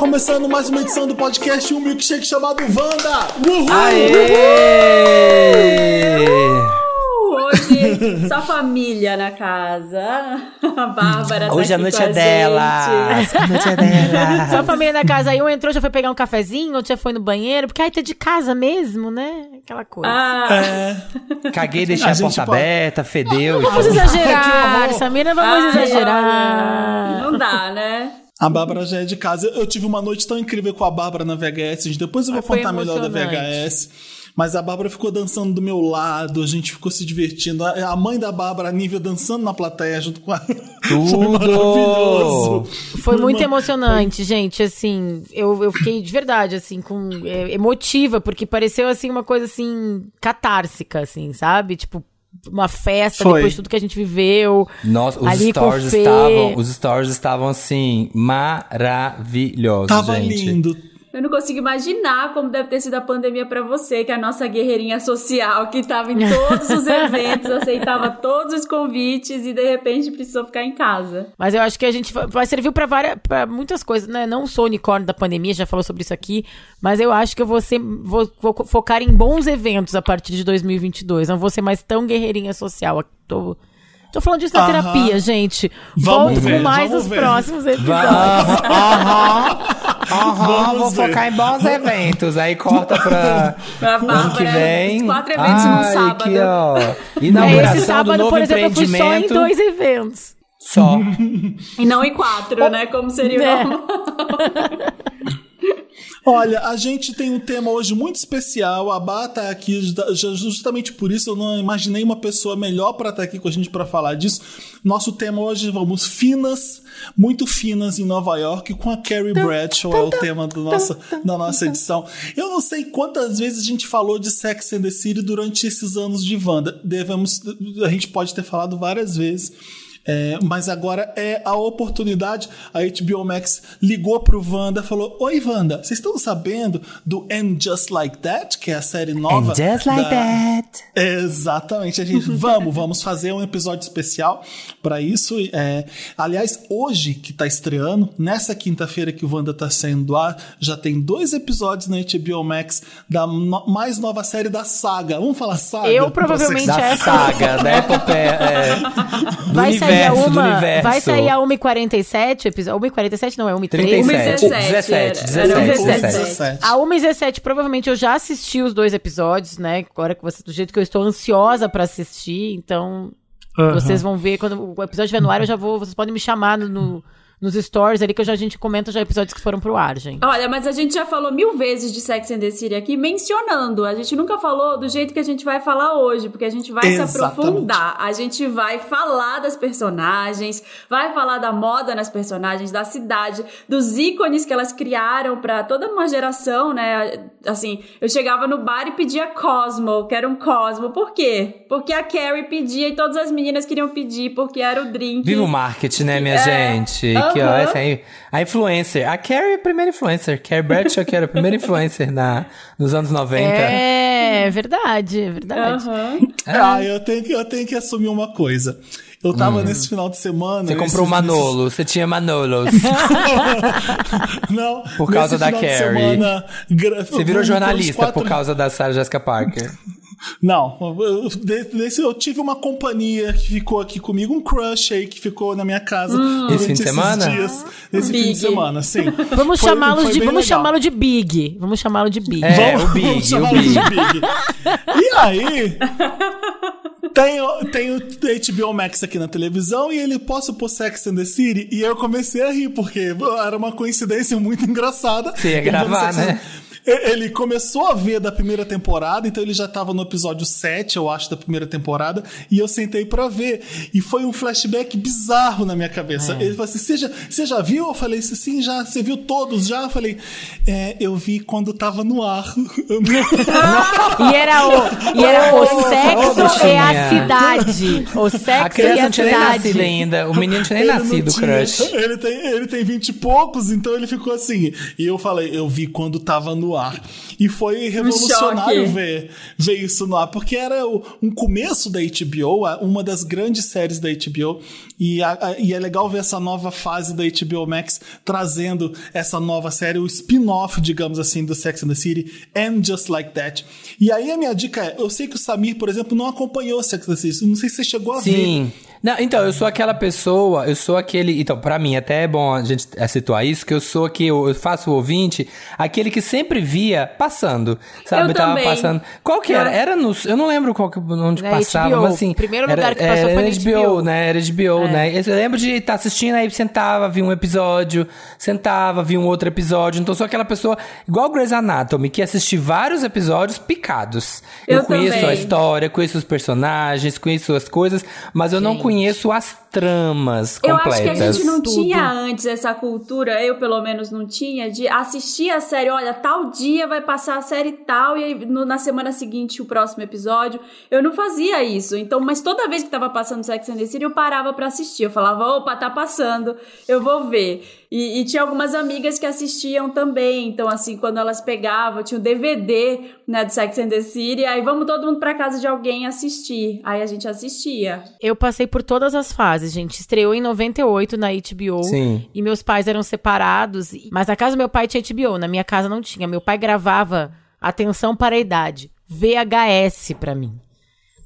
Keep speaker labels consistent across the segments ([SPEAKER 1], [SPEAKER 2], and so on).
[SPEAKER 1] começando mais uma edição do podcast Um Milkshake chamado Wanda! Uhul!
[SPEAKER 2] Aê!
[SPEAKER 3] Hoje, só família na casa. A Bárbara tá
[SPEAKER 2] Hoje a
[SPEAKER 3] aqui
[SPEAKER 2] noite
[SPEAKER 3] com
[SPEAKER 2] é
[SPEAKER 3] a
[SPEAKER 2] dela. A noite é dela.
[SPEAKER 4] Só a família da casa. Aí um entrou, já foi pegar um cafezinho, outro já foi no banheiro, porque aí tá de casa mesmo, né? Aquela coisa.
[SPEAKER 3] Ah,
[SPEAKER 1] É,
[SPEAKER 2] Caguei, deixei
[SPEAKER 1] A
[SPEAKER 2] a, porta
[SPEAKER 1] pode-
[SPEAKER 2] aberta, fedeu. e
[SPEAKER 4] Vamos
[SPEAKER 2] tudo.
[SPEAKER 1] Que
[SPEAKER 4] exagerar. Samira, vamos
[SPEAKER 3] ai,
[SPEAKER 4] exagerar.
[SPEAKER 3] Não dá, né?
[SPEAKER 1] A Bárbara já é de casa. Eu tive uma noite tão incrível com a Bárbara na VHS. Depois eu vou
[SPEAKER 4] Ah, foi
[SPEAKER 1] contar melhor da. VHS. Mas a Bárbara ficou dançando do meu lado, a gente ficou se divertindo. A mãe da Bárbara, a Nívia, dançando na plateia junto com a. Foi
[SPEAKER 2] Tudo!
[SPEAKER 1] maravilhoso.
[SPEAKER 4] Foi muito emocionante, gente, assim, eu, eu fiquei de verdade, assim, com é, emotiva, porque pareceu, assim, uma coisa, assim, catársica, assim, sabe? Tipo, uma festa
[SPEAKER 1] Foi.
[SPEAKER 4] depois de tudo que a gente viveu.
[SPEAKER 2] Nossa, os
[SPEAKER 4] ali
[SPEAKER 2] stories estavam, os stories estavam assim maravilhosos,
[SPEAKER 1] Tava
[SPEAKER 2] gente.
[SPEAKER 1] lindo.
[SPEAKER 3] Eu não consigo imaginar como deve ter sido a pandemia pra você, que é a nossa guerreirinha social, que tava em todos os eventos, aceitava todos os convites e de repente precisou ficar em casa.
[SPEAKER 4] Mas eu acho que a gente va- vai servir pra várias, para muitas coisas, né? Não sou unicórnio da pandemia, já falou sobre isso aqui, mas eu acho que eu vou ser, vou, vou focar em bons eventos a partir de 2022. Não vou ser mais tão guerreirinha social. Tô, tô falando disso na
[SPEAKER 1] Aham.
[SPEAKER 4] terapia, gente.
[SPEAKER 1] Vamos
[SPEAKER 4] Volto
[SPEAKER 1] ver,
[SPEAKER 4] com mais
[SPEAKER 1] vamos
[SPEAKER 4] nos
[SPEAKER 1] ver.
[SPEAKER 4] próximos episódios.
[SPEAKER 2] Aham, aham,
[SPEAKER 1] Vamos
[SPEAKER 2] vou
[SPEAKER 1] ver.
[SPEAKER 2] focar em bons eventos. Aí corta pra
[SPEAKER 3] A
[SPEAKER 2] ano que
[SPEAKER 3] Bárbara,
[SPEAKER 2] vem.
[SPEAKER 3] quatro eventos num
[SPEAKER 2] Ai,
[SPEAKER 3] sábado.
[SPEAKER 2] Aqui, ó.
[SPEAKER 4] É,
[SPEAKER 2] Inauguração
[SPEAKER 4] esse
[SPEAKER 2] do
[SPEAKER 4] sábado,
[SPEAKER 2] novo
[SPEAKER 4] por exemplo, eu fui só em
[SPEAKER 2] empreendimento.
[SPEAKER 4] dois eventos.
[SPEAKER 2] Só.
[SPEAKER 3] E não em quatro, né? Como seria
[SPEAKER 4] É.
[SPEAKER 3] normal.
[SPEAKER 1] Olha, a gente tem um tema hoje muito especial. A Bá tá aqui ju- ju- justamente por isso eu não imaginei uma pessoa melhor para estar aqui com a gente para falar disso. Nosso tema hoje vamos finas, muito finas em Nova York com a Carrie Bradshaw é o tema do nossa, da nossa edição. Eu não sei quantas vezes a gente falou de Sex and the City durante esses anos de Wanda. Devemos, a gente pode ter falado várias vezes. É, mas agora é a oportunidade. A HBO Max ligou pro Wanda e falou: Oi, Wanda, vocês estão sabendo do And Just Like That, que é a série nova?
[SPEAKER 2] And just like
[SPEAKER 1] da-
[SPEAKER 2] that.
[SPEAKER 1] Exatamente, a gente vamos, vamos fazer um episódio especial para isso. É, aliás, hoje que tá estreando, nessa quinta-feira que o Wanda tá saindo do ar, já tem dois episódios na HBO Max da no- mais nova série da saga. Vamos falar saga?
[SPEAKER 4] Eu provavelmente
[SPEAKER 2] Da
[SPEAKER 4] essa-
[SPEAKER 2] saga, da epopeia. É, do
[SPEAKER 4] Vai sair a
[SPEAKER 2] universo, do
[SPEAKER 4] uma.
[SPEAKER 2] universo.
[SPEAKER 4] Vai sair a 1h47, episódio. 1h47 não, é 1h13.
[SPEAKER 2] 37.
[SPEAKER 3] 17,
[SPEAKER 2] 17,
[SPEAKER 3] era
[SPEAKER 2] 17,
[SPEAKER 3] 17.
[SPEAKER 1] 17.
[SPEAKER 4] A 1h17, provavelmente eu já assisti os dois episódios, né? Agora que você, do jeito que eu estou ansiosa pra assistir, então
[SPEAKER 1] Aham.
[SPEAKER 4] vocês vão ver quando o episódio estiver no ar, eu já vou, vocês podem me chamar no, no- nos stories ali que já, a gente comenta já episódios que foram pro ar, gente.
[SPEAKER 3] Olha, mas a gente já falou mil vezes de Sex and the City aqui, mencionando. A gente nunca falou do jeito que a gente vai falar hoje, porque a gente vai se
[SPEAKER 1] Exatamente.
[SPEAKER 3] aprofundar. A gente vai falar das personagens, vai falar da moda nas personagens, da cidade, dos ícones que elas criaram pra toda uma geração, né? Assim, eu chegava no bar e pedia Cosmo, que era um Cosmo. Por quê? Porque a Carrie pedia e todas as meninas queriam pedir, porque era o drink.
[SPEAKER 2] Viva o marketing, né, minha
[SPEAKER 3] É,
[SPEAKER 2] gente? Aqui, ó, essa aí. A influencer. A Carrie é a primeira influencer. Carrie Bradshaw, que era a primeira influencer na, nos anos 90.
[SPEAKER 4] É, verdade, é verdade.
[SPEAKER 3] Aham.
[SPEAKER 1] Ah, eu tenho, que, eu tenho que assumir uma coisa. Eu tava nesse final de semana.
[SPEAKER 2] Hum. Você comprou
[SPEAKER 1] esses-
[SPEAKER 2] Manolo, você tinha Manolos.
[SPEAKER 1] Não,
[SPEAKER 2] Por causa da Carrie.
[SPEAKER 1] semana, gra-
[SPEAKER 2] Você virou jornalista
[SPEAKER 1] quatro-
[SPEAKER 2] por causa da Sarah Jessica Parker.
[SPEAKER 1] Não, desse eu tive uma companhia que ficou aqui comigo, um crush aí que ficou na minha casa durante
[SPEAKER 2] Esse fim de semana?
[SPEAKER 1] dias. Esse fim
[SPEAKER 3] Big.
[SPEAKER 1] de semana, sim.
[SPEAKER 4] Vamos chamá-lo de, vamos chamá-lo de Big. Vamos chamá-lo de Big.
[SPEAKER 2] É,
[SPEAKER 1] Vamos-
[SPEAKER 2] o Big,
[SPEAKER 1] vamos
[SPEAKER 2] o
[SPEAKER 1] chamá-lo
[SPEAKER 2] Big.
[SPEAKER 1] de Big. E aí, tem, o- tem o HBO Max aqui na televisão e ele posso pôr Sex and the City? E eu comecei a rir, porque era uma coincidência muito engraçada.
[SPEAKER 2] Você ia gravar, né?
[SPEAKER 1] Ele começou a ver da primeira temporada, então ele já tava no episódio 7, eu acho, da primeira temporada, e eu sentei pra ver. E foi um flashback bizarro na minha cabeça. Ele falou assim: você já, você já viu? Eu falei assim, sim, já. Você viu todos já? Eu falei, é, eu vi quando tava no ar.
[SPEAKER 4] E era o, e era o sexo e a cidade. O sexo
[SPEAKER 2] A criança
[SPEAKER 4] e a
[SPEAKER 2] não tinha nem nascido
[SPEAKER 4] cidade.
[SPEAKER 2] ainda. O menino tinha nem
[SPEAKER 1] Ele
[SPEAKER 2] nascido,
[SPEAKER 1] tinha.
[SPEAKER 2] crush.
[SPEAKER 1] Ele tem, ele tem vinte e poucos, então ele ficou assim. E eu falei, eu vi quando tava no no ar. E foi revolucionário ver, ver isso no ar, porque era o, um começo da HBO, uma das grandes séries da HBO, e, a, a, e é legal ver essa nova fase da HBO Max trazendo essa nova série, o spin-off, digamos assim, do Sex and the City, And Just Like That. E aí a minha dica é, eu sei que o Samir, por exemplo, não acompanhou Sex and the City, não sei se você chegou a
[SPEAKER 2] Sim.
[SPEAKER 1] ver.
[SPEAKER 2] Não, então, eu sou aquela pessoa, eu sou aquele. Então, para mim, até é bom a gente situar isso, que eu sou aqui, eu faço o ouvinte, aquele que sempre via passando. Sabe?
[SPEAKER 3] Eu
[SPEAKER 2] tava
[SPEAKER 3] também.
[SPEAKER 2] passando. Qual que era? Era no. Eu não lembro qual que onde
[SPEAKER 4] Na
[SPEAKER 2] passava,
[SPEAKER 4] HBO.
[SPEAKER 2] mas assim.
[SPEAKER 4] Primeiro
[SPEAKER 2] era,
[SPEAKER 4] lugar que passou
[SPEAKER 2] era
[SPEAKER 4] foi na HBO.
[SPEAKER 2] né? Era HBO, né? Eu lembro de estar assistindo, aí sentava, via um episódio, sentava, via um outro episódio. Então, eu sou aquela pessoa, igual Grey's Anatomy, que assiste vários episódios picados. Eu,
[SPEAKER 3] Eu
[SPEAKER 2] conheço a
[SPEAKER 3] também.
[SPEAKER 2] história, conheço os personagens, conheço as coisas, mas eu não conheço as tramas
[SPEAKER 3] Eu
[SPEAKER 2] completas.
[SPEAKER 3] acho que a gente não
[SPEAKER 4] Tudo.
[SPEAKER 3] tinha antes essa cultura, eu pelo menos não tinha, de assistir a série, olha, tal dia vai passar a série tal, e aí no- na semana seguinte o próximo episódio. Eu não fazia isso. Então, mas toda vez que tava passando Sex and the City, eu parava pra assistir. Eu falava, opa, tá passando, eu vou ver. E, e tinha algumas amigas que assistiam também. Então, assim, quando elas pegavam, tinha o DVD, né, do Sex and the City, aí vamos todo mundo pra casa de alguém assistir. Aí a gente assistia.
[SPEAKER 4] Eu passei por todas as fases, gente. Estreou em 98 na HBO.
[SPEAKER 2] Sim.
[SPEAKER 4] E meus pais eram separados. Mas na casa do meu pai tinha HBO, na minha casa não tinha. Meu pai gravava Atenção para a Idade. VHS pra mim.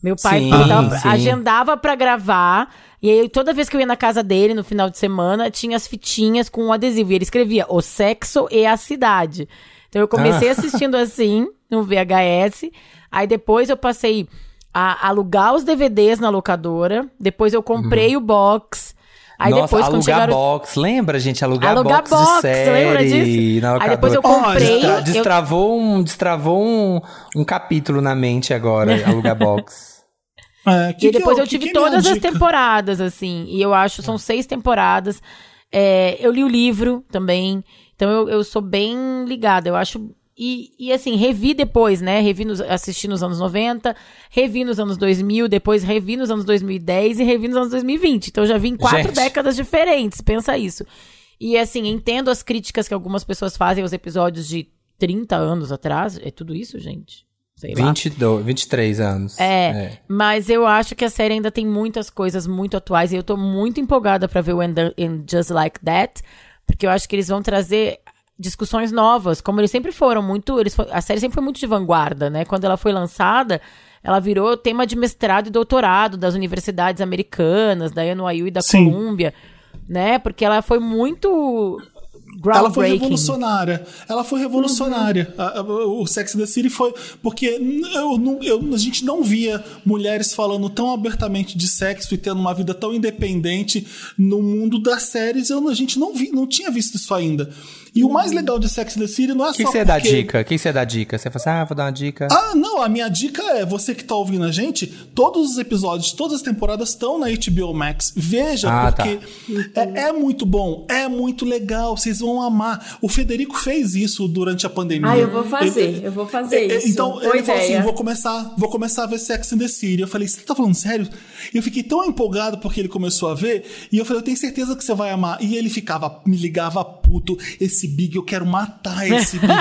[SPEAKER 4] Meu pai
[SPEAKER 2] Sim,
[SPEAKER 4] botava-
[SPEAKER 2] sim.
[SPEAKER 4] agendava pra gravar. E aí, toda vez que eu ia na casa dele, no final de semana, tinha as fitinhas com um adesivo. E ele escrevia O Sexo e a Cidade. Então eu comecei
[SPEAKER 2] Ah.
[SPEAKER 4] assistindo assim, no VHS. Aí depois eu passei a alugar os DVDs na locadora. Depois eu comprei o box. Aí
[SPEAKER 2] Nossa,
[SPEAKER 4] depois,
[SPEAKER 2] alugar
[SPEAKER 4] chegaram...
[SPEAKER 2] box. Lembra, gente? Alugar,
[SPEAKER 4] Alugar
[SPEAKER 2] box,
[SPEAKER 4] box,
[SPEAKER 2] de série.
[SPEAKER 4] lembra disso? Aí depois eu comprei,
[SPEAKER 2] Destra-
[SPEAKER 4] eu-
[SPEAKER 2] Destravou, um, destravou um, um capítulo na mente agora, alugar box.
[SPEAKER 1] É, que
[SPEAKER 4] e
[SPEAKER 1] que
[SPEAKER 4] depois
[SPEAKER 1] é-
[SPEAKER 4] eu
[SPEAKER 1] que
[SPEAKER 4] tive
[SPEAKER 1] que é
[SPEAKER 4] todas as
[SPEAKER 1] dica?
[SPEAKER 4] temporadas, assim. E eu acho, são seis temporadas. É, eu li o livro também. Então eu, eu sou bem ligada. Eu acho. E, e assim, revi depois, né? Revi nos, assisti nos anos 90, revi nos anos 2000, depois revi nos anos 2010 e revi nos anos 2020. Então eu já vi em quatro
[SPEAKER 2] Gente.
[SPEAKER 4] décadas diferentes, pensa isso. E assim, entendo as críticas que algumas pessoas fazem aos episódios de 30 anos atrás. É tudo isso, gente? Sei lá.
[SPEAKER 2] 22, 23 anos.
[SPEAKER 4] É, mas eu acho que a série ainda tem muitas coisas muito atuais e eu tô muito empolgada pra ver o And, Just Like That, porque eu acho que eles vão trazer discussões novas, como eles sempre foram muito, eles a série sempre foi muito de vanguarda, né? Quando ela foi lançada, ela virou tema de mestrado e doutorado das universidades americanas, da NYU e da
[SPEAKER 1] Sim.
[SPEAKER 4] Columbia, né? Porque ela foi muito
[SPEAKER 1] Ela foi revolucionária. Ela foi revolucionária. A- o Sex and the City foi. Porque eu, eu- a gente não via mulheres falando tão abertamente de sexo e tendo uma vida tão independente no mundo das séries. Eu, a gente não, vi, não tinha visto isso ainda. E o mais legal de Sex and the City não é
[SPEAKER 2] O que
[SPEAKER 1] só.
[SPEAKER 2] que você dá
[SPEAKER 1] porque-
[SPEAKER 2] dica? O que que você dá dica? Você fala assim, ah, vou dar uma dica.
[SPEAKER 1] Ah, não, a minha dica é, você que tá ouvindo a gente, todos os episódios, todas as temporadas estão na HBO Max. Veja,
[SPEAKER 2] Ah,
[SPEAKER 1] porque é, é muito bom, é muito legal, vocês vão amar. O Federico fez isso durante a pandemia.
[SPEAKER 3] Ah, eu vou fazer,
[SPEAKER 1] Ele-
[SPEAKER 3] eu vou fazer
[SPEAKER 1] É, é,
[SPEAKER 3] isso.
[SPEAKER 1] Então,
[SPEAKER 3] Boa
[SPEAKER 1] ele falou assim,
[SPEAKER 3] ideia.
[SPEAKER 1] vou começar, vou começar a ver Sex and the City. Eu falei, você tá falando sério? E eu fiquei tão empolgado porque ele começou a ver, e eu falei, eu tenho certeza que você vai amar. E ele ficava, me ligava puto, esse Big, eu quero matar esse Big.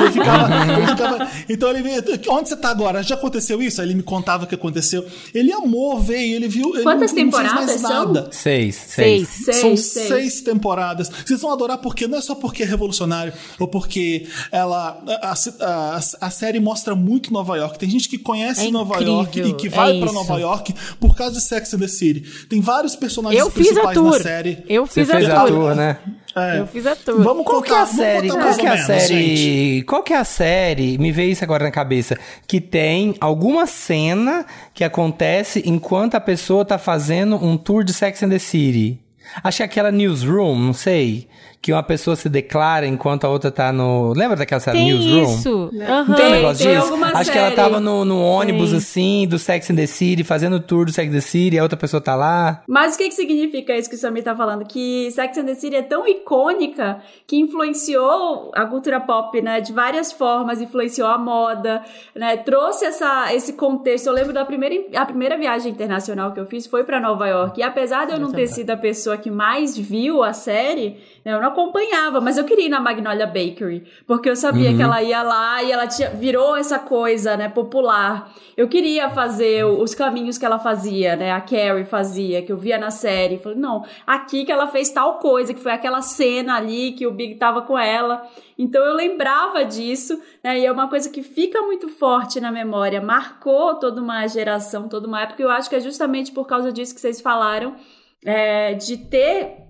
[SPEAKER 1] ele ficava, ele ficava- então ele veio, onde você tá agora? Já aconteceu isso? Aí ele me contava o que aconteceu. Ele amou ver, e ele viu, ele
[SPEAKER 3] Quantas
[SPEAKER 1] não, não fez mais
[SPEAKER 3] temporadas são?
[SPEAKER 2] Seis,
[SPEAKER 4] Seis.
[SPEAKER 2] seis.
[SPEAKER 3] Sei,
[SPEAKER 1] São
[SPEAKER 3] sei.
[SPEAKER 1] seis temporadas. Vocês vão adorar porque não é só porque é revolucionário ou porque ela a, a- a- a série mostra muito Nova York. Tem gente que conhece
[SPEAKER 4] É
[SPEAKER 1] Nova
[SPEAKER 4] incrível,
[SPEAKER 1] York e que
[SPEAKER 4] é
[SPEAKER 1] vai pra
[SPEAKER 4] isso.
[SPEAKER 1] Nova York por causa de Sex and the City. Tem vários personagens
[SPEAKER 4] Eu fiz a
[SPEAKER 1] principais
[SPEAKER 4] tour.
[SPEAKER 1] na série.
[SPEAKER 4] Eu
[SPEAKER 2] Você
[SPEAKER 4] fiz
[SPEAKER 2] fez
[SPEAKER 4] a
[SPEAKER 2] a
[SPEAKER 4] tour.
[SPEAKER 2] tour, né?
[SPEAKER 1] É.
[SPEAKER 4] Eu fiz a tour.
[SPEAKER 1] Vamos
[SPEAKER 2] Qual
[SPEAKER 1] contar,
[SPEAKER 2] que é a série? Qual que é a
[SPEAKER 1] menos,
[SPEAKER 2] série?
[SPEAKER 1] gente.
[SPEAKER 2] Qual que é a série? Me veio isso agora na cabeça. Que tem alguma cena que acontece enquanto a pessoa tá fazendo um tour de Sex and the City. Acho que é aquela newsroom, não sei. Que uma pessoa se declara enquanto a outra tá no. Lembra daquela série
[SPEAKER 4] Tem
[SPEAKER 2] newsroom?
[SPEAKER 4] isso.
[SPEAKER 2] Não tem um negócio
[SPEAKER 3] tem
[SPEAKER 2] disso? Acho que ela
[SPEAKER 3] série.
[SPEAKER 2] tava no, no ônibus
[SPEAKER 4] Tem.
[SPEAKER 2] assim, do Sex and the City, fazendo o tour do Sex and the City, a outra pessoa tá lá.
[SPEAKER 3] Mas o que, que significa isso que o Samir tá falando? Que Sex and the City é tão icônica que influenciou a cultura pop, né? De várias formas, influenciou a moda, né? Trouxe essa, esse contexto. Eu lembro da primeira, a primeira viagem internacional que eu fiz foi pra Nova York. E apesar de eu não ter sido a pessoa que mais viu a série, né, eu não acompanhava, mas eu queria ir na Magnolia Bakery, porque eu sabia
[SPEAKER 2] Uhum.
[SPEAKER 3] que ela ia lá e ela tinha, virou essa coisa, né, popular. Eu queria fazer os caminhos que ela fazia, né, a Carrie fazia, que eu via na série. Falei, não, aqui que ela fez tal coisa, que foi aquela cena ali que o Big tava com ela. Então eu lembrava disso, né, e é uma coisa que fica muito forte na memória, marcou toda uma geração, toda uma época, e eu acho que é justamente por causa disso que vocês falaram, é, de ter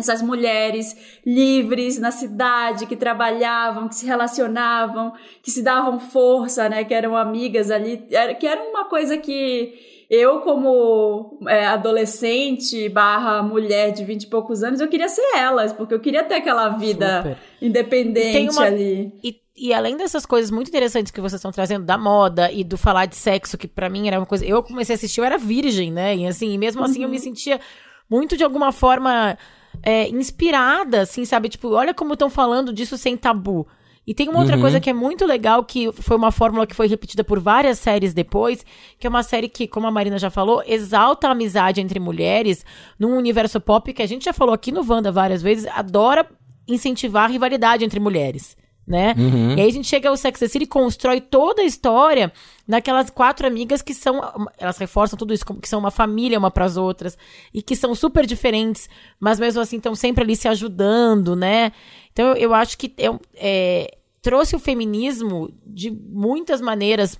[SPEAKER 3] essas mulheres livres na cidade que trabalhavam, que se relacionavam, que se davam força, né, que eram amigas ali, que era uma coisa que eu como é, adolescente barra mulher de vinte e poucos anos, eu queria ser elas, porque eu queria ter aquela vida
[SPEAKER 4] Super.
[SPEAKER 3] independente
[SPEAKER 4] uma-
[SPEAKER 3] ali.
[SPEAKER 4] E, e além dessas coisas muito interessantes que vocês estão trazendo da moda e do falar de sexo, que pra mim era uma coisa. Eu comecei a assistir, eu era virgem, né? E assim, e mesmo assim eu me sentia muito de alguma forma é, inspirada, assim, sabe? Tipo, olha como estão falando disso sem tabu. E tem uma outra coisa que é muito legal, que foi uma fórmula que foi repetida por várias séries depois, que é uma série que, como a Marina já falou, exalta a amizade entre mulheres num universo pop que a gente já falou aqui no Wanda várias vezes, adora incentivar a rivalidade entre mulheres. Né? E aí a gente chega ao Sex and the City e constrói toda a história naquelas quatro amigas que são. Elas reforçam tudo isso, que são uma família uma para as outras e que são super diferentes, mas mesmo assim estão sempre ali se ajudando, né? Então eu, eu acho que é, é, trouxe o feminismo de muitas maneiras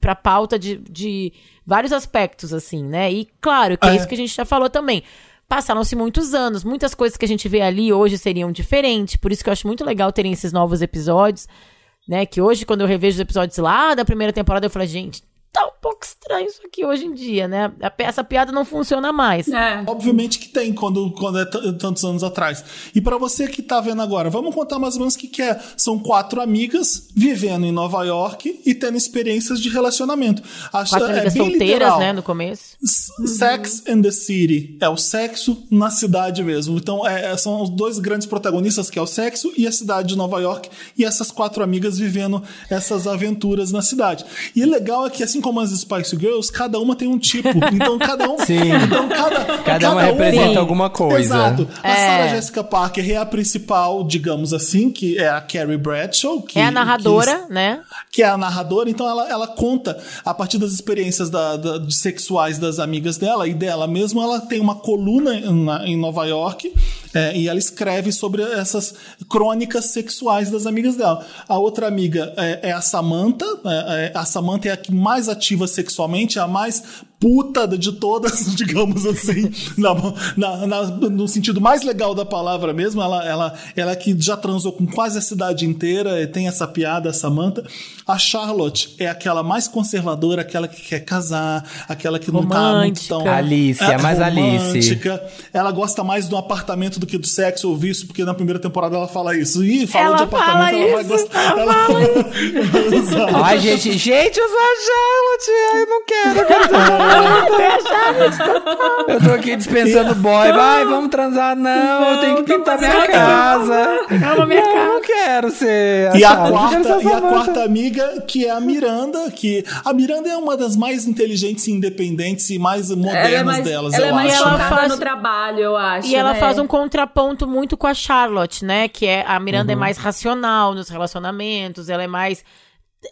[SPEAKER 4] pra pauta de, de vários aspectos, assim, né? E claro, que é,
[SPEAKER 1] É.
[SPEAKER 4] isso que a gente já falou também. Passaram-se muitos anos, muitas coisas que a gente vê ali hoje seriam diferentes, por isso que eu acho muito legal terem esses novos episódios, né? Que hoje, quando eu revejo os episódios lá da primeira temporada, eu falo, gente, tá um pouco estranho isso aqui hoje em dia, né? Essa piada não funciona mais.
[SPEAKER 3] É.
[SPEAKER 1] Obviamente que tem quando, quando é tantos anos atrás. E pra você que tá vendo agora, vamos contar mais ou menos o que, que é. São quatro amigas vivendo em Nova York e tendo experiências de relacionamento. Acho,
[SPEAKER 4] Quatro
[SPEAKER 1] é
[SPEAKER 4] amigas
[SPEAKER 1] bem
[SPEAKER 4] solteiras,
[SPEAKER 1] literal.
[SPEAKER 4] né, no começo.
[SPEAKER 1] Sex and the City. É o sexo na cidade mesmo. Então, é, são os dois grandes protagonistas, que é o sexo e a cidade de Nova York. E essas quatro amigas vivendo essas aventuras na cidade. E o legal é que, assim como as Spice Girls, cada uma tem um tipo. Então, cada um...
[SPEAKER 2] Sim.
[SPEAKER 1] Então, cada,
[SPEAKER 2] Cada uma representa alguma coisa.
[SPEAKER 1] Exato. A
[SPEAKER 4] É.
[SPEAKER 1] Sarah Jessica Parker é a principal, digamos assim, que é a Carrie Bradshaw. Que,
[SPEAKER 4] é a narradora,
[SPEAKER 1] que-
[SPEAKER 4] né?
[SPEAKER 1] que é a narradora, então ela, ela conta a partir das experiências da, da- sexuais das amigas dela e dela mesma. Ela tem uma coluna na- em Nova York é, e ela escreve sobre essas crônicas sexuais das amigas dela. A outra amiga é, é a Samantha. é- é- a Samantha é a que mais ativa sexualmente, é a mais puta de todas, digamos assim, na- na- na- no sentido mais legal da palavra mesmo. Ela, ela, ela que já transou com quase a cidade inteira, e tem essa piada, a Samantha. A Charlotte é aquela mais conservadora, aquela que quer casar, aquela que não tá muito
[SPEAKER 4] Romântica.
[SPEAKER 1] tão.
[SPEAKER 2] Alice,
[SPEAKER 1] é,
[SPEAKER 2] a mais Alice.
[SPEAKER 1] romântica. Ela gosta mais do apartamento do que do sexo, eu ouvi isso, porque na primeira temporada ela fala isso. E fala
[SPEAKER 4] Ela
[SPEAKER 1] de apartamento,
[SPEAKER 4] fala
[SPEAKER 1] ela vai
[SPEAKER 4] isso,
[SPEAKER 1] gostar.
[SPEAKER 4] ela.
[SPEAKER 2] Ai, gente, gente, eu sou a Charlotte. Ai, não quero, eu quero Eu tô aqui dispensando boy. Vai, vamos transar. Não, eu tenho que pintar minha casa.
[SPEAKER 4] Calma, minha
[SPEAKER 2] Eu
[SPEAKER 4] cara.
[SPEAKER 2] não quero ser.
[SPEAKER 1] E a, quarta, e a quarta amiga, que é a Miranda, que a Miranda é uma das mais inteligentes e independentes e mais modernas
[SPEAKER 3] Ela é mais,
[SPEAKER 1] delas,
[SPEAKER 3] ela
[SPEAKER 1] eu
[SPEAKER 3] é mais
[SPEAKER 1] acho.
[SPEAKER 4] Ela faz-
[SPEAKER 3] no trabalho, eu acho.
[SPEAKER 4] E ela
[SPEAKER 3] né?
[SPEAKER 4] faz um contraponto muito com a Charlotte, né? Que é a Miranda
[SPEAKER 1] Uhum.
[SPEAKER 4] é mais racional nos relacionamentos, ela é mais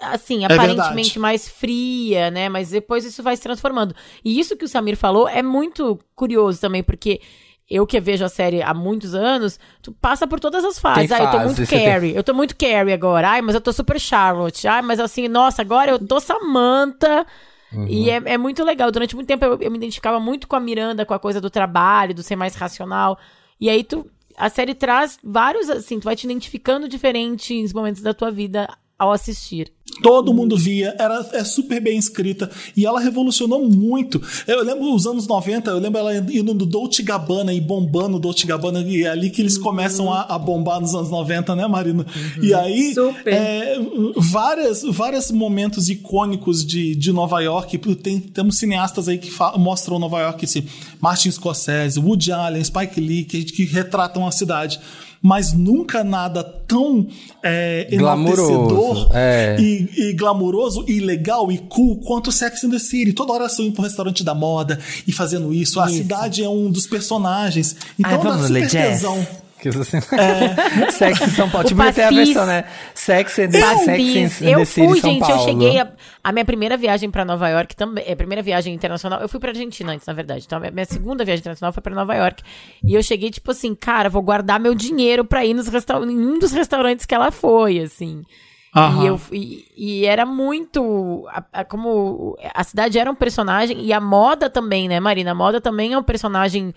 [SPEAKER 4] assim, aparentemente
[SPEAKER 1] verdade.
[SPEAKER 4] mais fria, né? Mas depois isso vai se transformando. E isso que o Samir falou é muito curioso também, porque eu que vejo a série há muitos anos, tu passa por todas as fases.
[SPEAKER 2] Tem
[SPEAKER 4] Ah, eu tô
[SPEAKER 2] fase,
[SPEAKER 4] muito
[SPEAKER 2] você tem-
[SPEAKER 4] Carrie, eu tô muito Carrie agora. Ai, mas eu tô super Charlotte. Ai, mas assim, nossa, agora eu tô Samantha. E é, é muito legal. Durante muito tempo eu, eu me identificava muito com a Miranda, com a coisa do trabalho, do ser mais racional. E aí tu. A série traz vários, assim, tu vai te identificando diferentes momentos da tua vida ao assistir.
[SPEAKER 1] Todo mundo via, era, é super bem escrita e ela revolucionou muito. Eu lembro os anos 90, eu lembro ela indo no Dolce Gabbana e bombando o Dolce Gabbana, e é ali que eles começam a, a bombar nos anos 90, né, Marina? E aí, é, várias, vários momentos icônicos de, de Nova York. Tem, temos cineastas aí que mostram Nova York, assim, Martin Scorsese, Woody Allen, Spike Lee, que, que retratam a cidade. Mas nunca nada tão é, enaltecedor
[SPEAKER 2] é.
[SPEAKER 1] e, e glamuroso e legal e cool quanto Sex and the City. Toda hora são indo pro restaurante da moda e fazendo isso. A
[SPEAKER 4] Isso.
[SPEAKER 1] cidade é um dos personagens. Então
[SPEAKER 2] Ai,
[SPEAKER 1] dá super
[SPEAKER 2] jazz.
[SPEAKER 1] tesão.
[SPEAKER 2] Que assim, Sexy São Paulo.
[SPEAKER 4] O
[SPEAKER 2] Tipo, tem a versão, né? Sexy and the. Sexy and
[SPEAKER 4] Eu
[SPEAKER 2] the
[SPEAKER 4] fui,
[SPEAKER 2] São
[SPEAKER 4] gente,
[SPEAKER 2] Paulo.
[SPEAKER 4] eu cheguei. A, a minha primeira viagem pra Nova York também. É, primeira viagem internacional. Eu fui pra Argentina antes, na verdade. Então, a minha, minha segunda viagem internacional foi pra Nova York. E eu cheguei, tipo assim, cara, vou guardar meu dinheiro pra ir nos em um dos restaurantes que ela foi, assim. E, eu, e, e era muito. a- a- como a cidade era um personagem, e a moda também, né, Marina? A moda também é um personagem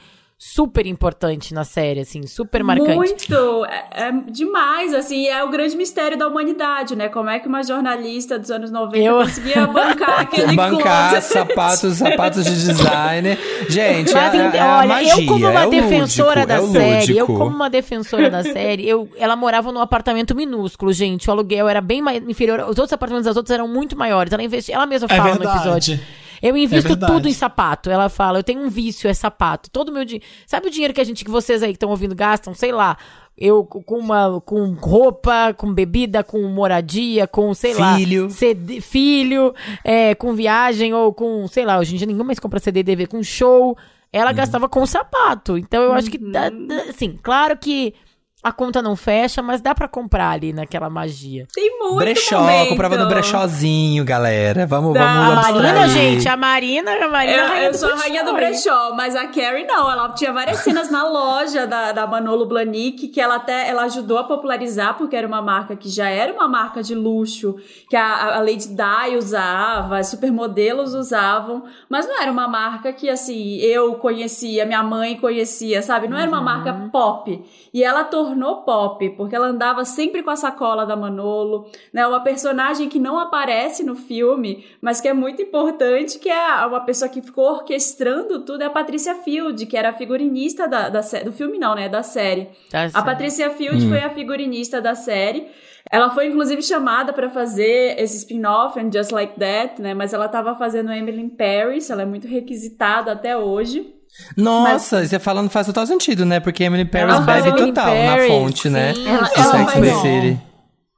[SPEAKER 4] super importante na série, assim, super marcante.
[SPEAKER 3] Muito, é, é demais, assim, é o grande mistério da humanidade, né? Como é que uma jornalista dos anos 90
[SPEAKER 4] Eu-
[SPEAKER 3] conseguia bancar aquele
[SPEAKER 2] Bancar
[SPEAKER 3] closet?
[SPEAKER 2] sapatos, sapatos de designer. Gente,
[SPEAKER 4] Mas,
[SPEAKER 2] é, é,
[SPEAKER 4] então,
[SPEAKER 2] a
[SPEAKER 4] olha,
[SPEAKER 2] magia,
[SPEAKER 4] eu como uma
[SPEAKER 2] é
[SPEAKER 4] defensora
[SPEAKER 2] lúdico,
[SPEAKER 4] da
[SPEAKER 2] é o
[SPEAKER 4] série, eu como uma defensora da série, eu, ela morava num apartamento minúsculo, gente. O aluguel era bem mais inferior. Os outros apartamentos das outras eram muito maiores. Ela investe, ela mesma
[SPEAKER 1] É
[SPEAKER 4] fala no episódio. Eu invisto
[SPEAKER 1] verdade.
[SPEAKER 4] tudo em sapato. Ela fala, eu tenho um vício, é sapato. Todo o meu dinheiro. Sabe o dinheiro que a gente, que vocês aí que estão ouvindo gastam? Sei lá. Eu com uma com roupa, com bebida, com moradia, com, sei
[SPEAKER 2] Filho.
[SPEAKER 4] lá, CD, filho, é, com viagem ou com, sei lá, hoje em dia ninguém mais compra CD DVD, com show. Ela
[SPEAKER 2] Uhum.
[SPEAKER 4] gastava com sapato. Então eu acho que, dá- dá- assim, claro que a conta não fecha, mas dá pra comprar ali naquela magia.
[SPEAKER 3] Tem muito
[SPEAKER 2] Brechó,
[SPEAKER 3] momento.
[SPEAKER 2] comprava no brechózinho, galera. Vamos,
[SPEAKER 3] Dá.
[SPEAKER 2] vamos
[SPEAKER 4] A Marina, gente, a Marina, a Marina,
[SPEAKER 3] Eu,
[SPEAKER 4] rainha
[SPEAKER 3] eu
[SPEAKER 4] do
[SPEAKER 3] sou a rainha do brechó, mas a Carrie não. Ela tinha várias cenas na loja da, da Manolo Blahnik que ela até ela ajudou a popularizar, porque era uma marca que já era uma marca de luxo, que a, a Lady Di usava, as supermodelos usavam, mas não era uma marca que, assim, eu conhecia, minha mãe conhecia, sabe? Não era uma marca pop. E ela tornou pop, porque ela andava sempre com a sacola da Manolo, né? Uma personagem que não aparece no filme, mas que é muito importante, que é uma pessoa que ficou orquestrando tudo, é a Patrícia Field, que era a figurinista da, da do filme, não, né? Da série.
[SPEAKER 4] Tá
[SPEAKER 3] A. Patrícia Field foi a figurinista da série. Ela foi, inclusive, chamada para fazer esse spin-off, And Just Like That, né? Mas ela estava fazendo Emily in Paris, ela é muito requisitada até hoje.
[SPEAKER 2] Nossa, você falando faz total sentido, né? Porque Emily Paris
[SPEAKER 4] Ela
[SPEAKER 2] bebe total
[SPEAKER 4] Paris,
[SPEAKER 2] na fonte, né?
[SPEAKER 4] sim.
[SPEAKER 3] Ela-
[SPEAKER 2] de
[SPEAKER 3] ela
[SPEAKER 2] Sex and the City.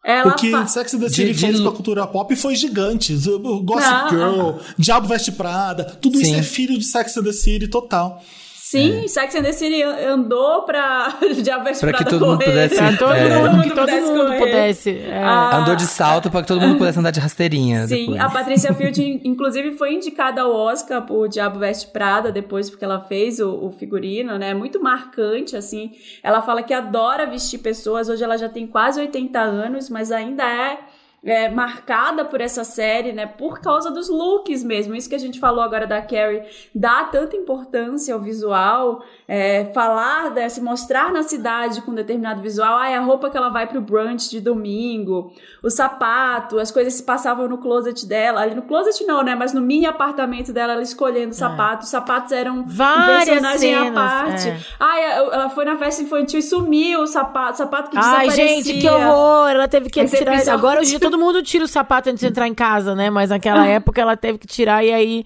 [SPEAKER 3] Ela
[SPEAKER 1] O que
[SPEAKER 3] fa-
[SPEAKER 1] Sex and the City
[SPEAKER 2] de-
[SPEAKER 1] fez
[SPEAKER 2] de-
[SPEAKER 1] pra cultura pop foi gigante. Gossip
[SPEAKER 3] Ah,
[SPEAKER 1] Girl, Diabo Veste Prada, tudo isso
[SPEAKER 2] Sim.
[SPEAKER 1] é filho de Sex and the City total.
[SPEAKER 3] Sim, Sex and the City andou pra Diabo Veste
[SPEAKER 2] Pra que
[SPEAKER 3] Prada
[SPEAKER 2] todo mundo
[SPEAKER 3] correr.
[SPEAKER 2] pudesse-
[SPEAKER 4] Pra todo
[SPEAKER 2] É.
[SPEAKER 4] mundo, que todo
[SPEAKER 3] pudesse
[SPEAKER 4] mundo pudesse. é.
[SPEAKER 3] Ah,
[SPEAKER 2] Andou de salto pra que todo mundo pudesse andar de rasteirinha
[SPEAKER 3] Sim,
[SPEAKER 2] depois.
[SPEAKER 3] a Patrícia Field, inclusive, foi indicada ao Oscar por Diabo Veste Prada, depois porque ela fez o, o figurino, né? Muito marcante, assim. Ela fala que adora vestir pessoas, hoje ela já tem quase 80 anos, mas ainda é, é, marcada por essa série, né? Por causa dos looks mesmo. Isso que a gente falou agora da Carrie, dá tanta importância ao visual, é, falar, né, se mostrar na cidade com determinado visual. Ah, é a roupa que ela vai pro brunch de domingo, o sapato, as coisas se passavam no closet dela. Ali no closet não, né? Mas no mini apartamento dela, ela escolhendo sapatos. Os sapatos eram um
[SPEAKER 4] Várias
[SPEAKER 3] personagem à
[SPEAKER 4] cenas,
[SPEAKER 3] parte.
[SPEAKER 4] é.
[SPEAKER 3] Ah, ela foi na festa infantil e sumiu o sapato, sapato que
[SPEAKER 4] Ai,
[SPEAKER 3] desaparecia.
[SPEAKER 4] gente, que horror! Ela teve que tirar.
[SPEAKER 3] episódio-
[SPEAKER 4] Agora hoje dia todo mundo tira o sapato antes de entrar em casa, né? Mas naquela época ela teve que tirar e aí.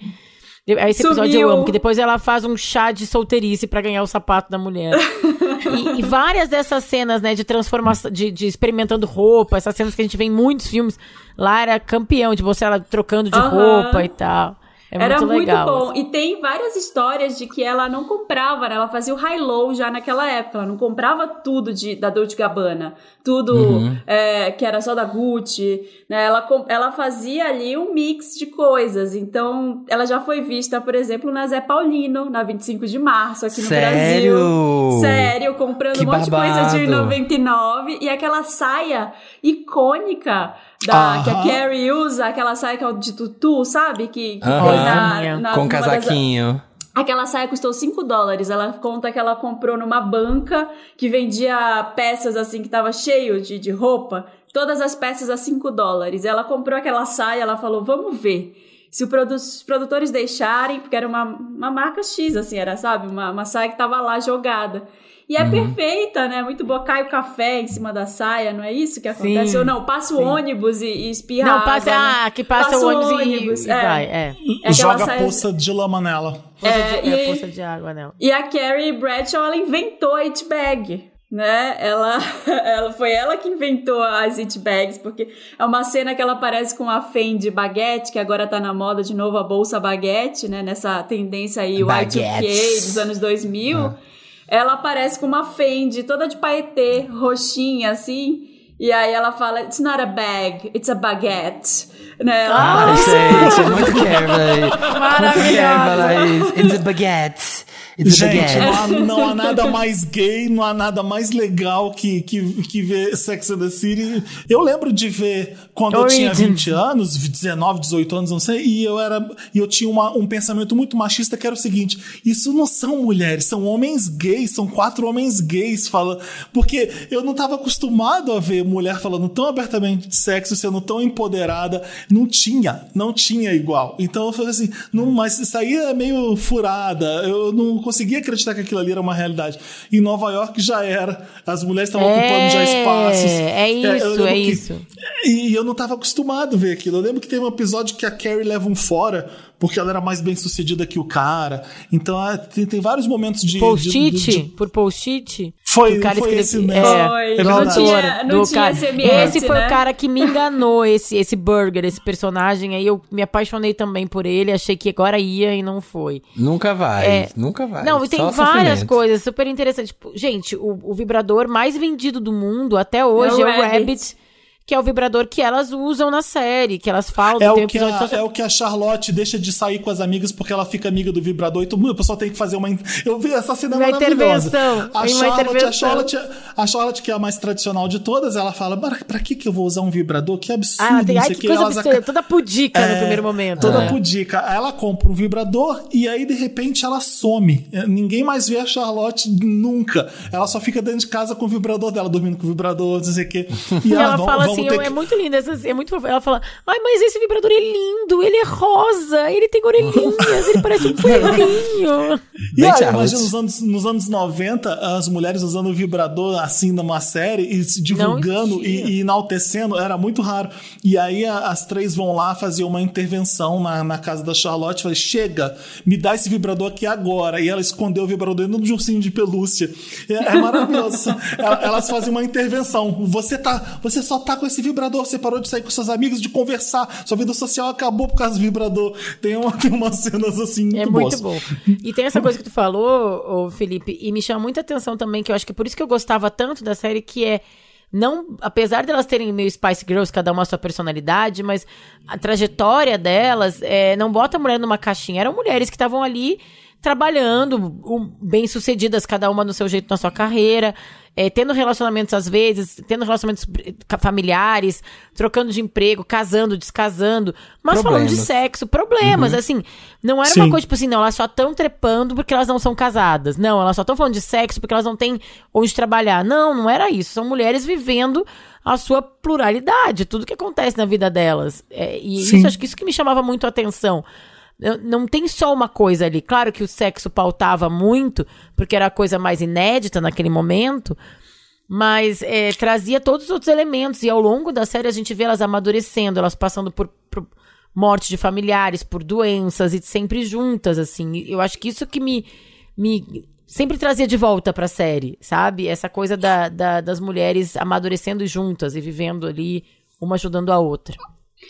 [SPEAKER 4] aí Esse episódio
[SPEAKER 3] Sumiu.
[SPEAKER 4] eu amo, que depois ela faz um chá de solteirice pra ganhar o sapato da mulher. e, e várias dessas cenas, né, de transformação, de, de experimentando roupa, essas cenas que a gente vê em muitos filmes, lá era campeão de você ela trocando de roupa e tal. É
[SPEAKER 3] Era
[SPEAKER 4] muito
[SPEAKER 3] muito,
[SPEAKER 4] legal.
[SPEAKER 3] bom.
[SPEAKER 4] assim.
[SPEAKER 3] E tem várias histórias de que ela não comprava, né? Ela fazia o high-low já naquela época. Ela não comprava tudo de, da Dolce Gabbana. Tudo
[SPEAKER 2] Uhum.
[SPEAKER 3] é, que era só da Gucci. Né? Ela, ela fazia ali um mix de coisas. Então, ela já foi vista, por exemplo, na Zé Paulino, na 25 de março, aqui no
[SPEAKER 2] Sério?
[SPEAKER 3] Brasil. Sério, comprando
[SPEAKER 2] Que
[SPEAKER 3] um monte de coisa de
[SPEAKER 2] babado.
[SPEAKER 3] 99. E aquela saia icônica da, que a. Carrie usa, aquela saia que é de tutu, sabe? Que, que
[SPEAKER 2] Aham.
[SPEAKER 3] tem na, na,
[SPEAKER 2] Com
[SPEAKER 3] numa das-
[SPEAKER 2] casaquinho.
[SPEAKER 3] Aquela saia custou 5 dólares. Ela conta que ela comprou numa banca que vendia peças assim que tava cheio de, de roupa. Todas as peças a 5 dólares. Ela comprou aquela saia, ela falou: vamos ver. Se o produ- os produtores deixarem, porque era uma, uma marca X, assim, era, sabe? Uma, uma saia que tava lá jogada. E é perfeita, né? Muito boa. Cai o café em cima da saia, não é isso que acontece?
[SPEAKER 4] Sim,
[SPEAKER 3] Ou não, passa o
[SPEAKER 4] sim.
[SPEAKER 3] ônibus e, e espirra
[SPEAKER 4] Não,
[SPEAKER 3] água,
[SPEAKER 4] passa,
[SPEAKER 3] né?
[SPEAKER 4] ah, que passa,
[SPEAKER 3] Passa
[SPEAKER 4] o
[SPEAKER 3] o
[SPEAKER 4] ônibus, e-
[SPEAKER 3] ônibus,
[SPEAKER 4] e,
[SPEAKER 3] é.
[SPEAKER 4] vai, é.
[SPEAKER 3] É
[SPEAKER 1] Joga
[SPEAKER 3] saia-
[SPEAKER 1] poça de lama nela.
[SPEAKER 3] É,
[SPEAKER 4] de,
[SPEAKER 3] e
[SPEAKER 4] é, poça de água nela.
[SPEAKER 3] E a Carrie Bradshaw, ela inventou a it bag, né? Ela, ela foi ela que inventou as it bags, porque é uma cena que ela aparece com a Fendi baguete, que agora tá na moda de novo a bolsa baguete, né? Nessa tendência aí, o Y2K
[SPEAKER 2] Baguetes.
[SPEAKER 3] dos anos 2000. Ela aparece com uma Fendi toda de paetê, roxinha, assim. E aí ela fala, it's not a bag, it's a baguette. Né? Ela aparece-
[SPEAKER 2] gente, muito Carrie. Muito Carrie falar isso. It's a baguette.
[SPEAKER 1] Gente, não há, não há nada mais gay, não há nada mais legal que, que, que ver Sex and the City. Eu lembro de ver quando eu tinha
[SPEAKER 4] Origins.
[SPEAKER 1] 20 anos, 19, 18 anos, não sei, e eu era. E eu tinha uma- um pensamento muito machista que era o seguinte: isso não são mulheres, são homens gays, são quatro homens gays falando. Porque eu não estava acostumado a ver mulher falando tão abertamente de sexo, sendo tão empoderada. Não tinha, não tinha igual. Então eu falei assim, não, mas isso aí é meio furada. Eu não conseguia acreditar que aquilo ali era uma realidade. Em Nova York já era. As mulheres estavam
[SPEAKER 4] É,
[SPEAKER 1] ocupando já espaços.
[SPEAKER 4] é isso,
[SPEAKER 1] eu lembro
[SPEAKER 4] é
[SPEAKER 1] que-
[SPEAKER 4] isso.
[SPEAKER 1] E eu não estava acostumado a ver aquilo. Eu lembro que teve um episódio que a Carrie leva um fora porque ela era mais bem sucedida que o cara. Então ah, tem, tem vários momentos de.
[SPEAKER 4] Post-it? Por post-it?
[SPEAKER 1] Foi-
[SPEAKER 4] O cara
[SPEAKER 1] foi
[SPEAKER 4] escreve-
[SPEAKER 1] esse.
[SPEAKER 4] É,
[SPEAKER 3] Foi.
[SPEAKER 4] do
[SPEAKER 1] Não
[SPEAKER 3] tinha- não
[SPEAKER 4] do
[SPEAKER 3] tinha
[SPEAKER 4] cara.
[SPEAKER 3] SMS,
[SPEAKER 4] Esse foi
[SPEAKER 3] né?
[SPEAKER 4] o cara que me enganou, esse, esse Burger, esse personagem. Aí eu me apaixonei também por ele, achei que agora ia e não foi.
[SPEAKER 2] Nunca vai,
[SPEAKER 4] É.
[SPEAKER 2] nunca vai.
[SPEAKER 4] Não, e tem
[SPEAKER 2] Só
[SPEAKER 4] várias
[SPEAKER 2] sofrimento.
[SPEAKER 4] coisas super interessantes. Tipo, gente, o, o vibrador mais vendido do mundo até hoje
[SPEAKER 3] É
[SPEAKER 4] é
[SPEAKER 3] o
[SPEAKER 4] o,
[SPEAKER 3] Rabbit.
[SPEAKER 4] Rabbit, que é o vibrador que elas usam na série, que elas falam
[SPEAKER 1] É o, que a,
[SPEAKER 4] só-
[SPEAKER 1] é o que a Charlotte deixa de sair com as amigas porque ela fica amiga do vibrador e todo mundo, o pessoal tem que fazer uma. Eu vi essa cena
[SPEAKER 4] Uma
[SPEAKER 1] maravilhosa.
[SPEAKER 4] intervenção,
[SPEAKER 1] A Charlotte, a
[SPEAKER 4] intervenção.
[SPEAKER 1] Charlotte, a Charlotte, que é a mais tradicional de todas, ela fala: "Mas pra que, que eu vou usar um vibrador? Que absurdo,
[SPEAKER 4] Ah, tem, ai, que
[SPEAKER 1] que.
[SPEAKER 4] coisa absurda, toda pudica no
[SPEAKER 1] É,
[SPEAKER 4] primeiro momento.
[SPEAKER 1] Toda
[SPEAKER 4] né?
[SPEAKER 1] pudica. Aí Ela compra um vibrador e aí, de repente, ela some. É, Ninguém mais vê a Charlotte nunca. Ela só fica dentro de casa com o vibrador dela, dormindo com o vibrador, não sei o quê.
[SPEAKER 4] E ela
[SPEAKER 1] vamos-
[SPEAKER 4] fala assim,
[SPEAKER 1] ter
[SPEAKER 4] é
[SPEAKER 1] que-
[SPEAKER 4] muito linda, essa- é muito fofa. Ela fala, ai, mas esse vibrador é lindo, ele é rosa, ele tem orelhinhas, ele parece um coelhinho.
[SPEAKER 1] E aí, imagina nos anos, nos anos 90, as mulheres usando o vibrador assim numa série e se divulgando e, e enaltecendo, era muito raro. E aí a- as três vão lá fazer uma intervenção na, na casa da Charlotte e falam: chega, me dá esse vibrador aqui agora. E ela escondeu o vibrador dentro de um ursinho de pelúcia. É, é maravilhoso. Ela- Elas fazem uma intervenção. Você, tá, você só tá com esse vibrador, você parou de sair com seus amigos, de conversar, sua vida social acabou por causa do vibrador. Tem, uma, tem umas cenas assim muito
[SPEAKER 4] É muito bom. E tem essa coisa que tu falou, Felipe, e me chama muita atenção também, que eu acho que é por isso que eu gostava tanto da série, que é. Não, apesar delas terem meio Spice Girls, cada uma a sua personalidade, mas a trajetória delas é, não bota a mulher numa caixinha. Eram mulheres que estavam ali trabalhando, um, bem-sucedidas, cada uma no seu jeito na sua carreira, é, tendo relacionamentos às vezes, tendo relacionamentos ca- familiares, trocando de emprego, casando, descasando, mas falando de
[SPEAKER 2] Problemas.
[SPEAKER 4] sexo, problemas, assim. Não era
[SPEAKER 1] Sim.
[SPEAKER 4] uma coisa tipo assim, não, elas só estão trepando porque elas não são casadas. Não, elas só estão falando de sexo porque elas não têm onde trabalhar. Não, não era isso. São mulheres vivendo a sua pluralidade, tudo que acontece na vida delas. É, e
[SPEAKER 1] Sim.
[SPEAKER 4] isso, acho que isso que me chamava muito a atenção. Não tem só uma coisa ali. Claro que o sexo pautava muito, porque era a coisa mais inédita naquele momento, mas é, trazia todos os outros elementos. E ao longo da série a gente vê elas amadurecendo, elas passando por, por morte de familiares, por doenças e sempre juntas, assim. Eu acho que isso que me, me sempre trazia de volta pra série, sabe? Essa coisa da, da- das mulheres amadurecendo juntas e vivendo ali, uma ajudando a outra.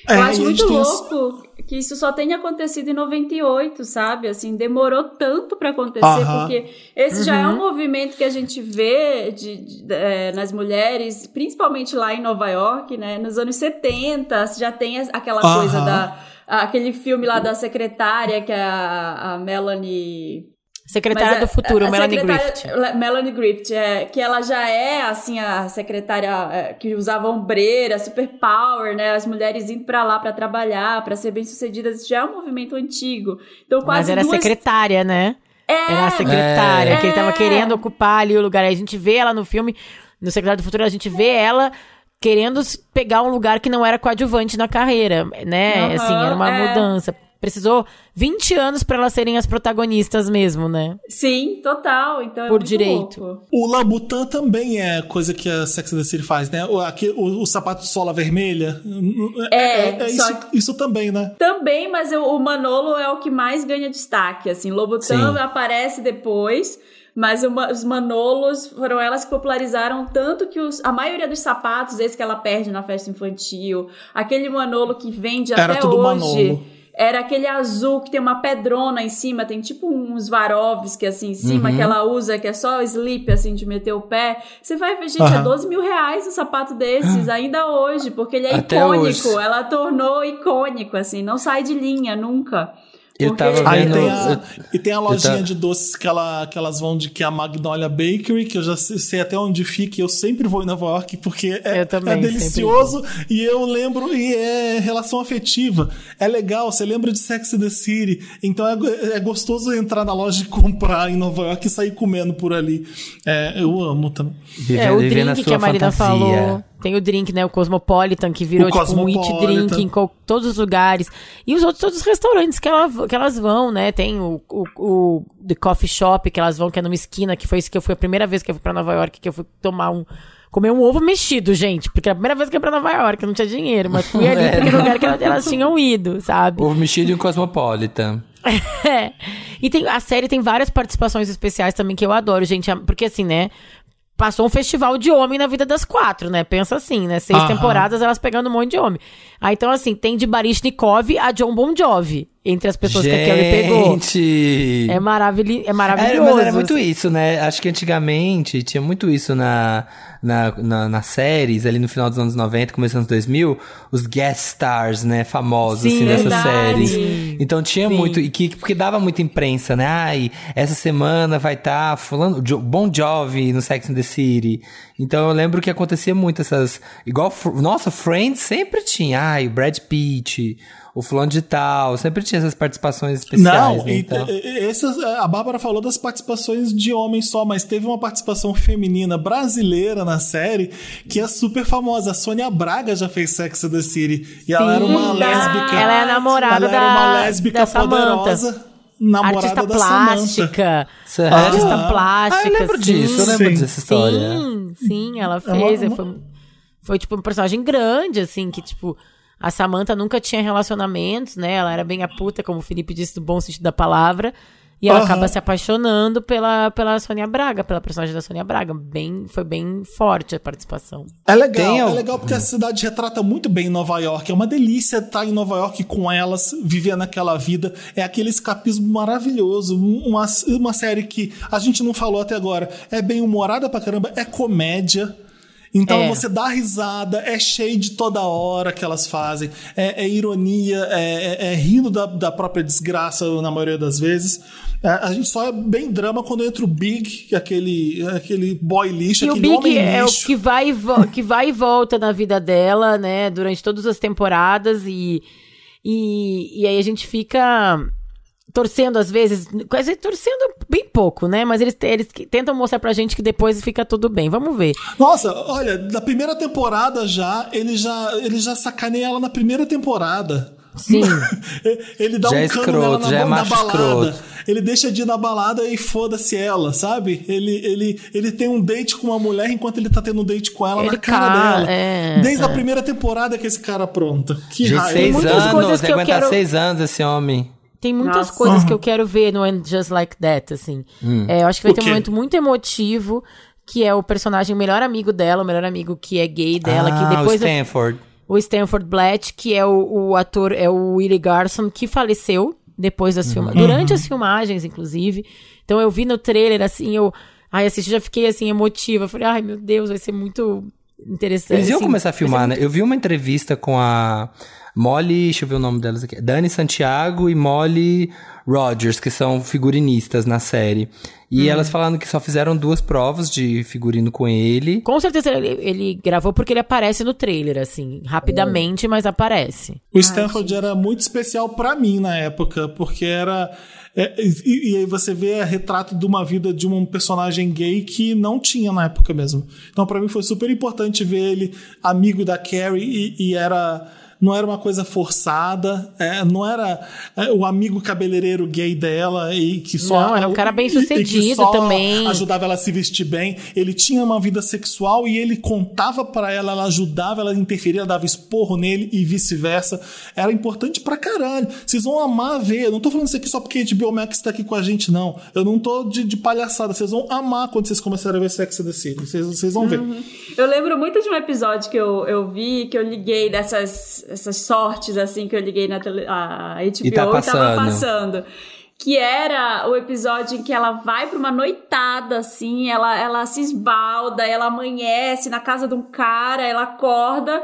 [SPEAKER 1] É,
[SPEAKER 3] Eu acho muito
[SPEAKER 1] tem
[SPEAKER 3] louco que isso só tenha acontecido em 98, sabe? Assim, demorou tanto pra acontecer,
[SPEAKER 1] Aham.
[SPEAKER 3] porque esse já é
[SPEAKER 4] Uhum.
[SPEAKER 3] um movimento que a gente vê de, de- é, nas mulheres, principalmente lá em Nova York, né? Nos anos 70, já tem aquela
[SPEAKER 1] Aham.
[SPEAKER 3] coisa da. Aquele filme lá da secretária, que é a, a Melanie.
[SPEAKER 4] Secretária
[SPEAKER 3] Mas
[SPEAKER 4] do Futuro,
[SPEAKER 3] a
[SPEAKER 4] Melanie Griffith.
[SPEAKER 3] Melanie Griffith, é, que ela já é, assim, a secretária é, que usava ombreira, super power, né? As mulheres indo pra lá pra trabalhar, pra ser bem-sucedidas, já é um movimento antigo. Então, quase
[SPEAKER 4] Mas era
[SPEAKER 3] duas...
[SPEAKER 4] secretária, né?
[SPEAKER 3] É,
[SPEAKER 4] Era a secretária,
[SPEAKER 2] É.
[SPEAKER 4] que ele tava
[SPEAKER 3] É.
[SPEAKER 4] querendo ocupar ali o lugar. Aí a gente vê ela no filme, no Secretário do Futuro, a gente vê ela querendo pegar um lugar que não era coadjuvante na carreira, né?
[SPEAKER 3] Aham,
[SPEAKER 4] assim, era uma
[SPEAKER 3] é.
[SPEAKER 4] mudança. Precisou 20 anos pra elas serem as protagonistas mesmo, né?
[SPEAKER 3] Sim, total. Então é
[SPEAKER 4] Por
[SPEAKER 3] muito
[SPEAKER 4] direito.
[SPEAKER 3] louco.
[SPEAKER 1] O Labutan também é coisa que a Sex and the City faz, né? O, aqui, o, o sapato de sola vermelha.
[SPEAKER 3] É, só
[SPEAKER 1] isso, isso também, né?
[SPEAKER 3] Também, mas o, o Manolo é o que mais ganha destaque, assim. Lobutan
[SPEAKER 2] Sim.
[SPEAKER 3] aparece depois, mas o Ma- os Manolos foram elas que popularizaram tanto que os- a maioria dos sapatos, esse que ela perde na festa infantil, aquele Manolo que vende
[SPEAKER 1] Era
[SPEAKER 3] até
[SPEAKER 1] tudo
[SPEAKER 3] hoje...
[SPEAKER 1] Manolo.
[SPEAKER 3] Era aquele azul que tem uma pedrona em cima, tem tipo uns Varovski assim em cima que ela usa, que é só slip assim de meter o pé. Você vai ver, gente, é
[SPEAKER 1] Aham.
[SPEAKER 3] 12 mil reais um sapato desses, ainda hoje, porque ele é
[SPEAKER 2] Até
[SPEAKER 3] icônico.
[SPEAKER 2] hoje.
[SPEAKER 3] Ela tornou icônico, assim, não sai de linha nunca.
[SPEAKER 2] Eu tava vendo-
[SPEAKER 1] tem a, e tem a lojinha
[SPEAKER 2] tá-
[SPEAKER 1] de doces que, ela, que elas vão de que é a Magnolia Bakery, que eu já sei, até onde fica, e eu sempre vou em Nova York, porque é,
[SPEAKER 4] também,
[SPEAKER 1] é delicioso e eu lembro, e é relação afetiva. É legal, você lembra de Sex and the City, então é, é gostoso entrar na loja e comprar em Nova York e sair comendo por ali. É, eu amo também.
[SPEAKER 4] É, o drink que a Marina
[SPEAKER 2] fantasia.
[SPEAKER 4] falou. Tem o drink, né? O Cosmopolitan, que virou
[SPEAKER 1] O
[SPEAKER 4] tipo um it drink em todos os lugares. E os outros todos os restaurantes que, ela, que elas vão, né? Tem o, o, o The Coffee Shop que elas vão, que é numa esquina, que foi isso que eu fui a primeira vez que eu fui pra Nova York, que eu fui tomar um. Comer um ovo mexido, gente. Porque é a primeira vez que eu fui pra Nova York, eu não tinha dinheiro, mas fui ali
[SPEAKER 2] É.
[SPEAKER 4] porque lugar que elas, elas tinham ido, sabe?
[SPEAKER 2] Ovo mexido e um cosmopolitan.
[SPEAKER 4] É. E tem, a série tem várias participações especiais também que eu adoro, gente. Porque assim, né? Passou um festival de homem na vida das quatro, né? Pensa assim, né? Seis
[SPEAKER 1] Aham.
[SPEAKER 4] temporadas elas pegando um monte de homem. Aí então, assim, tem de Barishnikov a John Bon Jovi, entre as pessoas que a Kelly pegou.
[SPEAKER 2] Gente!
[SPEAKER 4] É, maravili é
[SPEAKER 2] Era,
[SPEAKER 4] maravilhoso.
[SPEAKER 2] mas era muito
[SPEAKER 4] assim.
[SPEAKER 2] isso, né? Acho que antigamente tinha muito isso na, na, na, nas séries, ali no final dos anos 90, começando dos 2000, os guest stars, né? Famosos,
[SPEAKER 4] Sim,
[SPEAKER 2] assim, nessas
[SPEAKER 3] verdade.
[SPEAKER 2] séries. Então tinha
[SPEAKER 4] Sim.
[SPEAKER 2] muito, e que, porque dava muita imprensa, né? Ai, essa semana vai estar fulano, Jo- Bon Jovi no Sex and the City. Então eu lembro que acontecia muito essas, igual, nossa, Friends sempre tinha, ai, o Brad Pitt, o fulano de tal, sempre tinha essas participações especiais,
[SPEAKER 1] Não,
[SPEAKER 2] né?
[SPEAKER 1] e-
[SPEAKER 2] Então-
[SPEAKER 1] essas, a Bárbara falou das participações de homens só, mas teve uma participação feminina brasileira na série que é super famosa. A Sônia Braga já fez Sex and the City. E ela
[SPEAKER 4] Sim,
[SPEAKER 1] era uma
[SPEAKER 3] verdade.
[SPEAKER 1] lésbica.
[SPEAKER 4] Ela é a namorada
[SPEAKER 1] ela era uma
[SPEAKER 4] da-
[SPEAKER 1] lésbica
[SPEAKER 4] da
[SPEAKER 1] poderosa. Namorada
[SPEAKER 4] Artista
[SPEAKER 1] da
[SPEAKER 4] plástica. Artista
[SPEAKER 1] Ah.
[SPEAKER 4] plástica.
[SPEAKER 2] Ah, eu lembro
[SPEAKER 4] sim.
[SPEAKER 2] disso, eu lembro
[SPEAKER 1] Sim.
[SPEAKER 2] dessa história.
[SPEAKER 4] Sim, sim, ela
[SPEAKER 1] É
[SPEAKER 4] fez.
[SPEAKER 1] uma-
[SPEAKER 4] Foi, foi, tipo, um personagem grande, assim, que, tipo, a Samantha nunca tinha relacionamentos, né? Ela era bem a puta, como o Felipe disse, do bom sentido da palavra. E ela
[SPEAKER 1] Aham.
[SPEAKER 4] acaba se apaixonando pela, pela Sônia Braga, pela personagem da Sônia Braga. Bem, foi bem forte a participação.
[SPEAKER 1] É legal,
[SPEAKER 2] Tem
[SPEAKER 1] é
[SPEAKER 2] al-
[SPEAKER 1] legal porque a cidade retrata muito bem Nova York. É uma delícia estar em Nova York com elas, vivendo aquela vida. É aquele escapismo maravilhoso. Um- Uma, uma série que a gente não falou até agora. É bem humorada pra caramba, é comédia. Então
[SPEAKER 4] É.
[SPEAKER 1] você dá risada, é shade toda hora que elas fazem, é, é ironia, é, é- é rindo da, da própria desgraça na maioria das vezes. É, a gente só é bem drama quando entra o Big, aquele, aquele boy lixo,
[SPEAKER 4] E o
[SPEAKER 1] aquele
[SPEAKER 4] Big
[SPEAKER 1] homem
[SPEAKER 4] é o
[SPEAKER 1] lixo.
[SPEAKER 4] que vai, e que vai e volta na vida dela, né? Durante todas as temporadas. E, e, e aí a gente fica torcendo às vezes, quase torcendo bem pouco, né? Mas eles, eles tentam mostrar pra gente que depois fica tudo bem. Vamos ver.
[SPEAKER 1] Nossa, olha, na primeira temporada já, ele já, ele já sacaneia ela na primeira temporada.
[SPEAKER 4] Sim.
[SPEAKER 1] ele dá
[SPEAKER 2] Já é
[SPEAKER 1] um cano
[SPEAKER 2] escroto,
[SPEAKER 1] nela na,
[SPEAKER 2] já é
[SPEAKER 1] na
[SPEAKER 2] macho
[SPEAKER 1] balada.
[SPEAKER 2] escroto.
[SPEAKER 1] Ele deixa de ir na balada e foda-se ela, sabe? Ele, ele, ele tem um date com uma mulher enquanto ele tá tendo um date com ela
[SPEAKER 4] Ele
[SPEAKER 1] na cara dela.
[SPEAKER 4] é,
[SPEAKER 1] Desde a
[SPEAKER 4] é.
[SPEAKER 1] primeira temporada que esse cara apronta. Que
[SPEAKER 2] De
[SPEAKER 1] raiva.
[SPEAKER 2] seis
[SPEAKER 4] muitas
[SPEAKER 2] anos, tem
[SPEAKER 4] que eu
[SPEAKER 2] aguentar
[SPEAKER 4] quero-
[SPEAKER 2] seis anos esse homem.
[SPEAKER 4] Tem muitas
[SPEAKER 3] Nossa.
[SPEAKER 4] coisas
[SPEAKER 1] Uhum.
[SPEAKER 4] que eu quero ver no And Just Like That, assim. É, eu acho que vai
[SPEAKER 1] O
[SPEAKER 4] ter um momento muito emotivo, que é o personagem o melhor amigo dela, o melhor amigo que é gay dela,
[SPEAKER 2] ah,
[SPEAKER 4] que depois
[SPEAKER 2] o Stanford.
[SPEAKER 4] o Stanford Blatt, que é o, o ator, é o Willie Garson, que faleceu depois das filmagens, durante as filmagens, inclusive. Então eu vi no trailer, assim, eu ai, assisti, já fiquei, assim, emotiva. Falei, ai, meu Deus, vai ser muito interessante.
[SPEAKER 2] Eles iam
[SPEAKER 4] assim,
[SPEAKER 2] começar a filmar,
[SPEAKER 4] ser
[SPEAKER 2] né? Eu vi uma entrevista com a Molly, deixa eu ver o nome delas aqui. Dani Santiago e Molly Rogers, que são figurinistas na série. E
[SPEAKER 4] Hum.
[SPEAKER 2] elas falando que só fizeram duas provas de figurino com ele.
[SPEAKER 4] Com certeza ele, ele gravou porque ele aparece no trailer, assim, rapidamente, mas aparece.
[SPEAKER 1] O Stanford era muito especial pra mim na época, porque era. é, e, e aí você vê retrato de uma vida de um personagem gay que não tinha na época mesmo. Então pra mim foi super importante ver ele amigo da Carrie e, e era. Não era uma coisa forçada, é, não era é, o amigo cabeleireiro gay dela e que só.
[SPEAKER 4] Não, era um cara bem
[SPEAKER 1] e- e que
[SPEAKER 4] sucedido
[SPEAKER 1] só
[SPEAKER 4] também.
[SPEAKER 1] Ajudava ela a se vestir bem. Ele tinha uma vida sexual e ele contava pra ela, ela ajudava, ela interferia, ela dava esporro nele e vice-versa. Era importante pra caralho. Vocês vão amar ver. Eu não tô falando isso aqui só porque a HBO Max tá aqui com a gente, não. Eu não tô de, de palhaçada. Vocês vão amar quando vocês começarem a ver Sex and the City. Vocês, vocês vão ver.
[SPEAKER 3] Eu lembro muito de um episódio que eu, eu vi, que eu liguei dessas essas sortes, assim, que eu liguei na tele, a HBO
[SPEAKER 2] E tá
[SPEAKER 3] tava
[SPEAKER 2] passando.
[SPEAKER 3] passando. Que era o episódio em que ela vai pra uma noitada, assim, ela, ela se esbalda, ela amanhece na casa de um cara, ela acorda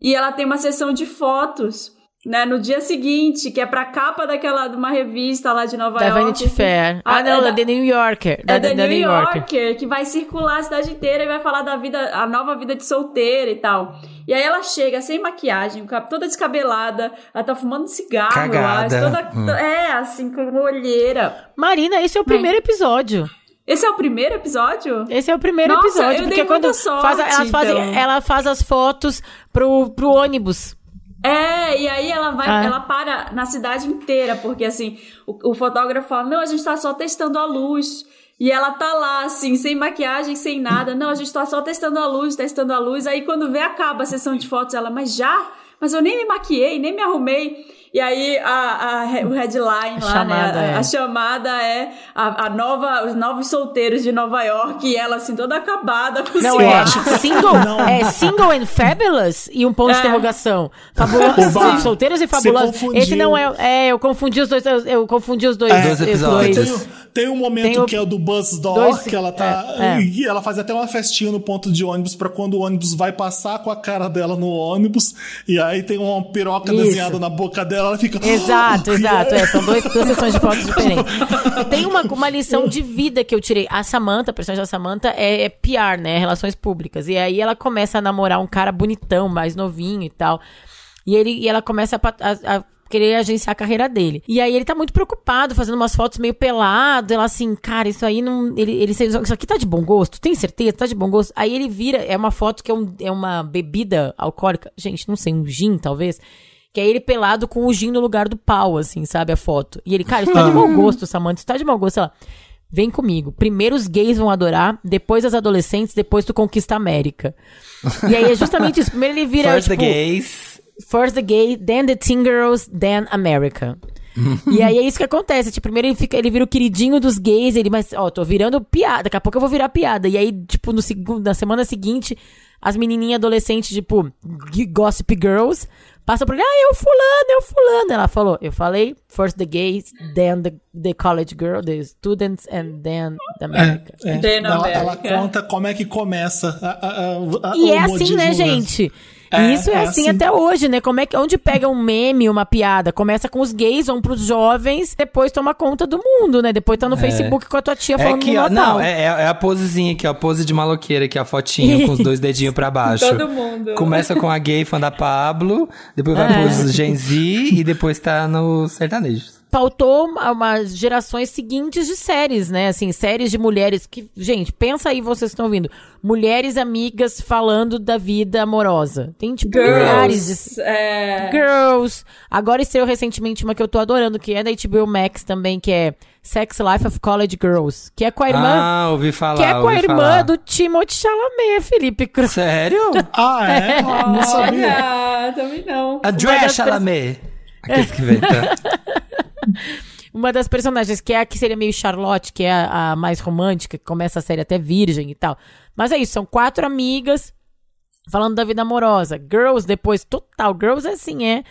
[SPEAKER 3] e ela tem uma sessão de fotos, né, no dia seguinte, que é pra capa daquela, de uma revista lá de Nova
[SPEAKER 4] Da
[SPEAKER 3] York.
[SPEAKER 4] Vanity Fair. Ah,
[SPEAKER 3] é
[SPEAKER 4] não,
[SPEAKER 3] da-
[SPEAKER 4] da The New Yorker. Da,
[SPEAKER 3] é da,
[SPEAKER 4] da
[SPEAKER 3] New
[SPEAKER 4] Yorker.
[SPEAKER 3] Yorker, que vai circular a cidade inteira e vai falar da vida, a nova vida de solteira e tal. E aí ela chega sem maquiagem, toda descabelada, ela tá fumando cigarro,
[SPEAKER 2] Cagada.
[SPEAKER 3] eu acho, toda,
[SPEAKER 2] Hum.
[SPEAKER 3] é, assim, com uma olheira.
[SPEAKER 4] Marina, esse é o primeiro episódio.
[SPEAKER 3] Esse é o primeiro episódio?
[SPEAKER 4] Esse é o primeiro
[SPEAKER 3] Nossa,
[SPEAKER 4] episódio.
[SPEAKER 3] eu
[SPEAKER 4] porque
[SPEAKER 3] dei
[SPEAKER 4] quando
[SPEAKER 3] muita sorte,
[SPEAKER 4] faz, a- ela, faz,
[SPEAKER 3] então.
[SPEAKER 4] ela faz as fotos pro, pro ônibus.
[SPEAKER 3] É, e aí ela vai,
[SPEAKER 4] Ah.
[SPEAKER 3] ela para na cidade inteira, porque assim, o, o fotógrafo fala, não, a gente tá só testando a luz. E ela tá lá, assim, sem maquiagem, sem nada. Não, a gente tá só testando a luz, testando a luz. Aí quando vê, acaba a sessão de fotos, ela, mas já? Mas eu nem me maquiei, nem me arrumei. E aí a, a- o headline lá,
[SPEAKER 4] chamada
[SPEAKER 3] né?
[SPEAKER 4] é.
[SPEAKER 3] A, a chamada é a, a nova, os novos solteiros de Nova York. E ela, assim, toda acabada com
[SPEAKER 4] Não, é single, é single and fabulous e um ponto de
[SPEAKER 3] É.
[SPEAKER 4] interrogação. Fabulo-
[SPEAKER 1] Oba,
[SPEAKER 4] sim, solteiros e fabulosos. Esse não é. É, eu confundi os dois. Eu, eu confundi os dois.
[SPEAKER 2] Dois
[SPEAKER 4] os
[SPEAKER 2] episódios.
[SPEAKER 4] dois.
[SPEAKER 1] Tem, tem um momento
[SPEAKER 4] Tem o-
[SPEAKER 1] que é o do Buzz Door,
[SPEAKER 4] dois-
[SPEAKER 1] que ela tá.
[SPEAKER 4] é, é.
[SPEAKER 1] E ela faz até uma festinha no ponto de ônibus pra quando o ônibus vai passar com a cara dela no ônibus. E aí tem uma piroca
[SPEAKER 4] Isso.
[SPEAKER 1] desenhada na boca dela, ela fica.
[SPEAKER 4] Exato,
[SPEAKER 1] "Ah,
[SPEAKER 4] exato. É, são dois, duas sessões de fotos diferentes. Tem uma, uma lição de vida que eu tirei. A Samantha, a personagem da Samantha, é, é PR, né? Relações públicas. E aí ela começa a namorar um cara bonitão, mais novinho e tal. E, ele, e ela começa a, a- a querer agenciar a carreira dele. E aí ele tá muito preocupado, fazendo umas fotos meio pelado. Ela assim, cara, isso aí não. Ele, ele isso aqui tá de bom gosto? Tem certeza? Tá de bom gosto? Aí ele vira, é uma foto que é, um- é uma bebida alcoólica. Gente, não sei, um gin, talvez. Que é ele pelado com o gin no lugar do pau, assim, sabe? A foto. E ele, cara, isso tá de mau gosto, Samantha, isso tá de mau gosto. Ela, vem comigo. Primeiro os gays vão adorar, depois as adolescentes, depois tu conquista a América. E aí é justamente isso. Primeiro ele vira,
[SPEAKER 2] First the
[SPEAKER 4] tipo,
[SPEAKER 2] gays.
[SPEAKER 4] First the gay, then the teen girls, then America. e aí é isso que acontece. Tipo, primeiro ele, fica, ele vira o queridinho dos gays, ele, mas, ó, tô virando piada, daqui a pouco eu vou virar piada. E aí, tipo, no, na semana seguinte, as menininhas adolescentes, tipo, gossip girls, passam por ele, ah, eu fulano, eu fulano. Ela falou, eu falei, first the gays, then the, the college girl, the students, and then the America.
[SPEAKER 1] É,
[SPEAKER 3] Then
[SPEAKER 1] ela, ela
[SPEAKER 3] America.
[SPEAKER 1] conta como é que começa a, a- a-
[SPEAKER 4] E
[SPEAKER 1] o
[SPEAKER 4] é assim, né,
[SPEAKER 1] modismo,
[SPEAKER 4] gente?
[SPEAKER 1] É,
[SPEAKER 4] Isso é,
[SPEAKER 1] é
[SPEAKER 4] assim,
[SPEAKER 1] assim.
[SPEAKER 4] até hoje, né? Como é que, onde pega um meme, uma piada? Começa com os gays, vão pros jovens, depois toma conta do mundo, né? Depois tá no Facebook com a tua tia
[SPEAKER 2] É
[SPEAKER 4] falando
[SPEAKER 2] que,
[SPEAKER 4] no
[SPEAKER 2] ó,
[SPEAKER 4] Natal.
[SPEAKER 2] não, é, é a posezinha aqui, ó, a pose de maloqueira aqui, a fotinha com os dois dedinhos pra baixo.
[SPEAKER 3] Todo mundo.
[SPEAKER 2] Começa com a gay fã da Pablo, depois vai
[SPEAKER 4] É.
[SPEAKER 2] pros Gen Z e depois tá no sertanejo.
[SPEAKER 4] Pautou uma- umas gerações seguintes de séries, né? Assim, séries de mulheres que... Gente, pensa aí, vocês estão ouvindo. Mulheres amigas falando da vida amorosa. Tem, tipo, milhares de
[SPEAKER 3] Girls. É...
[SPEAKER 4] Girls. Agora estreou recentemente uma que eu tô adorando, que é da HBO Max também, que é Sex Life of College Girls. Que é com a irmã.
[SPEAKER 2] Ah, ouvi falar,
[SPEAKER 4] que é com a irmã
[SPEAKER 2] falar.
[SPEAKER 4] do Timothy Chalamet, Felipe Cruz.
[SPEAKER 2] Sério?
[SPEAKER 1] Ah, é? Não sabia.
[SPEAKER 3] Olha, também não.
[SPEAKER 2] André Chalamet. Aqueles que vem, tá?
[SPEAKER 4] Uma das personagens, que é a que seria meio Charlotte, que é a, a mais romântica, que começa a série até virgem e tal. Mas é isso, são quatro amigas falando da vida amorosa. Girls, depois, total. Girls é assim, é.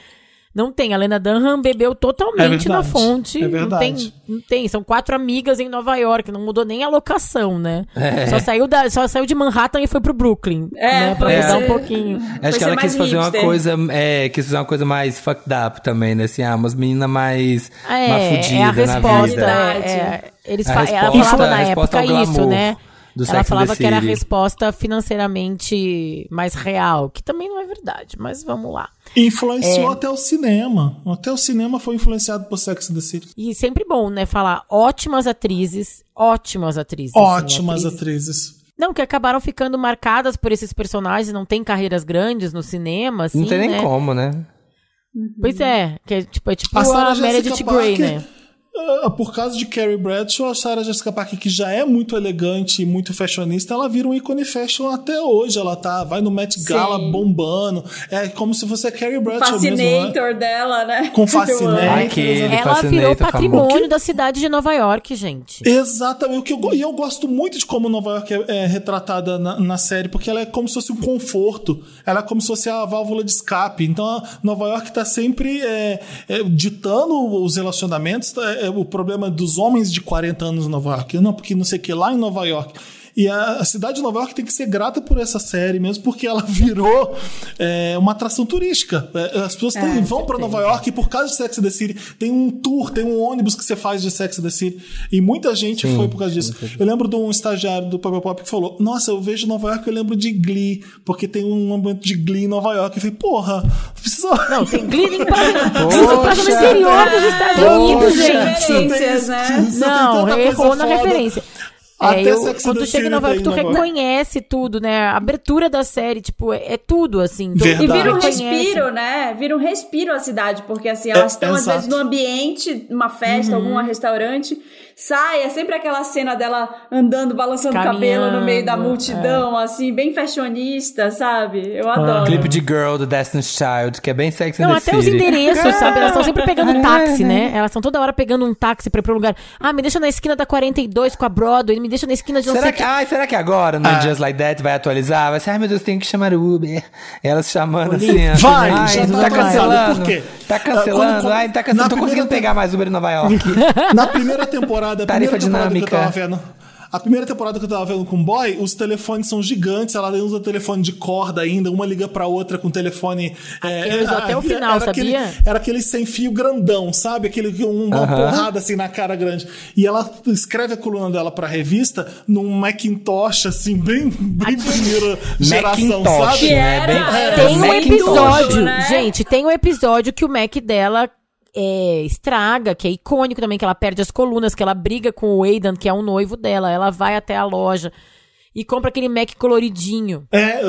[SPEAKER 4] Não tem. A Lena Dunham bebeu totalmente
[SPEAKER 1] É
[SPEAKER 4] na fonte.
[SPEAKER 1] é
[SPEAKER 4] Não
[SPEAKER 1] verdade.
[SPEAKER 4] tem, não tem. São quatro amigas em Nova York. Não mudou nem a locação, né?
[SPEAKER 2] É.
[SPEAKER 4] Só, saiu da, só saiu de Manhattan e foi pro Brooklyn.
[SPEAKER 3] É,
[SPEAKER 4] né? Pra
[SPEAKER 3] foi
[SPEAKER 4] mudar um pouquinho.
[SPEAKER 2] Acho
[SPEAKER 3] Foi
[SPEAKER 2] que ela
[SPEAKER 3] mais
[SPEAKER 2] quis fazer uma
[SPEAKER 3] hipster.
[SPEAKER 2] coisa, é, quis fazer uma coisa mais fucked up também, né? Assim, ah, umas meninas mais
[SPEAKER 4] É,
[SPEAKER 2] mafudidas
[SPEAKER 4] é a
[SPEAKER 2] na
[SPEAKER 4] resposta.
[SPEAKER 2] vida.
[SPEAKER 3] Verdade.
[SPEAKER 4] É, é, eles
[SPEAKER 2] A resposta-
[SPEAKER 4] ela falava na época
[SPEAKER 2] ao
[SPEAKER 4] isso,
[SPEAKER 2] glamour
[SPEAKER 4] né?
[SPEAKER 2] Do
[SPEAKER 4] ela falava
[SPEAKER 2] the
[SPEAKER 4] que era a resposta financeiramente mais real, que também não é verdade, mas vamos lá.
[SPEAKER 1] Influenciou
[SPEAKER 4] É.
[SPEAKER 1] até o cinema. Até o cinema foi influenciado por Sex and the City.
[SPEAKER 4] E sempre bom, né, falar ótimas atrizes, ótimas atrizes. assim,
[SPEAKER 1] Ótimas
[SPEAKER 4] atrizes-
[SPEAKER 1] atrizes.
[SPEAKER 4] Não, que acabaram ficando marcadas por esses personagens, não tem carreiras grandes no cinema, assim,
[SPEAKER 2] Não tem nem
[SPEAKER 4] né?
[SPEAKER 2] como, né?
[SPEAKER 4] Pois é, que é tipo, é tipo
[SPEAKER 1] A
[SPEAKER 4] a, Meredith Grey, né?
[SPEAKER 1] Ah, por causa de Carrie Bradshaw, a Sarah Jessica Parker, que já é muito elegante e muito fashionista, ela vira um ícone fashion até hoje. Ela tá, vai no Met Gala
[SPEAKER 3] Sim.
[SPEAKER 1] bombando. É como se fosse a Carrie Bradshaw mesmo,
[SPEAKER 3] Fascinator
[SPEAKER 1] né?
[SPEAKER 3] dela, né?
[SPEAKER 1] Com Fascinator.
[SPEAKER 2] Aquele
[SPEAKER 4] Ela
[SPEAKER 2] Fascinator
[SPEAKER 4] virou
[SPEAKER 2] famoso.
[SPEAKER 4] patrimônio da cidade de Nova York, gente.
[SPEAKER 1] Exatamente. O que eu, e eu gosto muito de como Nova York é, é retratada na, na série, porque ela é como se fosse um conforto. Ela é como se fosse a válvula de escape. Então, a Nova York está sempre é, é, ditando os relacionamentos. tá? É, o problema dos homens de 40 anos em Nova York. Não, porque não sei o que, lá em Nova York. E a, cidade de Nova York tem que ser grata por essa série mesmo, porque ela virou é, uma atração turística. É, As pessoas têm- vão para Nova York por causa de Sex and the City. Tem um tour, tem um ônibus que você faz de Sex and the City. E muita gente foi por causa disso. Eu lembro de um estagiário do Papel Pop que falou: Nossa, eu vejo Nova York, eu lembro de Glee, porque tem um momento de Glee em Nova York. Eu falei, porra, precisa.
[SPEAKER 4] Não, tem Glee em praça, praça no interior dos Estados Unidos, gente.
[SPEAKER 3] Referências, né?
[SPEAKER 4] Não, errou na referência.
[SPEAKER 1] Até
[SPEAKER 4] É, eu, quando tu chega em Nova York, tu reconhece tudo, né? A abertura da série, tipo, é, é tudo, assim. Tu
[SPEAKER 3] E vira um respiro, né? Vira um respiro a cidade, porque assim, elas estão às
[SPEAKER 1] exato.
[SPEAKER 3] vezes no ambiente, numa festa, algum restaurante, sai, é sempre aquela cena dela andando, balançando o cabelo no meio da
[SPEAKER 4] Caminhando,
[SPEAKER 3] multidão, assim, bem fashionista, sabe? Eu adoro.
[SPEAKER 2] Clipe de Girl do Destiny's Child, que é bem sexy
[SPEAKER 4] Não, até os
[SPEAKER 2] City.
[SPEAKER 4] endereços, sabe? Elas estão sempre pegando
[SPEAKER 2] É,
[SPEAKER 4] táxi,
[SPEAKER 2] é.
[SPEAKER 4] né? Elas estão toda hora pegando um táxi pra ir pro lugar. Ah, me deixa na esquina da 42 com a Broadway, me deixa na esquina de não
[SPEAKER 2] Será
[SPEAKER 4] sei
[SPEAKER 2] que,
[SPEAKER 4] que.
[SPEAKER 2] ai, será que agora no
[SPEAKER 1] Ah.
[SPEAKER 2] Just Like That vai atualizar? Vai ser, ai meu Deus, tenho que chamar o Uber. Elas chamando assim, ó.
[SPEAKER 1] Vai,
[SPEAKER 2] ai,
[SPEAKER 1] já
[SPEAKER 2] tá,
[SPEAKER 1] tá
[SPEAKER 2] cancelando.
[SPEAKER 1] Por quê?
[SPEAKER 2] Tá
[SPEAKER 1] Ah,
[SPEAKER 2] cancelando.
[SPEAKER 1] quando- quando-
[SPEAKER 2] ai, tá cancelando. Não tô conseguindo pegar mais Uber em Nova York.
[SPEAKER 1] Na primeira temporada, a
[SPEAKER 2] Tarifa
[SPEAKER 1] primeira temporada que eu
[SPEAKER 2] dinâmica.
[SPEAKER 1] tava vendo. A primeira temporada que eu tava vendo com o boy, os telefones são gigantes, ela usa telefone de corda ainda, uma liga pra outra com telefone. É,
[SPEAKER 4] Aquele usou até o final,
[SPEAKER 1] era aquele,
[SPEAKER 4] sabia?
[SPEAKER 1] era aquele sem fio grandão, sabe? Aquele que um- uma porrada assim na cara grande. E ela escreve a coluna dela pra revista num Macintosh, assim, bem, bem primeira geração,
[SPEAKER 2] Macintosh,
[SPEAKER 1] sabe?
[SPEAKER 2] Né?
[SPEAKER 3] era-
[SPEAKER 2] Bem-
[SPEAKER 3] era
[SPEAKER 4] Tem um episódio,
[SPEAKER 3] né?
[SPEAKER 4] gente, tem um episódio que o Mac dela é, estraga, que é icônico também, que ela perde as colunas, que ela briga com o Aidan, que é um noivo dela. Ela vai até a loja e compra aquele Mac coloridinho.
[SPEAKER 1] É,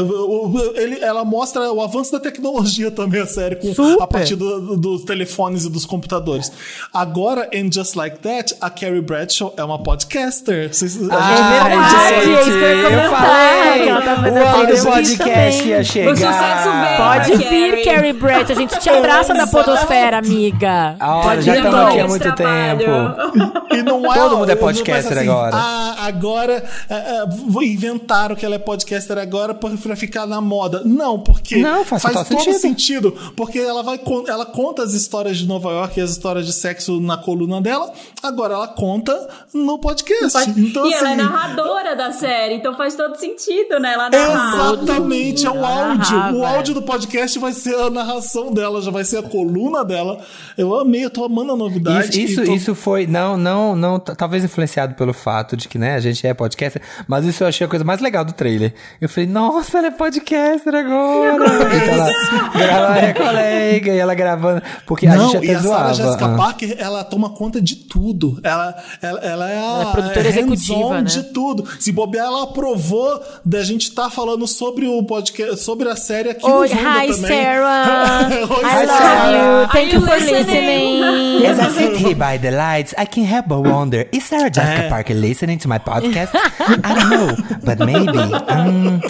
[SPEAKER 1] ele, ela mostra o avanço da tecnologia também, a série, com,
[SPEAKER 4] Super.
[SPEAKER 1] a partir do- do- dos telefones e dos computadores. Agora, em Just Like That, a Carrie Bradshaw é uma podcaster. Vocês, a
[SPEAKER 2] Ah,
[SPEAKER 1] gente disso,
[SPEAKER 4] verdade,
[SPEAKER 2] gente,
[SPEAKER 4] é isso que eu ia
[SPEAKER 2] eu falei.
[SPEAKER 4] ela tá fazendo
[SPEAKER 2] o
[SPEAKER 4] entrevista
[SPEAKER 2] podcast ia chegar.
[SPEAKER 4] Pode vir, Carrie Bradshaw. A gente te abraça da podosfera, amiga.
[SPEAKER 2] Ah,
[SPEAKER 4] Pode
[SPEAKER 2] já estamos aqui há muito
[SPEAKER 3] trabalho.
[SPEAKER 2] tempo.
[SPEAKER 1] E não é,
[SPEAKER 2] Todo mundo é podcaster
[SPEAKER 1] assim,
[SPEAKER 2] agora.
[SPEAKER 1] Ah, agora é, é, vou- inventaram que ela é podcaster agora pra, ficar na moda. Não, porque
[SPEAKER 2] Não, faz total
[SPEAKER 1] todo
[SPEAKER 2] sentido.
[SPEAKER 1] sentido. Porque ela vai ela conta as histórias de Nova York e as histórias de sexo na coluna dela. Agora ela conta no podcast. Então,
[SPEAKER 3] e ela é
[SPEAKER 1] assim,
[SPEAKER 3] narradora da série, então faz todo sentido, né? Ela narrar.
[SPEAKER 1] Exatamente, é o áudio.
[SPEAKER 4] narrava,
[SPEAKER 1] o áudio do podcast vai ser a narração dela, já vai ser a coluna dela. Eu amei, eu tô amando a novidade.
[SPEAKER 2] Isso, isso,
[SPEAKER 1] tô-
[SPEAKER 2] isso foi, não, não, não, t- talvez influenciado pelo fato de que, né, a gente é podcaster, mas isso eu achei a coisa mais legal do trailer. Eu falei, nossa, ela é podcaster agora. Então ela grava é colega e ela gravando, porque a
[SPEAKER 1] Não,
[SPEAKER 2] gente
[SPEAKER 1] e
[SPEAKER 2] até
[SPEAKER 1] a Sarah
[SPEAKER 2] zoava.
[SPEAKER 1] Jessica
[SPEAKER 2] ah.
[SPEAKER 1] Parker, ela toma conta de tudo. Ela, ela, ela é a
[SPEAKER 4] Ela é produtora executiva, né?
[SPEAKER 1] de tudo. Se bobear, ela aprovou da gente estar falando sobre o podcast, sobre a série aqui
[SPEAKER 4] Oi,
[SPEAKER 1] no
[SPEAKER 4] hi,
[SPEAKER 1] também.
[SPEAKER 4] Sarah.
[SPEAKER 1] Oi,
[SPEAKER 4] I
[SPEAKER 1] Sarah.
[SPEAKER 4] love you. Thank you
[SPEAKER 3] you
[SPEAKER 4] for
[SPEAKER 3] listening?
[SPEAKER 4] listening.
[SPEAKER 2] As I sit here by the lights, I can't help but wonder, is Sarah Jessica
[SPEAKER 1] É.
[SPEAKER 2] Parker listening to my podcast? I don't know, but maybe. Um,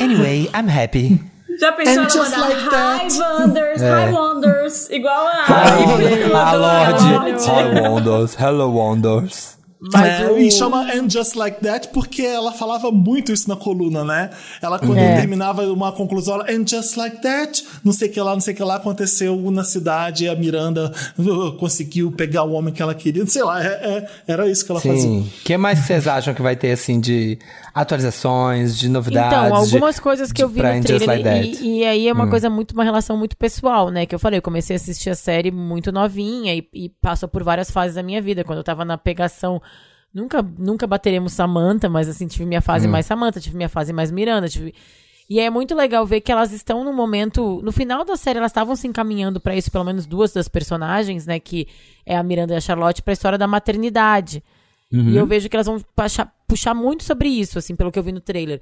[SPEAKER 2] anyway, I'm happy.
[SPEAKER 3] Já pensou
[SPEAKER 1] And just
[SPEAKER 3] mandar
[SPEAKER 1] like
[SPEAKER 3] Hi
[SPEAKER 1] that.
[SPEAKER 3] Wonders,
[SPEAKER 2] É.
[SPEAKER 3] Hi Wonders, igual a...
[SPEAKER 2] A Lorde.
[SPEAKER 3] Lorde.
[SPEAKER 2] Hi, Wonders. Hello, Wonders.
[SPEAKER 4] Mas
[SPEAKER 1] É,
[SPEAKER 4] o-
[SPEAKER 1] E chama And Just Like That porque ela falava muito isso na coluna, né? Ela, quando
[SPEAKER 4] É.
[SPEAKER 1] terminava uma conclusão, ela, And Just Like That, não sei o que lá, não sei o que lá, aconteceu na cidade a Miranda uh, conseguiu pegar o homem que ela queria. Sei lá, é- é- era isso que ela fazia.
[SPEAKER 2] Sim. O que mais vocês acham que vai ter, assim, de atualizações, de novidades?
[SPEAKER 4] Então, algumas
[SPEAKER 2] de-
[SPEAKER 4] coisas que
[SPEAKER 2] de-
[SPEAKER 4] eu vi no trailer,
[SPEAKER 2] Like That?
[SPEAKER 4] e, e aí é uma coisa muito, uma relação muito pessoal, né? Que eu falei, eu comecei a assistir a série muito novinha e, e passou por várias fases da minha vida. Quando eu tava na pegação, nunca, nunca bateremos Samantha, mas assim, tive minha fase mais Samantha, tive minha fase mais Miranda, tive... E é muito legal ver que elas estão no momento. No final da série, elas estavam se encaminhando pra isso, pelo menos duas das personagens, né? Que é a Miranda e a Charlotte, pra história da maternidade. E eu vejo que elas vão puxar, puxar muito sobre isso, assim, pelo que eu vi no trailer.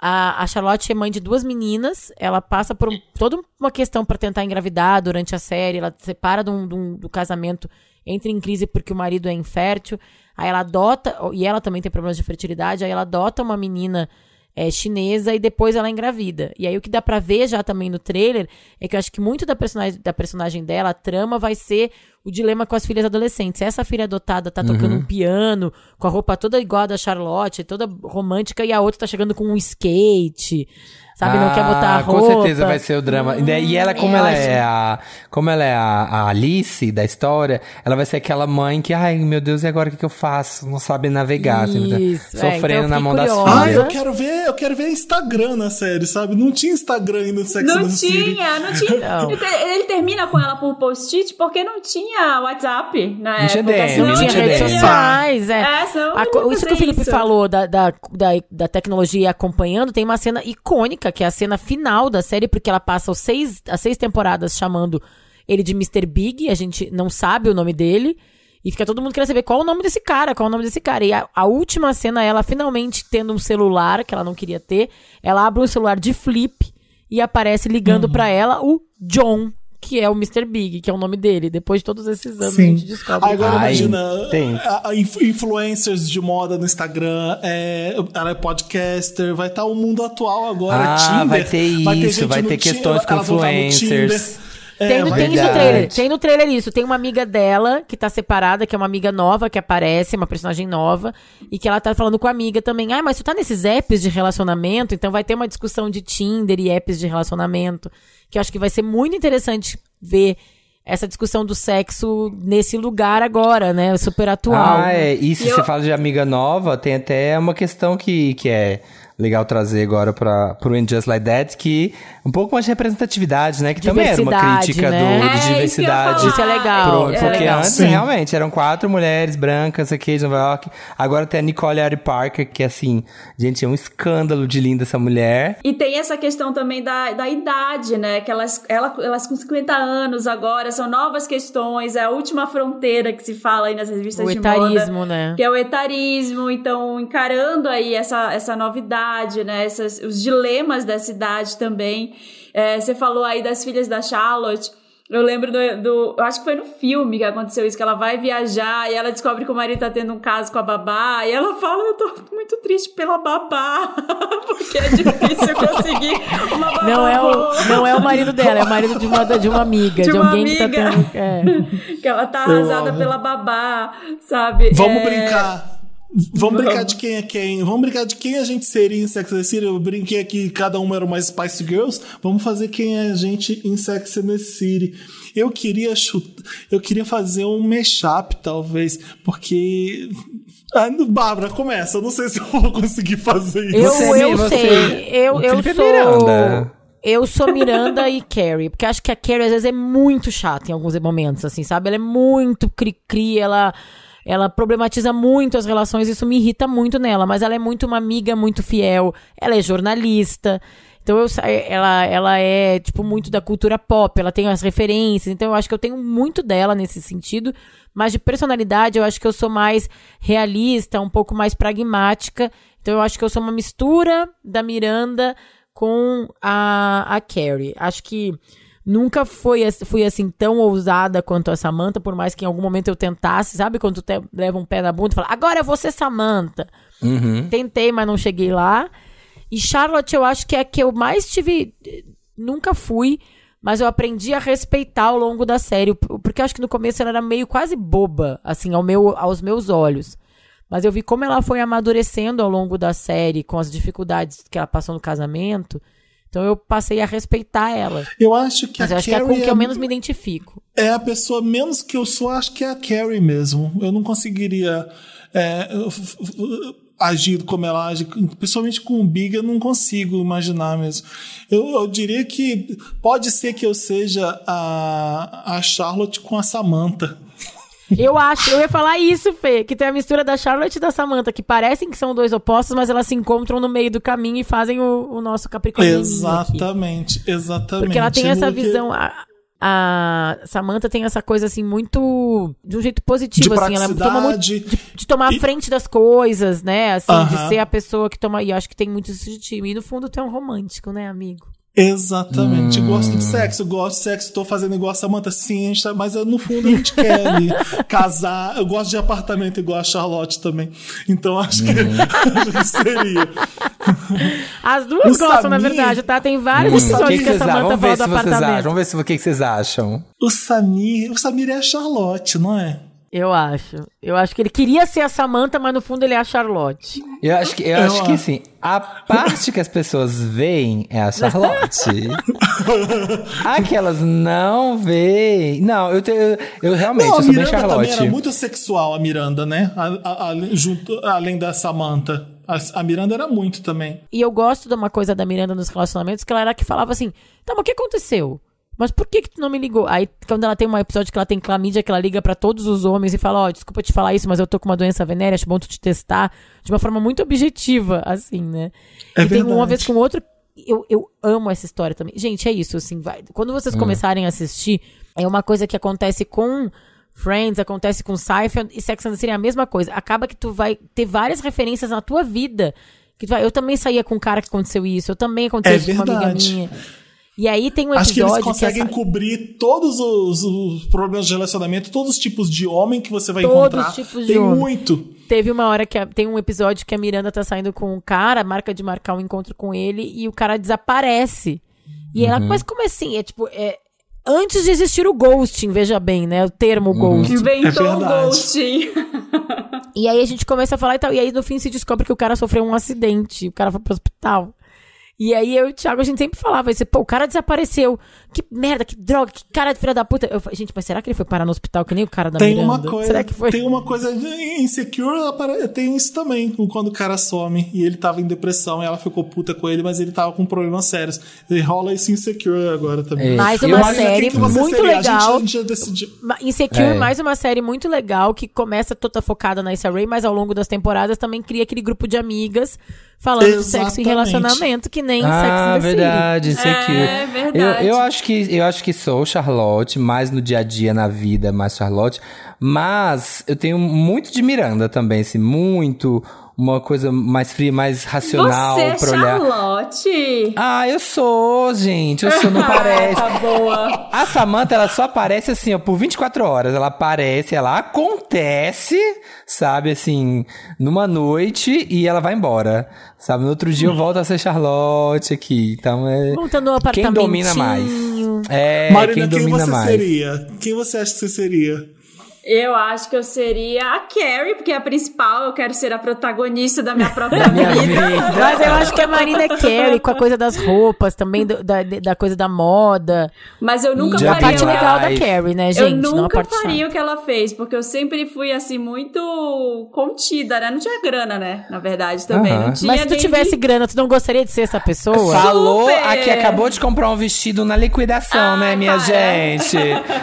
[SPEAKER 4] A, a Charlotte é mãe de duas meninas, ela passa por um- toda uma questão pra tentar engravidar durante a série, ela se separa um- do casamento entra em crise porque o marido é infértil. Aí ela adota, e ela também tem problemas de fertilidade, aí ela adota uma menina é, chinesa e depois ela engravida. E aí o que dá pra ver já também no trailer é que eu acho que muito da personagem, da personagem dela, a trama vai ser o dilema com as filhas adolescentes. Essa filha adotada tá tocando um piano, com a roupa toda igual a da Charlotte, toda romântica, e a outra tá chegando com um skate. Sabe, não quer botar a
[SPEAKER 2] Ah,
[SPEAKER 4] roupa.
[SPEAKER 2] Com certeza vai ser o drama. E daí- E ela, como
[SPEAKER 4] eu
[SPEAKER 2] ela
[SPEAKER 4] acho-
[SPEAKER 2] é a. Como ela é a, a Alice da história, ela vai ser aquela mãe que, ai, meu Deus, e agora o que, que eu faço? Não sabe navegar, assim, tá
[SPEAKER 4] Isso, é, então
[SPEAKER 2] sofrendo
[SPEAKER 4] eu
[SPEAKER 2] na mão das
[SPEAKER 4] curiosa.
[SPEAKER 1] Ah,
[SPEAKER 2] filhas.
[SPEAKER 1] eu quero ver, eu quero ver Instagram na série, sabe? Não tinha Instagram ainda no Sex
[SPEAKER 3] Não tinha, não tinha.
[SPEAKER 4] Não.
[SPEAKER 3] Ele te- Ele termina com ela por post-it porque não tinha WhatsApp na
[SPEAKER 2] Não tinha
[SPEAKER 3] época.
[SPEAKER 2] DM,
[SPEAKER 3] senão
[SPEAKER 4] Não tinha
[SPEAKER 2] tinha
[SPEAKER 4] redes sociais, é.
[SPEAKER 3] É,
[SPEAKER 4] A isso que o Felipe
[SPEAKER 3] isso.
[SPEAKER 4] falou da, da, da, da tecnologia acompanhando, tem uma cena icônica, que é a cena final da série, porque ela passa os seis, as seis temporadas chamando ele de Mr. Big, a gente não sabe o nome dele. E fica todo mundo querendo saber qual o nome desse cara, qual o nome desse cara. E a, a última cena, ela finalmente tendo um celular que ela não queria ter, ela abre um celular de flip e aparece ligando pra ela o John, que é o Mr. Big, que é o nome dele. Depois de todos esses anos, a
[SPEAKER 1] Sim.
[SPEAKER 4] gente descobre.
[SPEAKER 1] Agora
[SPEAKER 2] Ai,
[SPEAKER 1] imagina,
[SPEAKER 2] tem.
[SPEAKER 1] a- a inf- influencers de moda no Instagram, é, ela é podcaster, vai estar o mundo atual agora,
[SPEAKER 2] Ah,
[SPEAKER 1] Tinder.
[SPEAKER 2] vai ter isso, vai ter
[SPEAKER 1] Ti-
[SPEAKER 2] questões com influencers.
[SPEAKER 1] É,
[SPEAKER 4] Tem, no- tem isso no trailer. Tem no trailer isso. Tem uma amiga dela que tá separada, que é uma amiga nova que aparece, uma personagem nova, e que ela tá falando com a amiga também. Ah, mas tu tá nesses apps de relacionamento, então vai ter uma discussão de Tinder e apps de relacionamento, que eu acho que vai ser muito interessante ver essa discussão do sexo nesse lugar agora, né? Super atual.
[SPEAKER 2] Ah, é. E se
[SPEAKER 3] E eu-
[SPEAKER 2] você fala de amiga nova, tem até uma questão que, que é legal trazer agora para pro And Just Like That, que um pouco mais de representatividade, né? Que também era uma crítica
[SPEAKER 4] né?
[SPEAKER 2] do,
[SPEAKER 3] É,
[SPEAKER 2] de
[SPEAKER 3] isso
[SPEAKER 2] diversidade.
[SPEAKER 3] falar.
[SPEAKER 4] Isso é legal,
[SPEAKER 2] Pro-
[SPEAKER 4] isso é
[SPEAKER 2] porque
[SPEAKER 4] legal.
[SPEAKER 2] antes,
[SPEAKER 1] Sim.
[SPEAKER 2] realmente, eram quatro mulheres brancas aqui de Nova York. Agora tem a Nicole Ari Parker, que assim, gente, é um escândalo de linda essa mulher.
[SPEAKER 3] E tem essa questão também da, da idade, né? Que elas, ela, elas com 50 anos agora, são novas questões, é a última fronteira que se fala aí nas revistas
[SPEAKER 4] O
[SPEAKER 3] de
[SPEAKER 4] etarismo,
[SPEAKER 3] moda.
[SPEAKER 4] né?
[SPEAKER 3] Que é o etarismo, então encarando aí essa, essa novidade, né? Essas, os dilemas dessa idade também. É, você falou aí das filhas da Charlotte. Eu lembro do, do. Eu acho que foi no filme que aconteceu isso, que ela vai viajar e ela descobre que o marido tá tendo um caso com a babá. E ela fala: Eu tô muito triste pela babá, porque é difícil conseguir uma babá.
[SPEAKER 4] Não é,
[SPEAKER 3] boa."
[SPEAKER 4] o, não é o marido dela, é o marido de uma, de uma amiga, de,
[SPEAKER 3] De uma
[SPEAKER 4] alguém que tá
[SPEAKER 3] amiga.
[SPEAKER 4] tendo. é.
[SPEAKER 3] que ela tá arrasada pela babá, sabe?
[SPEAKER 1] Vamos
[SPEAKER 3] É,
[SPEAKER 1] brincar. Vamos brincar de quem é quem. Vamos brincar de quem a gente seria em Sex and the City. Eu brinquei aqui, cada uma era uma Spice Girls. Vamos fazer quem é a gente em Sex and the City. Eu queria chutar, eu queria fazer um mashup, talvez, porque. Ah, Bárbara, começa. Eu não sei se eu vou conseguir fazer isso.
[SPEAKER 4] Eu, eu
[SPEAKER 2] você-
[SPEAKER 4] sei. Eu,
[SPEAKER 2] o
[SPEAKER 4] eu
[SPEAKER 2] Felipe é
[SPEAKER 4] sou.
[SPEAKER 2] Miranda.
[SPEAKER 4] Eu sou Miranda e Carrie. Porque acho que a Carrie às vezes é muito chata em alguns momentos, assim, sabe? Ela é muito cri-cri, ela. Ela problematiza muito as relações, isso me irrita muito nela, mas ela é muito uma amiga muito fiel. Ela é jornalista. Então eu, ela, ela é, tipo, muito da cultura pop, ela tem as referências, então eu acho que eu tenho muito dela nesse sentido, mas de personalidade eu acho que eu sou mais realista, um pouco mais pragmática. Então eu acho que eu sou uma mistura da Miranda com a, a Carrie. Acho que nunca foi, fui assim tão ousada quanto a Samantha, por mais que em algum momento eu tentasse, sabe? Quando tu te- leva um pé na bunda e fala, agora eu vou ser Samantha.
[SPEAKER 2] Uhum.
[SPEAKER 4] Tentei, mas não cheguei lá. E Charlotte, eu acho que é a que eu mais tive. Nunca fui, mas eu aprendi a respeitar ao longo da série. Porque eu acho que no começo ela era meio quase boba, assim, ao meu, aos meus olhos. Mas eu vi como ela foi amadurecendo ao longo da série, com as dificuldades que ela passou no casamento. Então eu passei a respeitar ela.
[SPEAKER 1] Eu acho que
[SPEAKER 4] Mas
[SPEAKER 1] a
[SPEAKER 4] eu acho que é com
[SPEAKER 1] Carrie
[SPEAKER 4] que eu menos me identifico.
[SPEAKER 1] é a pessoa menos que eu sou, acho que é a Carrie mesmo. Eu não conseguiria é, agir como ela age, principalmente com o Big, eu não consigo imaginar mesmo. Eu, eu diria que pode ser que eu seja a, a Charlotte com a Samantha.
[SPEAKER 4] Eu acho, eu ia falar isso, Fê, que tem a mistura da Charlotte e da Samantha, que parecem que são dois opostos, mas elas se encontram no meio do caminho e fazem o, o nosso Capricorniano. aqui.
[SPEAKER 1] Exatamente, exatamente.
[SPEAKER 4] Porque ela tem essa
[SPEAKER 1] Porque-
[SPEAKER 4] visão. A, a Samantha tem essa coisa assim muito. de um jeito positivo,
[SPEAKER 1] De
[SPEAKER 4] assim. Ela toma muito. De, de tomar a
[SPEAKER 1] E-
[SPEAKER 4] frente das coisas, né? Assim, de
[SPEAKER 1] Aham.
[SPEAKER 4] ser a pessoa que toma. E acho que tem muito isso de time. E no fundo tu é um romântico, né, amigo?
[SPEAKER 1] Exatamente. Gosto de sexo, gosto de sexo, tô fazendo igual a Samantha, sim, tá- mas no fundo a gente quer ali casar. Eu gosto de apartamento igual a Charlotte também. Então acho que, acho que seria.
[SPEAKER 4] As duas
[SPEAKER 1] O
[SPEAKER 4] gostam, na
[SPEAKER 1] Samir-
[SPEAKER 4] verdade, tá? Tem vários
[SPEAKER 1] Hum,
[SPEAKER 4] episódios
[SPEAKER 2] que,
[SPEAKER 4] que,
[SPEAKER 2] que
[SPEAKER 4] a
[SPEAKER 2] vocês acham?
[SPEAKER 4] Samantha fala do
[SPEAKER 2] se vocês acham.
[SPEAKER 4] apartamento.
[SPEAKER 2] Vamos ver se, o que, que vocês acham.
[SPEAKER 1] O Samir, o Samir é a Charlotte, não é?
[SPEAKER 4] Eu acho. Eu acho que ele queria ser a Samantha, mas no fundo ele é a Charlotte.
[SPEAKER 2] Eu acho que, eu
[SPEAKER 1] Eu
[SPEAKER 2] acho que assim, a parte que as pessoas veem é a Charlotte. a que elas não veem. Não, eu, te- eu, eu realmente
[SPEAKER 1] Não,
[SPEAKER 2] eu
[SPEAKER 1] a
[SPEAKER 2] sou bem
[SPEAKER 1] Miranda também
[SPEAKER 2] Charlotte.
[SPEAKER 1] era muito sexual, a Miranda, né? A- a- a- junto, além da Samantha. A, a Miranda era muito também.
[SPEAKER 4] E eu gosto de uma coisa da Miranda nos relacionamentos, que ela era que falava assim, tá, mas o que aconteceu? Mas por que que tu não me ligou? Aí, quando ela tem um episódio que ela tem clamídia, que ela liga pra todos os homens e fala, ó, desculpa te falar isso, mas eu tô com uma doença venérea, acho bom tu te testar. De uma forma muito objetiva, assim, né?
[SPEAKER 1] É
[SPEAKER 4] e tem uma
[SPEAKER 1] verdade.
[SPEAKER 4] vez com outro... Eu, eu amo essa história também. Gente, é isso, assim, vai. Quando vocês começarem a assistir, é uma coisa que acontece com... Friends, acontece com Seinfeld e Sex and the City é a mesma coisa. Acaba que tu vai ter várias referências na tua vida. Que tu vai, eu também saía com um cara que aconteceu isso, eu também aconteceu
[SPEAKER 1] É
[SPEAKER 4] isso com uma amiga
[SPEAKER 1] verdade.
[SPEAKER 4] minha. E aí tem um
[SPEAKER 1] Acho que
[SPEAKER 4] episódio
[SPEAKER 1] eles conseguem
[SPEAKER 4] essa-
[SPEAKER 1] cobrir todos os, os problemas de relacionamento, todos os tipos de homem que você vai
[SPEAKER 4] Todos
[SPEAKER 1] encontrar.
[SPEAKER 4] os tipos de
[SPEAKER 1] Tem
[SPEAKER 4] homem.
[SPEAKER 1] muito.
[SPEAKER 4] Teve uma hora que a- tem um episódio que a Miranda tá saindo com um cara, marca de marcar um encontro com ele e o cara desaparece. E ela, mas como assim? É tipo, é antes de existir o ghosting, veja bem, né? O termo ghosting.
[SPEAKER 3] Inventou
[SPEAKER 1] É
[SPEAKER 3] o ghosting.
[SPEAKER 4] E aí a gente começa a falar e tal. E aí no fim se descobre que o cara sofreu um acidente. O cara foi pro hospital. E aí eu e o Thiago, a gente sempre falava isso. Pô, o cara desapareceu. Que merda, que droga, que cara de filha da puta. Eu falei, gente, mas será que ele foi parar no hospital que nem o cara da
[SPEAKER 1] Tem
[SPEAKER 4] Miranda?
[SPEAKER 1] uma coisa.
[SPEAKER 4] Será que foi?
[SPEAKER 1] Tem uma coisa de insecure, tem isso também, quando o cara some e ele tava em depressão e ela ficou puta com ele, mas ele tava com problemas sérios. E rola isso insecure agora também.
[SPEAKER 2] É,
[SPEAKER 4] Mais
[SPEAKER 2] eu
[SPEAKER 4] uma
[SPEAKER 1] Marina,
[SPEAKER 4] série muito
[SPEAKER 1] seria? A gente-
[SPEAKER 4] legal.
[SPEAKER 1] A gente, já decidiu.
[SPEAKER 4] Insecure,
[SPEAKER 2] É.
[SPEAKER 4] mais uma série muito legal que começa toda focada na Issa Rae, mas ao longo das temporadas também cria aquele grupo de amigas falando de sexo
[SPEAKER 1] Exatamente.
[SPEAKER 4] e relacionamento, que nem
[SPEAKER 2] Ah,
[SPEAKER 4] and the City.
[SPEAKER 2] verdade, insecure.
[SPEAKER 3] É, verdade.
[SPEAKER 2] Eu, eu acho que eu acho que sou Charlotte, mais no dia a dia, na vida, mais Charlotte. Mas eu tenho muito de Miranda também, assim, muito uma coisa mais fria, mais racional
[SPEAKER 3] Você é
[SPEAKER 2] pra olhar.
[SPEAKER 3] Charlotte.
[SPEAKER 2] Ah, eu sou, gente. Eu sou, não parece.
[SPEAKER 3] Tá boa.
[SPEAKER 2] A Samantha, ela só aparece assim, ó, por 24 horas. Ela aparece, ela acontece, sabe, assim, numa noite e ela vai embora. Sabe, no outro dia eu volto a ser Charlotte aqui. Então é.
[SPEAKER 4] Montando um
[SPEAKER 2] Quem domina mais? É,
[SPEAKER 1] Marina,
[SPEAKER 2] quem
[SPEAKER 1] quem,
[SPEAKER 2] domina
[SPEAKER 1] você
[SPEAKER 2] mais?
[SPEAKER 1] seria? Quem você acha que você seria?
[SPEAKER 3] Eu acho que eu seria a Carrie, porque é a principal, eu quero ser a protagonista da minha própria
[SPEAKER 2] Minha
[SPEAKER 3] vida.
[SPEAKER 2] vida.
[SPEAKER 4] Mas eu acho que a Marina é Carrie, com a coisa das roupas, também do- da, da coisa da moda.
[SPEAKER 3] Mas eu nunca
[SPEAKER 4] E a
[SPEAKER 3] faria.
[SPEAKER 4] parte legal da Carrie, né, gente?
[SPEAKER 3] eu nunca faria
[SPEAKER 4] chata.
[SPEAKER 3] o que ela fez, porque eu sempre fui assim, muito contida, né? Não tinha grana, né? Na verdade, também. Não tinha
[SPEAKER 4] Mas se tu tivesse
[SPEAKER 3] de-
[SPEAKER 4] grana, tu não gostaria de ser essa pessoa?
[SPEAKER 2] Falou
[SPEAKER 3] Super!
[SPEAKER 2] a que acabou de comprar um vestido na liquidação,
[SPEAKER 3] Ai,
[SPEAKER 2] né, minha
[SPEAKER 3] para.
[SPEAKER 2] gente?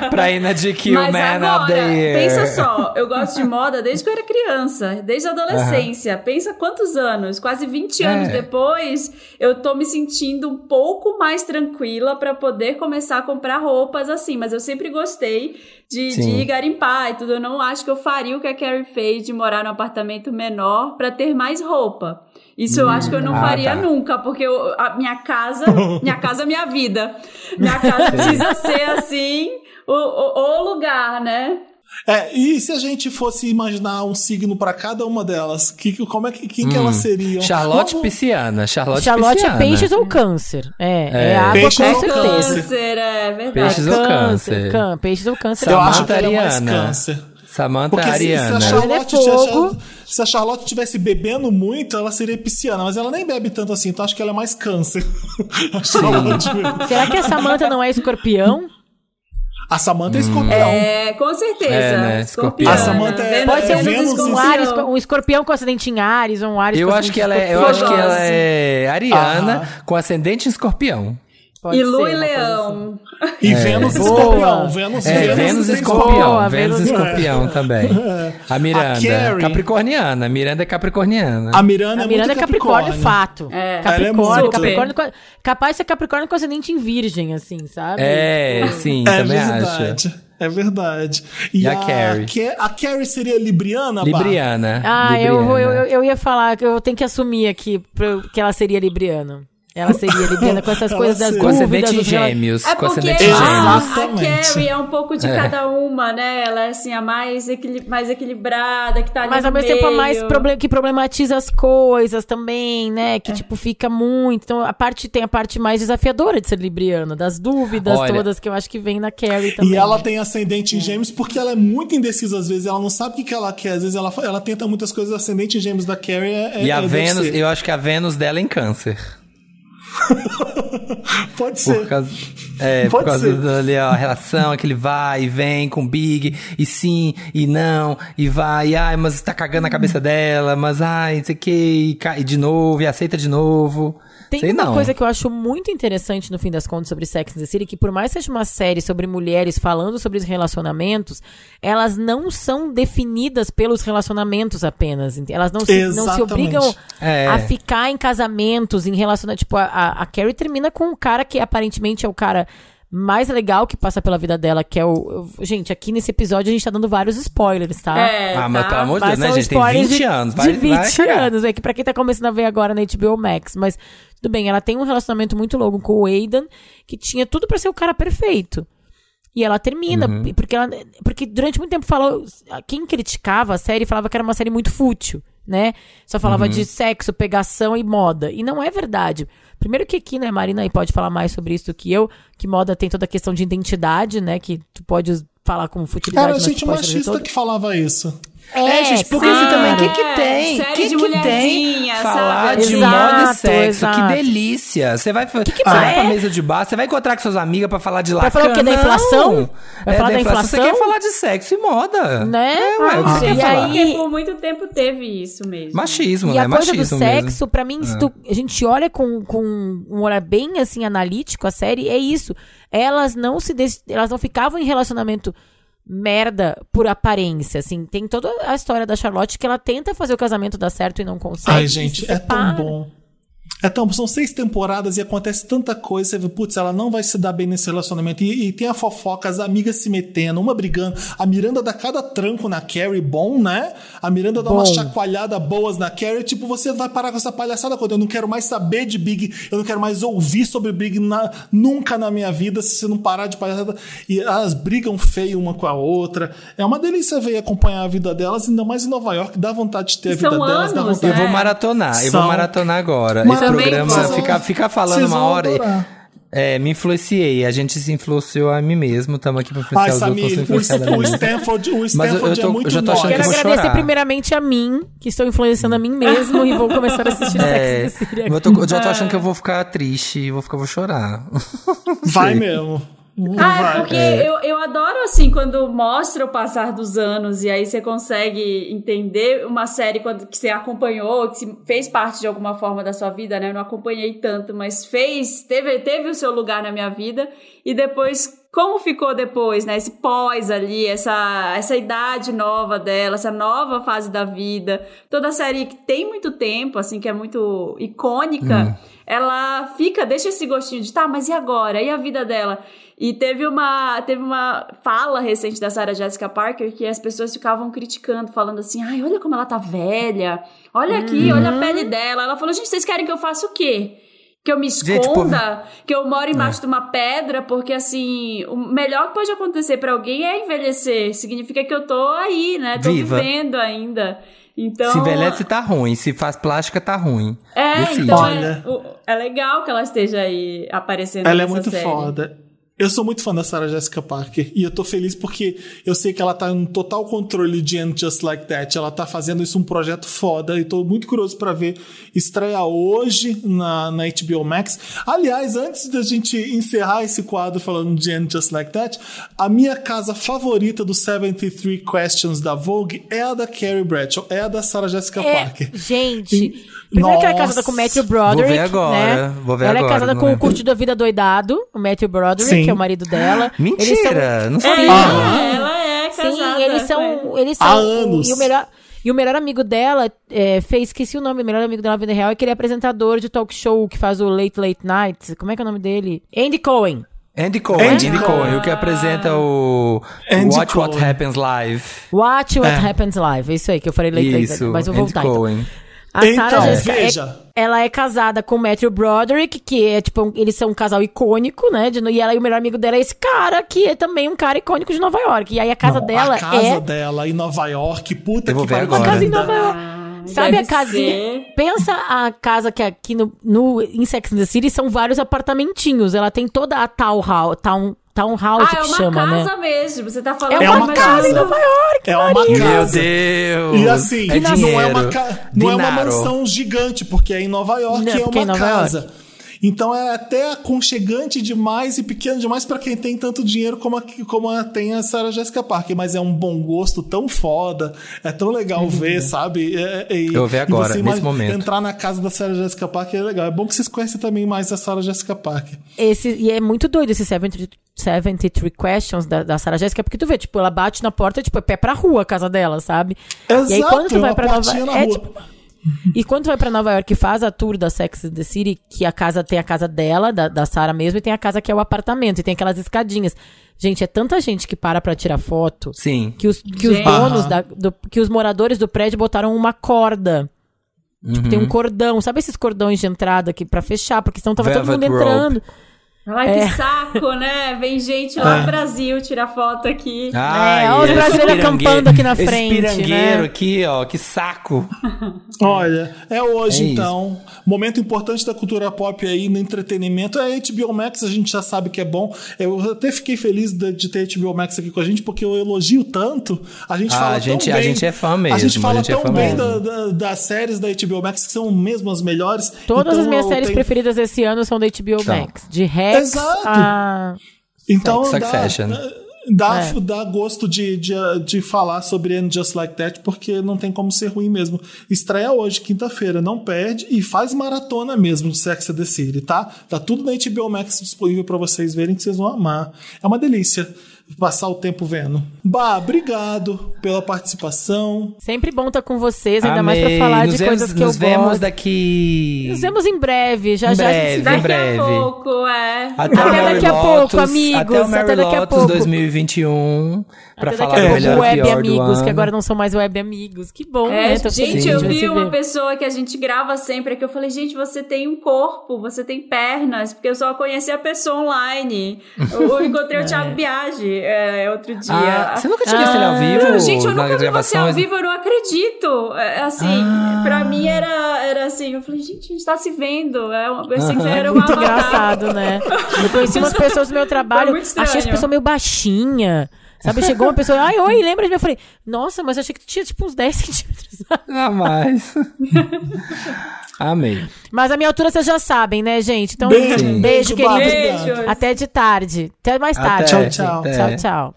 [SPEAKER 2] Pra ir na GQ
[SPEAKER 3] Mas
[SPEAKER 2] Man
[SPEAKER 3] agora,
[SPEAKER 2] of the Year.
[SPEAKER 3] Pensa só, eu gosto de moda desde que eu era criança, desde a adolescência. Pensa quantos anos, quase 20 anos
[SPEAKER 2] É.
[SPEAKER 3] depois, eu tô me sentindo um pouco mais tranquila pra poder começar a comprar roupas assim, mas eu sempre gostei de,
[SPEAKER 2] Sim.
[SPEAKER 3] de garimpar e tudo. Eu não acho que eu faria o que a Carrie fez de morar num apartamento menor pra ter mais roupa. Isso eu acho que eu não
[SPEAKER 2] ah,
[SPEAKER 3] faria
[SPEAKER 2] tá.
[SPEAKER 3] nunca, porque eu- a minha casa, minha casa é minha vida. Minha casa precisa ser assim, o, o, o lugar, né?
[SPEAKER 1] É, e se a gente fosse imaginar um signo pra cada uma delas, que, que- como é que, quem que elas seriam?
[SPEAKER 2] Hum. Charlotte
[SPEAKER 1] Vamos-
[SPEAKER 2] Pisciana. Charlotte,
[SPEAKER 4] Charlotte
[SPEAKER 2] Pisciana.
[SPEAKER 4] é peixes ou câncer. É, é,
[SPEAKER 2] É.
[SPEAKER 4] água
[SPEAKER 1] Peixes
[SPEAKER 4] com
[SPEAKER 1] ou
[SPEAKER 4] certeza.
[SPEAKER 3] Câncer, é verdade.
[SPEAKER 2] Peixes ou câncer?
[SPEAKER 4] Can- peixes ou câncer.
[SPEAKER 1] Eu
[SPEAKER 2] Samantha
[SPEAKER 1] acho que ela é mais
[SPEAKER 2] Ariana.
[SPEAKER 1] câncer.
[SPEAKER 2] Samantha
[SPEAKER 1] Porque se, se
[SPEAKER 2] Ariana.
[SPEAKER 1] a Charlotte,
[SPEAKER 4] é
[SPEAKER 1] se
[SPEAKER 4] fogo.
[SPEAKER 1] se a Charlotte tivesse bebendo muito, ela seria pisciana, mas ela nem bebe tanto assim, então acho que ela é mais câncer.
[SPEAKER 4] Será que a Samantha não é escorpião?
[SPEAKER 1] A Samantha é escorpião.
[SPEAKER 3] É, com certeza.
[SPEAKER 2] É, né? Escorpião.
[SPEAKER 1] A Samantha é-
[SPEAKER 4] Pode ser um,
[SPEAKER 1] Vênus
[SPEAKER 3] Vênus
[SPEAKER 1] em-
[SPEAKER 4] um, Ares,
[SPEAKER 3] escorpião.
[SPEAKER 4] um escorpião com acidente em Ares, ou um Ares
[SPEAKER 2] Eu
[SPEAKER 4] com
[SPEAKER 2] acho que ela é, eu acho que ela é Ariana
[SPEAKER 1] Aham.
[SPEAKER 2] com ascendente em escorpião.
[SPEAKER 4] Pode
[SPEAKER 3] E Lu e
[SPEAKER 4] coisa assim.
[SPEAKER 3] Leão.
[SPEAKER 1] E Vênus
[SPEAKER 4] Boa.
[SPEAKER 1] escorpião. Vênus,
[SPEAKER 2] É, Vênus
[SPEAKER 1] em
[SPEAKER 2] escorpião.
[SPEAKER 4] Boa,
[SPEAKER 2] Vênus
[SPEAKER 4] Vênus-
[SPEAKER 2] escorpião também. A Miranda,
[SPEAKER 1] A Carrie-
[SPEAKER 2] capricorniana. A Miranda é capricorniana.
[SPEAKER 1] A Miranda,
[SPEAKER 4] A
[SPEAKER 1] é
[SPEAKER 4] Miranda é
[SPEAKER 1] muito
[SPEAKER 4] Capricórnio,
[SPEAKER 1] Capricórnio.
[SPEAKER 4] fato.
[SPEAKER 3] É.
[SPEAKER 1] Ela é
[SPEAKER 4] Capricórnio. Capricórnio, com- capaz de ser Capricórnio com acidente em virgem, assim, sabe?
[SPEAKER 2] É, sim,
[SPEAKER 1] É
[SPEAKER 2] também acho.
[SPEAKER 1] verdade. É verdade. E,
[SPEAKER 2] E a Carrie?
[SPEAKER 1] Ca- A Carrie seria libriana?
[SPEAKER 2] Libriana.
[SPEAKER 4] Ah, eu, vou- eu,
[SPEAKER 2] Libriana.
[SPEAKER 4] eu, eu ia falar eu tenho que assumir aqui que ela seria libriana. Ela seria libriana com essas coisas das.
[SPEAKER 2] Com
[SPEAKER 4] dúvidas. rela-
[SPEAKER 2] gêmeos.
[SPEAKER 3] É
[SPEAKER 2] com
[SPEAKER 3] porque
[SPEAKER 2] ascendente em
[SPEAKER 3] a,
[SPEAKER 2] gêmeos.
[SPEAKER 3] a. Carrie é um pouco de
[SPEAKER 2] É.
[SPEAKER 3] cada uma, né? Ela é assim, a mais, equili mais equilibrada, que tá ali
[SPEAKER 4] Mas ao mesmo tempo a mais que problematiza as coisas também, né? Que, tipo, fica muito. Então, a parte tem a parte mais desafiadora de ser libriana, das dúvidas
[SPEAKER 2] Olha-
[SPEAKER 4] todas que eu acho que vem na Carrie também.
[SPEAKER 1] E ela tem ascendente em gêmeos porque ela é muito indecisa às vezes. Ela não sabe o que, ela quer. Às vezes ela, ela tenta muitas coisas. Ascendente em gêmeos da Carrie é.
[SPEAKER 2] E
[SPEAKER 1] é-
[SPEAKER 2] a
[SPEAKER 1] deve
[SPEAKER 2] Vênus, eu acho que a Vênus dela é em câncer.
[SPEAKER 1] Pode ser.
[SPEAKER 2] Por causa, é, por
[SPEAKER 1] Pode
[SPEAKER 2] causa
[SPEAKER 1] ser.
[SPEAKER 2] da ali, ó, a relação, aquele vai e vem com o Big, e sim, e não, e vai, e ai, mas tá cagando a cabeça dela, mas ai, não sei o que, e cai de novo, e aceita de novo.
[SPEAKER 4] Tem
[SPEAKER 2] sei
[SPEAKER 4] uma
[SPEAKER 2] não.
[SPEAKER 4] coisa que eu acho muito interessante no fim das contas sobre Sex and the City, que por mais que seja uma série sobre mulheres falando sobre os relacionamentos, elas não são definidas pelos relacionamentos apenas. Elas não se, não se obrigam
[SPEAKER 2] É.
[SPEAKER 4] a ficar em casamentos, em relacionamentos. Tipo, a, a, a Carrie termina com um cara que aparentemente é o cara mais legal que passa pela vida dela, que é o. Gente, aqui nesse episódio a gente tá dando vários spoilers, tá?
[SPEAKER 3] É,
[SPEAKER 2] Ah, mas
[SPEAKER 3] tá?
[SPEAKER 2] pelo amor de Deus, né, gente? Tem
[SPEAKER 4] spoilers
[SPEAKER 2] 20
[SPEAKER 4] de,
[SPEAKER 2] anos.
[SPEAKER 4] De
[SPEAKER 2] Vai,
[SPEAKER 4] 20
[SPEAKER 2] vai cagar.
[SPEAKER 4] anos. É que pra quem tá começando a ver agora na HBO Max. Mas tudo bem, ela tem um relacionamento muito longo com o Aidan, que tinha tudo pra ser o cara perfeito. E ela termina,
[SPEAKER 2] Uhum.
[SPEAKER 4] porque, ela, porque durante muito tempo falou. Quem criticava a série falava que era uma série muito fútil, né? Só falava
[SPEAKER 2] Uhum.
[SPEAKER 4] de sexo, pegação e moda. E não é verdade. Primeiro que aqui, né, Marina aí pode falar mais sobre isso do que eu, que moda tem toda a questão de identidade, né? Que tu pode falar como futilidade.
[SPEAKER 1] Era gente machista que falava isso.
[SPEAKER 4] É,
[SPEAKER 2] gente, porque
[SPEAKER 4] claro.
[SPEAKER 2] você também, o que que
[SPEAKER 3] É,
[SPEAKER 2] tem?
[SPEAKER 3] série
[SPEAKER 2] que
[SPEAKER 3] de
[SPEAKER 2] que tem? Falar
[SPEAKER 3] sabe?
[SPEAKER 2] de
[SPEAKER 4] Exato,
[SPEAKER 2] moda e sexo,
[SPEAKER 4] exato.
[SPEAKER 2] que delícia. Você vai, você
[SPEAKER 4] que
[SPEAKER 2] vai
[SPEAKER 4] é?
[SPEAKER 2] pra mesa de bar, você vai encontrar com suas amigas pra falar de
[SPEAKER 4] Vai
[SPEAKER 2] Lacan.
[SPEAKER 4] falar o quê? Da
[SPEAKER 2] Não.
[SPEAKER 4] inflação? Vai
[SPEAKER 2] é,
[SPEAKER 4] falar da
[SPEAKER 2] Você
[SPEAKER 4] inflação?
[SPEAKER 2] quer falar de sexo e moda.
[SPEAKER 4] Né?
[SPEAKER 2] É, ué, o que
[SPEAKER 4] Ah,
[SPEAKER 2] você quer
[SPEAKER 4] e
[SPEAKER 2] falar?
[SPEAKER 4] aí-
[SPEAKER 3] Porque por muito tempo teve isso mesmo.
[SPEAKER 2] Machismo,
[SPEAKER 4] E
[SPEAKER 2] né?
[SPEAKER 4] a coisa do
[SPEAKER 2] Machismo
[SPEAKER 4] sexo,
[SPEAKER 2] mesmo.
[SPEAKER 4] pra mim, se tu- a gente olha com, com um olhar bem assim analítico a série, é isso. Elas não se elas não ficavam em relacionamento merda por aparência, assim. Tem toda a história da Charlotte que ela tenta fazer o casamento dar certo e não consegue.
[SPEAKER 1] Ai, gente, é tão bom. É tão, são seis temporadas e acontece tanta coisa. Você vê, putz, ela não vai se dar bem nesse relacionamento. E, e tem a fofoca, as amigas se metendo, uma brigando. A Miranda dá cada tranco na Carrie, bom, né? A Miranda dá
[SPEAKER 4] Bom.
[SPEAKER 1] uma chacoalhada boas na Carrie. Tipo, você vai parar com essa palhaçada quando eu não quero mais saber de Big, eu não quero mais ouvir sobre Big na- nunca na minha vida, se você não parar de palhaçada. E elas brigam feio uma com a outra. É uma delícia ver e acompanhar a vida delas, ainda mais em Nova York. Dá vontade de ter a vida delas, dá
[SPEAKER 3] anos,
[SPEAKER 1] vontade.
[SPEAKER 2] Eu vou maratonar, eu
[SPEAKER 1] São-
[SPEAKER 2] vou maratonar agora.
[SPEAKER 1] Mas
[SPEAKER 2] programa
[SPEAKER 3] vou.
[SPEAKER 2] fica, fica falando
[SPEAKER 1] Vocês
[SPEAKER 2] uma
[SPEAKER 1] vão
[SPEAKER 2] hora. e-. É, me influenciei. A gente se influenciou a mim mesmo. Estamos aqui pra influenciar
[SPEAKER 1] Ai,
[SPEAKER 2] os outros. eu sou
[SPEAKER 1] Samir, o,
[SPEAKER 2] influenciado a mim
[SPEAKER 1] o. Stanford, o
[SPEAKER 2] Mas eu-
[SPEAKER 1] Stanford
[SPEAKER 2] eu tô-
[SPEAKER 1] é muito
[SPEAKER 2] eu já tô achando.
[SPEAKER 4] Quero
[SPEAKER 2] Eu vou
[SPEAKER 4] agradecer
[SPEAKER 2] chorar.
[SPEAKER 4] primeiramente a mim, que estou influenciando a mim mesmo e vou começar a assistir
[SPEAKER 2] É,
[SPEAKER 4] Sex and the City.
[SPEAKER 2] eu, tô- eu já tô achando que eu vou ficar triste e vou ficar, vou chorar.
[SPEAKER 1] Vai mesmo. Não
[SPEAKER 3] Ah, é
[SPEAKER 1] vai.
[SPEAKER 3] porque eu, eu adoro, assim, quando mostra o passar dos anos e aí você consegue entender uma série quando, que você acompanhou, que se fez parte de alguma forma da sua vida, né? Eu não acompanhei tanto, mas fez, teve, teve o seu lugar na minha vida. E depois, como ficou depois, né? Esse pós ali, essa, essa idade nova dela, essa nova fase da vida. Toda a série que tem muito tempo, assim, que é muito icônica, ela fica, deixa esse gostinho de, tá, mas e agora? E a vida dela? E teve uma, teve uma fala recente da Sarah Jessica Parker que as pessoas ficavam criticando, falando assim: ai, olha como ela tá velha, olha aqui, olha a pele dela. Ela falou: gente, vocês querem que eu faça o quê? Que eu me
[SPEAKER 2] Gente,
[SPEAKER 3] esconda, que eu moro
[SPEAKER 2] É.
[SPEAKER 3] embaixo de uma pedra, porque assim, o melhor que pode acontecer pra alguém é envelhecer. Significa que eu tô aí, né? Tô
[SPEAKER 2] Viva.
[SPEAKER 3] vivendo ainda. Então.
[SPEAKER 2] Se envelhece, tá ruim. Se faz plástica, tá ruim.
[SPEAKER 3] É,
[SPEAKER 2] Decide.
[SPEAKER 3] então é, o- é legal que ela esteja aí aparecendo
[SPEAKER 1] Ela é muito
[SPEAKER 3] série.
[SPEAKER 1] foda. Eu sou muito fã da Sarah Jessica Parker e eu tô feliz porque eu sei que ela tá em total controle de And Just Like That. Ela tá fazendo isso um projeto foda e tô muito curioso pra ver estreia hoje na, na HBO Max. Aliás, antes da gente encerrar esse quadro falando de And Just Like That, a minha casa favorita dos 73 Questions da Vogue é a da Carrie Bradshaw, é a da Sarah Jessica
[SPEAKER 4] É,
[SPEAKER 1] Parker.
[SPEAKER 4] gente, primeiro que ela é casada com o Matthew Broderick,
[SPEAKER 2] Vou ver agora,
[SPEAKER 4] né?
[SPEAKER 2] vou ver
[SPEAKER 4] ela
[SPEAKER 2] agora,
[SPEAKER 4] é casada com
[SPEAKER 2] é?
[SPEAKER 4] o curtido a vida doidado, o Matthew Broderick,
[SPEAKER 1] Sim.
[SPEAKER 4] que é o marido dela. Eles são-
[SPEAKER 2] Mentira! Não
[SPEAKER 3] É,
[SPEAKER 2] sabia.
[SPEAKER 3] ela é casada.
[SPEAKER 4] Sim, eles são.
[SPEAKER 3] ele.
[SPEAKER 4] Eles são
[SPEAKER 1] Há anos.
[SPEAKER 4] E o melhor. E o melhor amigo dela é, fez, esqueci o nome, o melhor amigo dela na vida real é aquele apresentador de talk show que faz o Late Late Night. Como é que é o nome dele? Andy Cohen.
[SPEAKER 2] Andy Cohen,
[SPEAKER 1] Andy
[SPEAKER 2] Andy,
[SPEAKER 1] Cohen.
[SPEAKER 2] O que apresenta o
[SPEAKER 1] Andy
[SPEAKER 2] Watch What
[SPEAKER 1] Cohen.
[SPEAKER 2] Happens Live.
[SPEAKER 4] Watch What
[SPEAKER 1] É.
[SPEAKER 4] Happens Live. É isso aí que eu falei Late Late
[SPEAKER 2] Isso,
[SPEAKER 4] Night. Mas eu
[SPEAKER 2] Andy
[SPEAKER 4] vou voltar então.
[SPEAKER 2] Cohen.
[SPEAKER 4] A
[SPEAKER 1] Então,
[SPEAKER 4] Sarah Jessica é-
[SPEAKER 1] veja.
[SPEAKER 4] ela é casada com o Matthew Broderick, que é tipo, um- eles são um casal icônico, né? de- e ela e o melhor amigo dela é esse cara, que é também um cara icônico de Nova York. E aí a casa
[SPEAKER 1] Não,
[SPEAKER 4] dela
[SPEAKER 1] a casa
[SPEAKER 4] é.
[SPEAKER 1] dela em Nova York, puta que pariu.
[SPEAKER 4] A casa em. Nova York. Sabe
[SPEAKER 3] deve
[SPEAKER 4] a casinha?
[SPEAKER 3] ser.
[SPEAKER 4] Pensa a casa que aqui no, no em Sex and the City são vários apartamentinhos. Ela tem toda a townhouse, town, townhouse
[SPEAKER 3] Ah, é
[SPEAKER 4] que
[SPEAKER 3] uma
[SPEAKER 4] chama, né?
[SPEAKER 3] casa mesmo. Você tá falando
[SPEAKER 4] É
[SPEAKER 1] uma casa.
[SPEAKER 4] em Nova York.
[SPEAKER 1] É uma
[SPEAKER 4] Maria.
[SPEAKER 2] Meu
[SPEAKER 1] casa.
[SPEAKER 2] Deus!
[SPEAKER 1] E assim,
[SPEAKER 2] é
[SPEAKER 1] não, é uma, ca- não é uma mansão gigante, porque é em Nova York
[SPEAKER 4] Não,
[SPEAKER 1] é
[SPEAKER 4] é
[SPEAKER 1] uma casa. Então é até aconchegante demais e pequeno demais pra quem tem tanto dinheiro como a, como a tem a Sarah Jessica Parker. Mas é um bom gosto tão foda, é tão legal ver, sabe? É- é-
[SPEAKER 2] Eu vou ver agora, nesse momento.
[SPEAKER 1] Entrar na casa da Sarah Jessica Parker é legal. É bom que vocês conhecem também mais a Sarah Jessica Parker.
[SPEAKER 4] Esse, e é muito doido esse 70, 73 Questions da, da Sarah Jessica, porque tu vê, tipo, ela bate na porta, tipo, é pé pra rua a casa dela, sabe? e aí
[SPEAKER 1] Exato,
[SPEAKER 4] quando tu vai pra Nova é, tipo, E quando vai pra Nova York e faz a tour da Sex and the City, que a casa tem a casa dela, da, da Sarah mesmo, e tem a casa que é o apartamento, e tem aquelas escadinhas. Gente, é tanta gente que para pra tirar foto
[SPEAKER 2] Sim.
[SPEAKER 4] que os, que os donos, da, do- que os moradores do prédio botaram uma corda. Tipo, tem um cordão, sabe esses cordões de entrada aqui pra fechar, porque senão tava todo
[SPEAKER 2] Velvet
[SPEAKER 4] mundo
[SPEAKER 2] rope.
[SPEAKER 4] entrando.
[SPEAKER 3] Ai,
[SPEAKER 4] É.
[SPEAKER 3] que saco, né? Vem gente lá do Brasil tirar foto aqui.
[SPEAKER 2] Ai,
[SPEAKER 4] olha os
[SPEAKER 2] esse
[SPEAKER 4] brasileiros acampando aqui na
[SPEAKER 2] esse
[SPEAKER 4] frente,
[SPEAKER 2] pirangueiro
[SPEAKER 4] né?
[SPEAKER 2] aqui, ó, que saco.
[SPEAKER 1] Olha, é hoje
[SPEAKER 2] É isso.
[SPEAKER 1] então. Momento importante da cultura pop aí no entretenimento. É HBO Max, a gente já sabe que é bom. Eu até fiquei feliz de, de ter HBO Max aqui com a gente, porque eu elogio tanto. A gente
[SPEAKER 2] Ah,
[SPEAKER 1] fala
[SPEAKER 2] a gente-
[SPEAKER 1] tão
[SPEAKER 2] a
[SPEAKER 1] bem.
[SPEAKER 2] gente é fã
[SPEAKER 1] A
[SPEAKER 2] mesmo,
[SPEAKER 1] gente
[SPEAKER 2] a
[SPEAKER 1] fala
[SPEAKER 2] gente é
[SPEAKER 1] tão bem da- da- das séries da HBO Max, que são mesmo as melhores.
[SPEAKER 4] Todas
[SPEAKER 1] Então
[SPEAKER 4] as minhas séries
[SPEAKER 1] tenho-
[SPEAKER 4] preferidas desse ano são da HBO
[SPEAKER 2] Tá.
[SPEAKER 4] Max. De
[SPEAKER 1] Exato.
[SPEAKER 4] a...
[SPEAKER 1] Então dá,
[SPEAKER 2] Succession.
[SPEAKER 1] dá,
[SPEAKER 4] É.
[SPEAKER 1] dá gosto de, de, de falar sobre And Just Like That, porque não tem como ser ruim mesmo. Estreia hoje, quinta-feira, não perde e faz maratona mesmo de Sex and the City, tá? Tá tudo na HBO Max disponível pra vocês verem que vocês vão amar. É uma delícia passar o tempo vendo. Bah, obrigado pela participação.
[SPEAKER 4] Sempre bom estar com vocês, ainda mais pra
[SPEAKER 2] Amei.
[SPEAKER 4] falar
[SPEAKER 2] nos
[SPEAKER 4] de
[SPEAKER 2] vemos,
[SPEAKER 4] coisas que
[SPEAKER 2] Nos
[SPEAKER 4] eu
[SPEAKER 2] vemos
[SPEAKER 4] gosto.
[SPEAKER 2] daqui...
[SPEAKER 4] Nos vemos em breve, já
[SPEAKER 2] Em
[SPEAKER 4] já.
[SPEAKER 2] breve.
[SPEAKER 3] Daqui
[SPEAKER 2] em breve.
[SPEAKER 3] a pouco, é.
[SPEAKER 2] Até,
[SPEAKER 4] Até daqui a pouco, amigos,
[SPEAKER 2] Até
[SPEAKER 4] até daqui a pouco.
[SPEAKER 2] 2021. Pra
[SPEAKER 4] Até
[SPEAKER 2] falar
[SPEAKER 4] daqui a
[SPEAKER 2] do
[SPEAKER 4] pouco,
[SPEAKER 2] melhor
[SPEAKER 4] web amigos, que agora não são mais web amigos. Que bom,
[SPEAKER 3] É,
[SPEAKER 4] né? Tô
[SPEAKER 3] gente,
[SPEAKER 4] feliz
[SPEAKER 3] eu vi uma pessoa que a gente grava sempre que eu falei, gente, você tem um corpo, você tem pernas, porque eu só conheci a pessoa online. Eu encontrei o Thiago Biagi é, outro dia.
[SPEAKER 2] Ah, você nunca tinha visto ele ao vivo?
[SPEAKER 3] Gente, eu nunca vi você
[SPEAKER 2] gravações?
[SPEAKER 3] ao vivo, eu não acredito. É, Assim,
[SPEAKER 2] Ah.
[SPEAKER 3] pra mim era, era assim, eu falei, gente, a gente tá se vendo. É uma, eu pensei que você era uma
[SPEAKER 4] Muito engraçado, né? Eu conheci umas pessoas do meu trabalho, achei as pessoas meio baixinha. Sabe, chegou uma pessoa, ai, oi, lembra de mim? Eu falei, nossa, mas eu achei que tu tinha tipo uns 10 centímetros.
[SPEAKER 2] Jamais. Amei.
[SPEAKER 4] Mas a minha altura vocês já sabem, né, gente? Então,
[SPEAKER 1] Beijo,
[SPEAKER 4] beijo,
[SPEAKER 1] beijo,
[SPEAKER 4] querido.
[SPEAKER 1] Bárbara.
[SPEAKER 3] Beijo.
[SPEAKER 4] Até de tarde. Até mais
[SPEAKER 2] Até,
[SPEAKER 4] tarde.
[SPEAKER 1] Tchau, tchau.
[SPEAKER 2] até.
[SPEAKER 4] Tchau, tchau.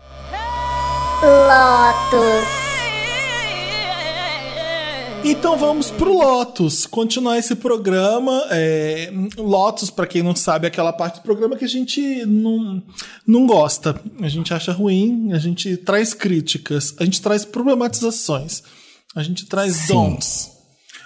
[SPEAKER 5] Lotus.
[SPEAKER 1] Então vamos pro Lotus, continuar esse programa. É, Lotus, pra quem não sabe, é aquela parte do programa que a gente não, não gosta. A gente acha ruim, a gente traz críticas, a gente traz problematizações, a gente traz
[SPEAKER 2] Sim.
[SPEAKER 1] don'ts.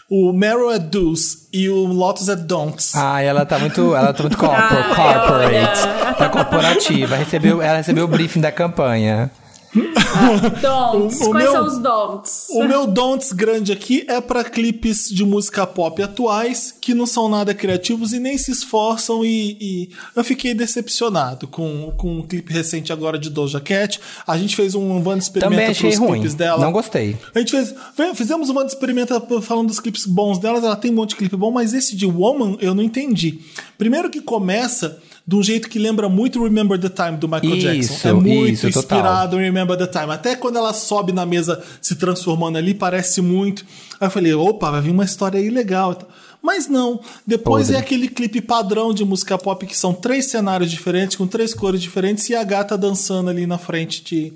[SPEAKER 1] O Meryl é do's e o Lotus é don'ts.
[SPEAKER 2] Ah, ela tá muito, ela tá muito corporate. Tá corporativa. Recebeu, ela recebeu o briefing da campanha.
[SPEAKER 3] Don'ts.
[SPEAKER 1] O- o
[SPEAKER 3] Quais
[SPEAKER 1] meu-
[SPEAKER 3] são os don'ts?
[SPEAKER 1] O meu don'ts grande aqui é pra clipes de música pop atuais que não são nada criativos e nem se esforçam e, e eu fiquei decepcionado com, com um clipe recente agora de Doja Cat. A gente fez um Wanda Experimenta
[SPEAKER 2] Também achei ruim.
[SPEAKER 1] clipes dela.
[SPEAKER 2] Não gostei.
[SPEAKER 1] A gente fez, fe- fizemos um Wanda Experimenta falando dos clipes bons delas, ela tem um monte de clipe bom, mas esse de Woman eu não entendi. Primeiro que começa de um jeito que lembra muito Remember the Time do Michael
[SPEAKER 2] Isso,
[SPEAKER 1] Jackson. É muito
[SPEAKER 2] isso, total.
[SPEAKER 1] inspirado em Remember the Time. Até quando ela sobe na mesa se transformando ali, parece muito. Aí eu falei, opa, vai vir uma história aí legal. Mas não. Depois
[SPEAKER 2] Podre.
[SPEAKER 1] é aquele clipe padrão de música pop que são três cenários diferentes, com três cores diferentes, e a gata dançando ali na frente de.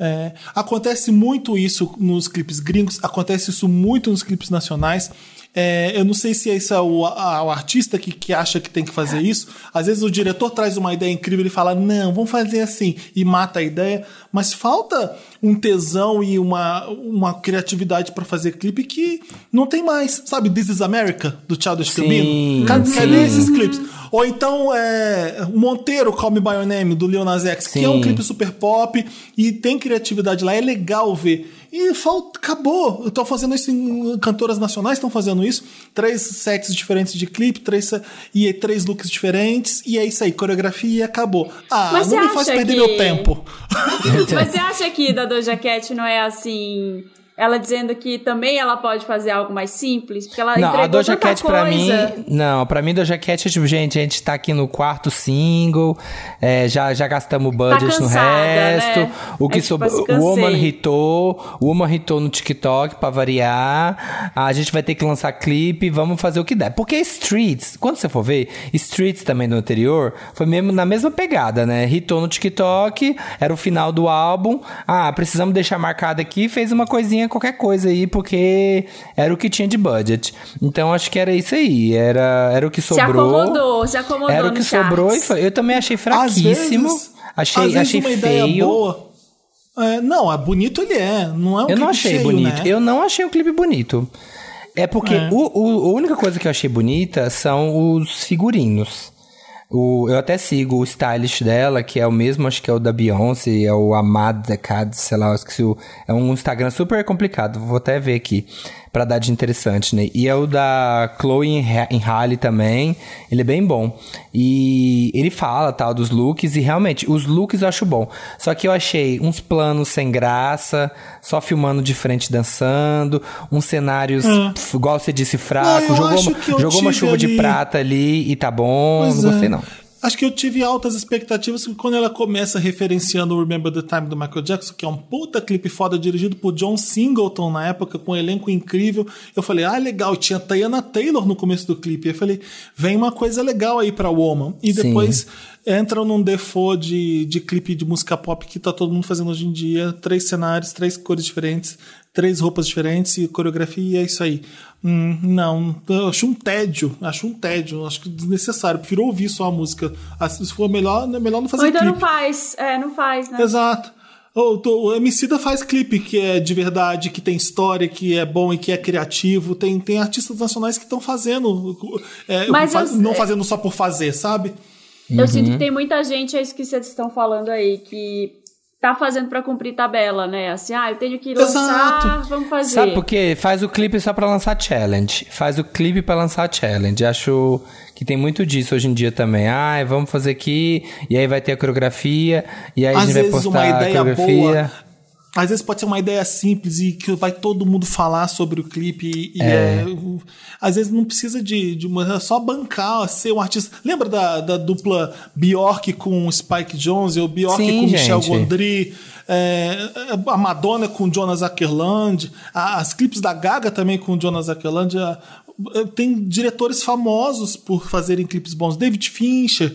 [SPEAKER 1] é, acontece muito isso nos clipes gringos, acontece isso muito nos clipes nacionais. É, eu não sei se esse é o, a- o artista que, que acha que tem que fazer isso. Às vezes o diretor traz uma ideia incrível e fala: não, vamos fazer assim, e mata a ideia. Mas falta um tesão e uma, uma criatividade para fazer clipe que não tem mais. Sabe, This is America, do Childish
[SPEAKER 2] Sim,
[SPEAKER 1] Gambino? Cadê,
[SPEAKER 2] sim.
[SPEAKER 1] cadê esses clipes? Ou então é, Monteiro, Call Me By Your Name, do Lil Nas X, que é um
[SPEAKER 2] Sim.
[SPEAKER 1] clipe super pop e tem criatividade lá, é legal ver. E falta, acabou. Estão fazendo isso em cantoras nacionais, estão fazendo isso. Três sets diferentes de clipe, três, e três looks diferentes, e é isso aí, coreografia e acabou. Ah,
[SPEAKER 3] Mas
[SPEAKER 1] não me faz perder
[SPEAKER 3] que-
[SPEAKER 1] meu tempo.
[SPEAKER 3] Mas você acha que da Doja Cat não é assim. Ela dizendo que também ela pode fazer algo mais simples? Porque ela
[SPEAKER 2] Não, a Doja Cat pra mim. Não, pra mim, Doja Cat é tipo, gente, a gente tá aqui no quarto single, é, já, já gastamos o budget no
[SPEAKER 3] cansada,
[SPEAKER 2] resto.
[SPEAKER 3] né?
[SPEAKER 2] O que
[SPEAKER 3] É tipo,
[SPEAKER 2] sobrou.
[SPEAKER 3] assim,
[SPEAKER 2] o. Woman hitou, o Woman hitou no TikTok pra variar. A gente vai ter que lançar clipe, vamos fazer o que der. Porque Streets, quando você for ver, Streets também no anterior, foi mesmo na mesma pegada, né? Hitou no TikTok, era o final do álbum. Ah, precisamos deixar marcado aqui, fez uma coisinha, qualquer coisa aí, porque era o que tinha de budget. Então acho que era isso aí, era, era o que
[SPEAKER 3] Se
[SPEAKER 2] sobrou.
[SPEAKER 3] acomodou, se acomodou
[SPEAKER 2] Era o que
[SPEAKER 3] charts.
[SPEAKER 2] sobrou e foi. Eu também achei
[SPEAKER 1] Às
[SPEAKER 2] fraquíssimo.
[SPEAKER 1] vezes,
[SPEAKER 2] achei
[SPEAKER 1] às vezes
[SPEAKER 2] achei
[SPEAKER 1] uma ideia
[SPEAKER 2] feio.
[SPEAKER 1] boa. É, não, é bonito ele é. Não é um
[SPEAKER 2] Eu não achei
[SPEAKER 1] feio,
[SPEAKER 2] bonito.
[SPEAKER 1] Né?
[SPEAKER 2] Eu não achei o clipe bonito. É porque
[SPEAKER 1] É.
[SPEAKER 2] O, o- a única coisa que eu achei bonita são os figurinos. O, eu até sigo o stylish dela, que é o mesmo, acho que é o da Beyoncé, é o Amad Decad, sei lá, eu esqueci o, É um Instagram super complicado, vou até ver aqui, pra dar de interessante, né? E é o da Chloe em Ha- em Halle também, ele é bem bom. E ele fala, tal, dos looks, e realmente, os looks eu acho bom. Só que eu achei uns planos sem graça, só filmando de frente dançando, uns cenários, pf, igual você disse, fraco,
[SPEAKER 1] Não,
[SPEAKER 2] jogou, uma, jogou uma chuva de
[SPEAKER 1] ali-
[SPEAKER 2] prata ali e tá bom,
[SPEAKER 1] Pois
[SPEAKER 2] não
[SPEAKER 1] é.
[SPEAKER 2] gostei não.
[SPEAKER 1] Acho que eu tive altas expectativas porque quando ela começa referenciando o Remember the Time do Michael Jackson, que é um puta clipe foda dirigido por John Singleton na época, com um elenco incrível. Eu falei, ah, legal, tinha Diana Taylor no começo do clipe. Eu falei, vem uma coisa legal aí pra Woman. E
[SPEAKER 2] Sim.
[SPEAKER 1] depois entram num default de, de clipe de música pop que tá todo mundo fazendo hoje em dia. Três cenários, três cores diferentes, três roupas diferentes e coreografia, e é isso aí. Hum, não, eu acho um tédio, acho um tédio, acho que desnecessário. Prefiro ouvir só a música. Ah, Se for melhor, é melhor não fazer
[SPEAKER 3] Ou então
[SPEAKER 1] clipe.
[SPEAKER 3] não faz. É, não faz, né?
[SPEAKER 1] Exato. O, o Emicida faz clipe que é de verdade, que tem história, que é bom e que é criativo. Tem, tem artistas nacionais que estão fazendo, é,
[SPEAKER 3] Mas
[SPEAKER 1] faz-
[SPEAKER 3] eu-
[SPEAKER 1] não fazendo só por fazer, sabe?
[SPEAKER 3] Eu sinto
[SPEAKER 2] Uhum.
[SPEAKER 3] que tem muita gente, é isso que vocês estão falando aí, que tá fazendo pra cumprir tabela, né? Assim, ah, eu tenho que lançar,
[SPEAKER 1] Exato.
[SPEAKER 3] vamos fazer.
[SPEAKER 2] Sabe por quê? Faz o clipe só pra lançar challenge. Faz o clipe pra lançar challenge. Acho que tem muito disso hoje em dia também. Ah, vamos fazer aqui, e aí vai ter a coreografia, e aí a
[SPEAKER 1] Às
[SPEAKER 2] gente vai postar
[SPEAKER 1] uma
[SPEAKER 2] a coreografia.
[SPEAKER 1] boa. Às vezes pode ser uma ideia simples e que vai todo mundo falar sobre o clipe. E, é, o- às vezes não precisa de, de uma. É só bancar, ser um artista. Lembra da, da dupla Bjork com Spike Jonze, ou Bjork
[SPEAKER 2] Sim,
[SPEAKER 1] com Michel
[SPEAKER 2] gente.
[SPEAKER 1] Gondry, é, a Madonna com Jonas Ackerland, as clipes da Gaga também com Jonas Ackerland. tem diretores famosos por fazerem clipes bons. David Fincher.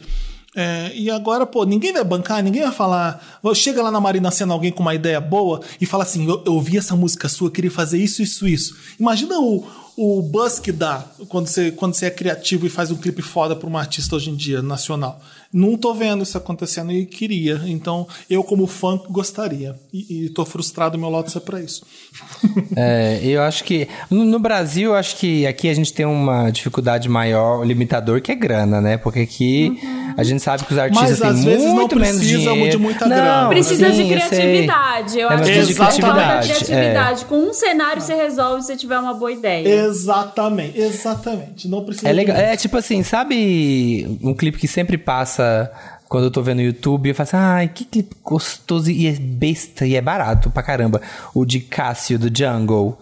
[SPEAKER 1] É, e agora, pô, ninguém vai bancar, ninguém vai falar. Chega lá na Marina Sena alguém com uma ideia boa e fala assim: eu, eu ouvi essa música sua, queria fazer isso, isso, isso. Imagina o, o buzz que dá quando você, quando você é criativo e faz um clipe foda pra um artista hoje em dia, nacional. Não tô vendo isso acontecendo e queria. Então, eu, como fã, gostaria. E, e tô frustrado, meu Lotus é pra isso.
[SPEAKER 2] É, eu acho que. No, no Brasil, eu acho que aqui a gente tem uma dificuldade maior, o limitador, que é grana, né? Porque aqui a gente sabe que os artistas
[SPEAKER 1] Mas,
[SPEAKER 2] têm
[SPEAKER 1] às vezes, não
[SPEAKER 2] muito menos
[SPEAKER 1] precisam
[SPEAKER 2] dinheiro.
[SPEAKER 1] de muita
[SPEAKER 2] Não,
[SPEAKER 1] grana.
[SPEAKER 3] Precisa
[SPEAKER 2] sim,
[SPEAKER 3] de
[SPEAKER 2] eu
[SPEAKER 3] criatividade. Eu
[SPEAKER 2] É,
[SPEAKER 3] acho que
[SPEAKER 1] precisa de criatividade,
[SPEAKER 3] criatividade. Com um cenário você resolve se tiver uma boa ideia.
[SPEAKER 1] Exatamente, exatamente. Não precisa
[SPEAKER 2] É
[SPEAKER 1] de
[SPEAKER 2] legal.
[SPEAKER 1] muito.
[SPEAKER 2] É tipo assim, sabe um clipe que sempre passa quando eu tô vendo YouTube? Eu falo assim, ai, que clipe gostoso e é besta e é barato pra caramba. O de Cássio, do Jungle.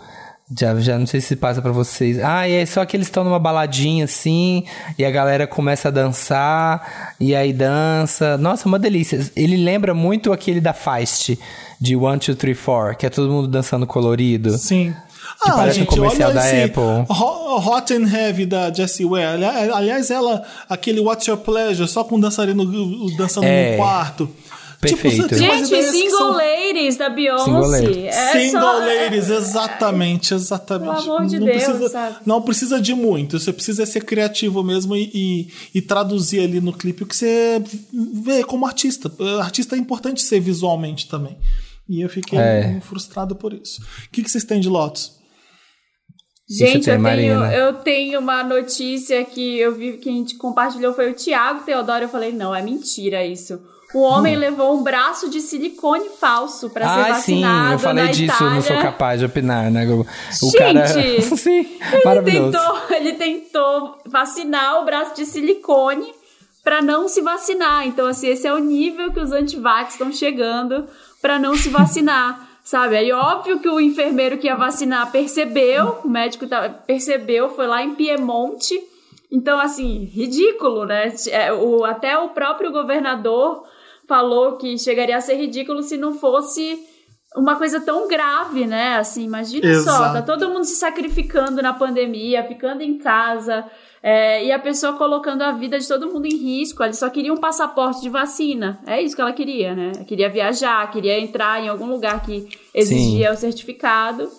[SPEAKER 2] Já, já não sei se passa pra vocês. Ah, é só que eles estão numa baladinha assim, e a galera começa a dançar, e aí dança. Nossa, uma delícia. Ele lembra muito aquele da Feist, de One, Two, Three, Four, que é todo mundo dançando colorido.
[SPEAKER 1] Sim.
[SPEAKER 2] Que parece um comercial
[SPEAKER 1] olha
[SPEAKER 2] da
[SPEAKER 1] esse
[SPEAKER 2] Apple.
[SPEAKER 1] Ho- Hot and Heavy da Jessie Ware. Ali- Aliás, ela, aquele What's Your Pleasure, só com o dançarino dançando
[SPEAKER 2] É.
[SPEAKER 1] no quarto.
[SPEAKER 2] Perfeito.
[SPEAKER 1] você tem umas
[SPEAKER 3] Gente, Single
[SPEAKER 1] são-
[SPEAKER 3] Ladies da Beyoncé.
[SPEAKER 2] Single Ladies.
[SPEAKER 3] É
[SPEAKER 1] Single
[SPEAKER 3] só-
[SPEAKER 1] ladies, exatamente, exatamente.
[SPEAKER 3] Pelo amor de
[SPEAKER 1] não
[SPEAKER 3] Deus,
[SPEAKER 1] precisa,
[SPEAKER 3] sabe?
[SPEAKER 1] Não precisa de muito, você precisa ser criativo mesmo e, e, e traduzir ali no clipe o que você vê como artista. Artista é importante ser visualmente também. E eu fiquei
[SPEAKER 2] É.
[SPEAKER 1] frustrado por isso. O que, que vocês têm de Lotus?
[SPEAKER 3] Gente,
[SPEAKER 2] tem,
[SPEAKER 3] eu, tenho,
[SPEAKER 2] Marina?
[SPEAKER 3] eu tenho uma notícia que eu vi que a gente compartilhou, foi o Tiago Teodoro. Eu falei, não, é mentira isso. O homem levou um braço de silicone falso pra ser
[SPEAKER 2] Ah, sim,
[SPEAKER 3] vacinado
[SPEAKER 2] eu falei disso,
[SPEAKER 3] Itália.
[SPEAKER 2] eu não sou capaz de opinar, né? O
[SPEAKER 3] Gente,
[SPEAKER 2] cara. sim,
[SPEAKER 3] Ele tentou, ele tentou vacinar o braço de silicone pra não se vacinar. Então, assim, esse é o nível que os antivax estão chegando pra não se vacinar. Sabe? Aí, óbvio que o enfermeiro que ia vacinar percebeu, o médico tá- percebeu, foi lá em Piemonte. Então, assim, ridículo, né? É, até o próprio governador falou que chegaria a ser ridículo se não fosse uma coisa tão grave, né? Assim, imagina só, tá todo mundo se sacrificando na pandemia, ficando em casa, é, e a pessoa colocando a vida de todo mundo em risco. Ela só queria um passaporte de vacina. É isso que ela queria, né? Queria viajar, queria entrar em algum lugar que exigia o certificado.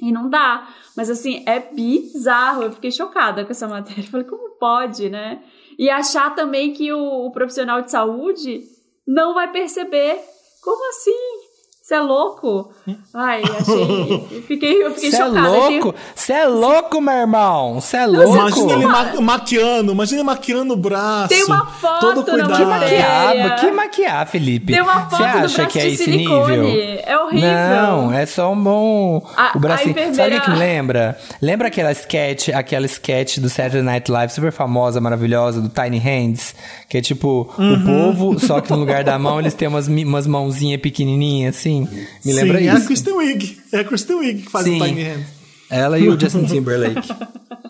[SPEAKER 3] E não dá. Mas assim, é bizarro. Eu fiquei chocada com essa matéria. Falei, como pode, né? E achar também que o, o profissional de saúde não vai perceber. Como assim? Você é louco? Ai, achei. Eu fiquei, eu fiquei
[SPEAKER 2] Você é
[SPEAKER 3] chocada. Tem-
[SPEAKER 2] louco? Você é louco, meu irmão? Você é louco?
[SPEAKER 1] Imagina ele ma maquiando, imagina ele maquiando o braço.
[SPEAKER 3] Tem uma foto
[SPEAKER 1] todo cuidado.
[SPEAKER 2] Que maquiar, que maquiar, Felipe?
[SPEAKER 3] Tem uma foto
[SPEAKER 2] Você
[SPEAKER 3] do
[SPEAKER 2] acha
[SPEAKER 3] braço
[SPEAKER 2] que é
[SPEAKER 3] de
[SPEAKER 2] esse
[SPEAKER 3] silicone.
[SPEAKER 2] nível?
[SPEAKER 3] É horrível.
[SPEAKER 2] Não, é só um bom.
[SPEAKER 3] A-
[SPEAKER 2] o bracinho.
[SPEAKER 3] enfermeira-
[SPEAKER 2] Sabe o que me lembra? Lembra aquela sketch, aquela sketch do Saturday Night Live super famosa, maravilhosa, do Tiny Hands? Que é tipo,
[SPEAKER 1] Uhum.
[SPEAKER 2] o povo, só que no lugar da mão eles têm umas, umas mãozinhas pequenininhas, assim. Me
[SPEAKER 1] Sim,
[SPEAKER 2] lembra
[SPEAKER 1] é a
[SPEAKER 2] isso.
[SPEAKER 1] Kristen Wiig. É a Kristen Wiig que faz
[SPEAKER 2] Sim.
[SPEAKER 1] o Tiny Hand.
[SPEAKER 2] Ela e o Justin Timberlake.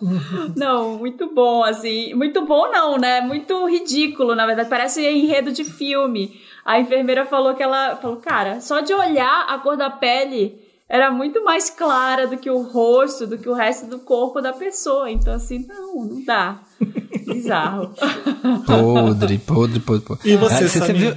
[SPEAKER 3] Não, muito bom, assim. Muito bom, não, né? Muito ridículo, na verdade. Parece enredo de filme. A enfermeira falou que ela. Falou, cara, só de olhar a cor da pele era muito mais clara do que o rosto, do que o resto do corpo da pessoa. Então, assim, não, não dá. Bizarro.
[SPEAKER 2] Podre, podre, podre, podre.
[SPEAKER 1] E você,
[SPEAKER 2] Ah, você viu,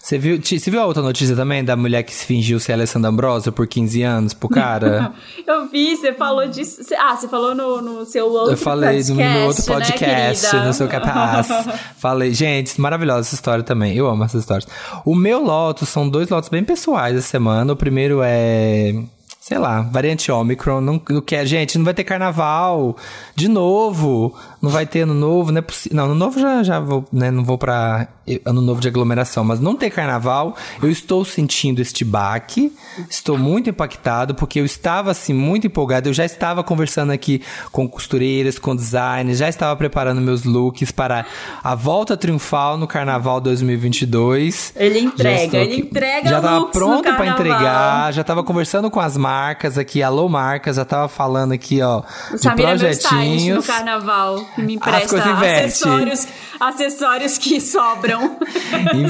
[SPEAKER 2] você viu, você viu a outra notícia também da mulher que se fingiu ser Alessandra Ambrosio por 15 anos pro cara?
[SPEAKER 3] Eu vi, você falou disso. Cê- Ah, você falou no, no seu outro
[SPEAKER 2] Eu falei no meu outro
[SPEAKER 3] né,
[SPEAKER 2] podcast,
[SPEAKER 3] querida?
[SPEAKER 2] no seu capaz. falei, gente, maravilhosa essa história também. Eu amo essas histórias. O meu loto são dois lotos bem pessoais essa semana. O primeiro é. Sei lá, variante Omicron, não, não quer, gente, não vai ter carnaval de novo, não vai ter ano novo, não é possível, não, ano novo já, já vou, né, não vou pra eh, ano novo de aglomeração, mas não ter carnaval, eu estou sentindo este baque, estou muito impactado, porque eu estava, assim, muito empolgado, eu já estava conversando aqui com costureiras, com designers, já estava preparando meus looks para a volta triunfal no carnaval 2022.
[SPEAKER 3] Ele entrega, ele entrega
[SPEAKER 2] Já tava
[SPEAKER 3] looks no
[SPEAKER 2] pronto pra
[SPEAKER 3] carnaval.
[SPEAKER 2] entregar, já tava conversando com as marcas aqui, alô marcas, já tava falando aqui, ó,
[SPEAKER 3] O
[SPEAKER 2] de
[SPEAKER 3] Samir é meu stylist no
[SPEAKER 2] projetinhos.
[SPEAKER 3] carnaval, que me empresta acessórios, acessórios que sobram.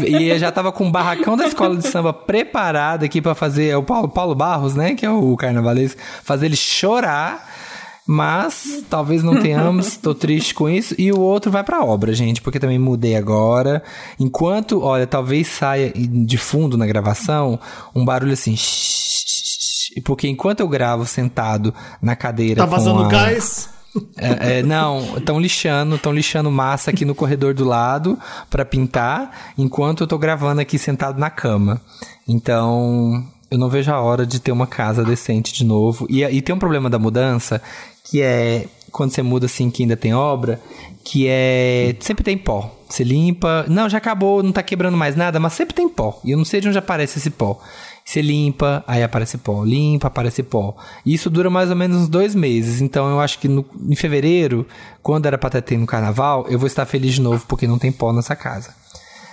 [SPEAKER 2] E, e eu já tava com o barracão da escola de samba preparado aqui pra fazer é o Paulo, Paulo Barros, né, que é o carnavalesco, fazer ele chorar. Mas talvez não tenhamos, tô triste com isso. E o outro vai pra obra, gente, porque também mudei agora. Enquanto, olha, talvez saia de fundo na gravação um barulho assim. Porque enquanto eu gravo sentado na cadeira.
[SPEAKER 1] Tá vazando
[SPEAKER 2] a-
[SPEAKER 1] gás?
[SPEAKER 2] é, é, não, estão lixando, estão lixando massa aqui no corredor do lado pra pintar, enquanto eu tô gravando aqui sentado na cama. Então, eu não vejo a hora de ter uma casa decente de novo. E, e tem um problema da mudança, que é quando você muda assim que ainda tem obra, que é sempre tem pó. Você limpa, não, já acabou, não tá quebrando mais nada, mas sempre tem pó. E eu não sei de onde aparece esse pó. Você limpa, aí aparece pó. Limpa, aparece pó. E isso dura mais ou menos uns dois meses. Então eu acho que no- em fevereiro, quando era pra ter no carnaval, eu vou estar feliz de novo porque não tem pó nessa casa.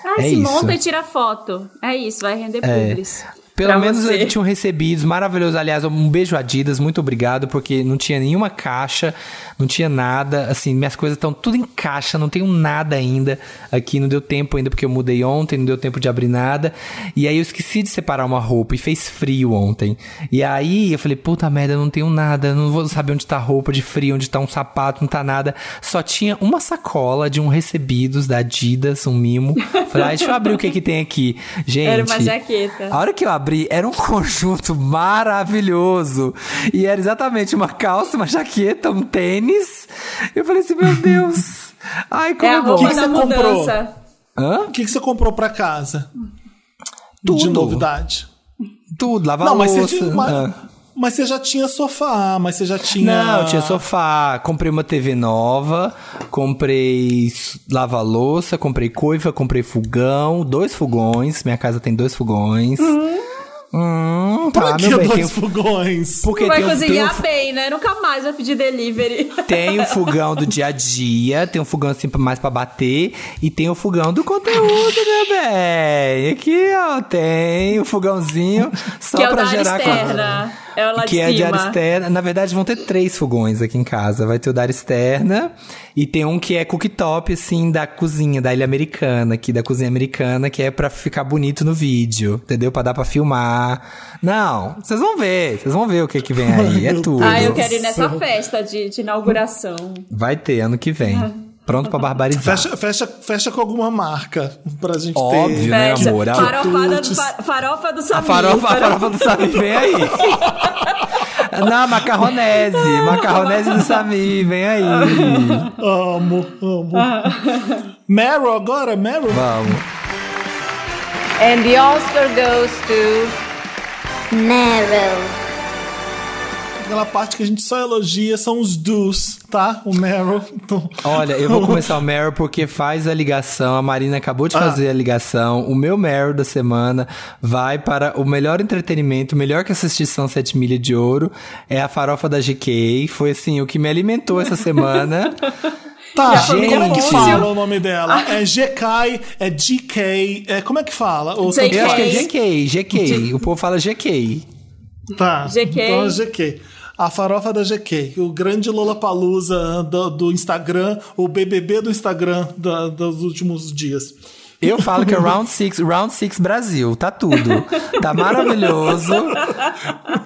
[SPEAKER 3] Ah,
[SPEAKER 2] É
[SPEAKER 3] se
[SPEAKER 2] isso.
[SPEAKER 3] monta e tira foto. É isso, vai render publis.
[SPEAKER 2] Pelo
[SPEAKER 3] Pra
[SPEAKER 2] menos
[SPEAKER 3] você.
[SPEAKER 2] eles tinham recebidos, maravilhoso. Aliás, um beijo Adidas, muito obrigado, porque não tinha nenhuma caixa, não tinha nada. Assim, minhas coisas estão tudo em caixa, não tenho nada ainda aqui. Não deu tempo ainda, porque eu mudei ontem, não deu tempo de abrir nada. E aí eu esqueci de separar uma roupa e fez frio ontem. E aí eu falei, puta merda, eu não tenho nada, não vou saber onde tá a roupa de frio, onde tá um sapato, não tá nada. Só tinha uma sacola de um recebidos da Adidas, um mimo. Falei, ah, deixa eu abrir o que que tem aqui. Gente.
[SPEAKER 3] Era uma jaqueta.
[SPEAKER 2] A hora que eu abri, era um conjunto maravilhoso. E era exatamente uma calça, uma jaqueta, um tênis. Eu falei assim, meu Deus. Ai, como
[SPEAKER 3] É
[SPEAKER 2] é
[SPEAKER 3] roupa
[SPEAKER 1] que você comprou?
[SPEAKER 2] Hã?
[SPEAKER 1] O que, que você comprou pra casa?
[SPEAKER 2] Tudo.
[SPEAKER 1] De novidade.
[SPEAKER 2] Tudo, lava
[SPEAKER 1] Não, mas
[SPEAKER 2] louça.
[SPEAKER 1] você tinha uma-
[SPEAKER 2] Ah.
[SPEAKER 1] Mas você já tinha sofá, mas você já tinha.
[SPEAKER 2] Não, tinha sofá. Comprei uma TV nova, comprei lava-louça, comprei coifa, comprei fogão, dois fogões. Minha casa tem dois fogões. Hum,
[SPEAKER 1] Pra
[SPEAKER 2] tá,
[SPEAKER 1] que
[SPEAKER 2] meu bem.
[SPEAKER 1] dois
[SPEAKER 2] Tem,
[SPEAKER 1] fogões?
[SPEAKER 2] porque
[SPEAKER 3] vai
[SPEAKER 2] tem, tem,
[SPEAKER 3] cozinhar
[SPEAKER 2] o,
[SPEAKER 3] bem, né? Nunca mais vai pedir delivery.
[SPEAKER 2] tem o fogão do dia a dia, tem um fogão assim mais pra bater, e tem o fogão do conteúdo, meu bem. Aqui, ó, tem o fogãozinho só
[SPEAKER 3] que é
[SPEAKER 2] pra gerar
[SPEAKER 3] externa. É o lá de
[SPEAKER 2] que
[SPEAKER 3] cima.
[SPEAKER 2] é de área externa. Na verdade, vão ter três fogões aqui em casa. Vai ter o da área externa e tem um que é cooktop, assim, da cozinha, da ilha americana, aqui da cozinha americana, que é pra ficar bonito no vídeo, entendeu? Pra dar pra filmar. Não, vocês vão ver, vocês vão ver o que que vem aí. É tudo.
[SPEAKER 3] Ah, eu quero ir nessa festa de, de inauguração.
[SPEAKER 2] Vai ter ano que vem. Pronto pra barbarizar.
[SPEAKER 1] Fecha, fecha, fecha com alguma marca pra gente
[SPEAKER 2] Óbvio,
[SPEAKER 1] ter.
[SPEAKER 2] né,
[SPEAKER 3] Fecha.
[SPEAKER 2] amor? A-
[SPEAKER 3] Farofada do, fa- farofa do
[SPEAKER 2] A
[SPEAKER 3] Samir.
[SPEAKER 2] farofa, a farofa do Samir vem aí. Não, macarronese. Macarronese do Samir, vem aí.
[SPEAKER 1] Amo, amo. Meryl agora? Meryl?
[SPEAKER 2] Vamos.
[SPEAKER 5] And the Oscar goes to
[SPEAKER 6] Meryl.
[SPEAKER 1] Aquela parte que a gente só elogia são os do's, tá? O Meryl.
[SPEAKER 2] Olha, eu vou começar o Meryl porque faz a ligação. A Marina acabou de fazer a ligação. O meu Meryl da semana vai para o melhor entretenimento, melhor que assistir São Sete Milha de Ouro. É a farofa da GK. Foi assim, o que me alimentou essa semana.
[SPEAKER 1] Tá,
[SPEAKER 3] E família
[SPEAKER 1] como é que
[SPEAKER 3] Pôncio?
[SPEAKER 1] fala o nome dela? É GK, é GK, é, como é que fala? Ou.
[SPEAKER 2] Eu acho que é
[SPEAKER 3] GK.
[SPEAKER 2] GK, GK. O povo fala GK.
[SPEAKER 1] Tá,
[SPEAKER 3] GK.
[SPEAKER 1] então é GK. A farofa da GK, o grande Lollapalooza do, do Instagram, o BBB do Instagram da- dos últimos dias.
[SPEAKER 2] Eu falo que é Round Six, Round Six Brasil, tá tudo. Tá maravilhoso.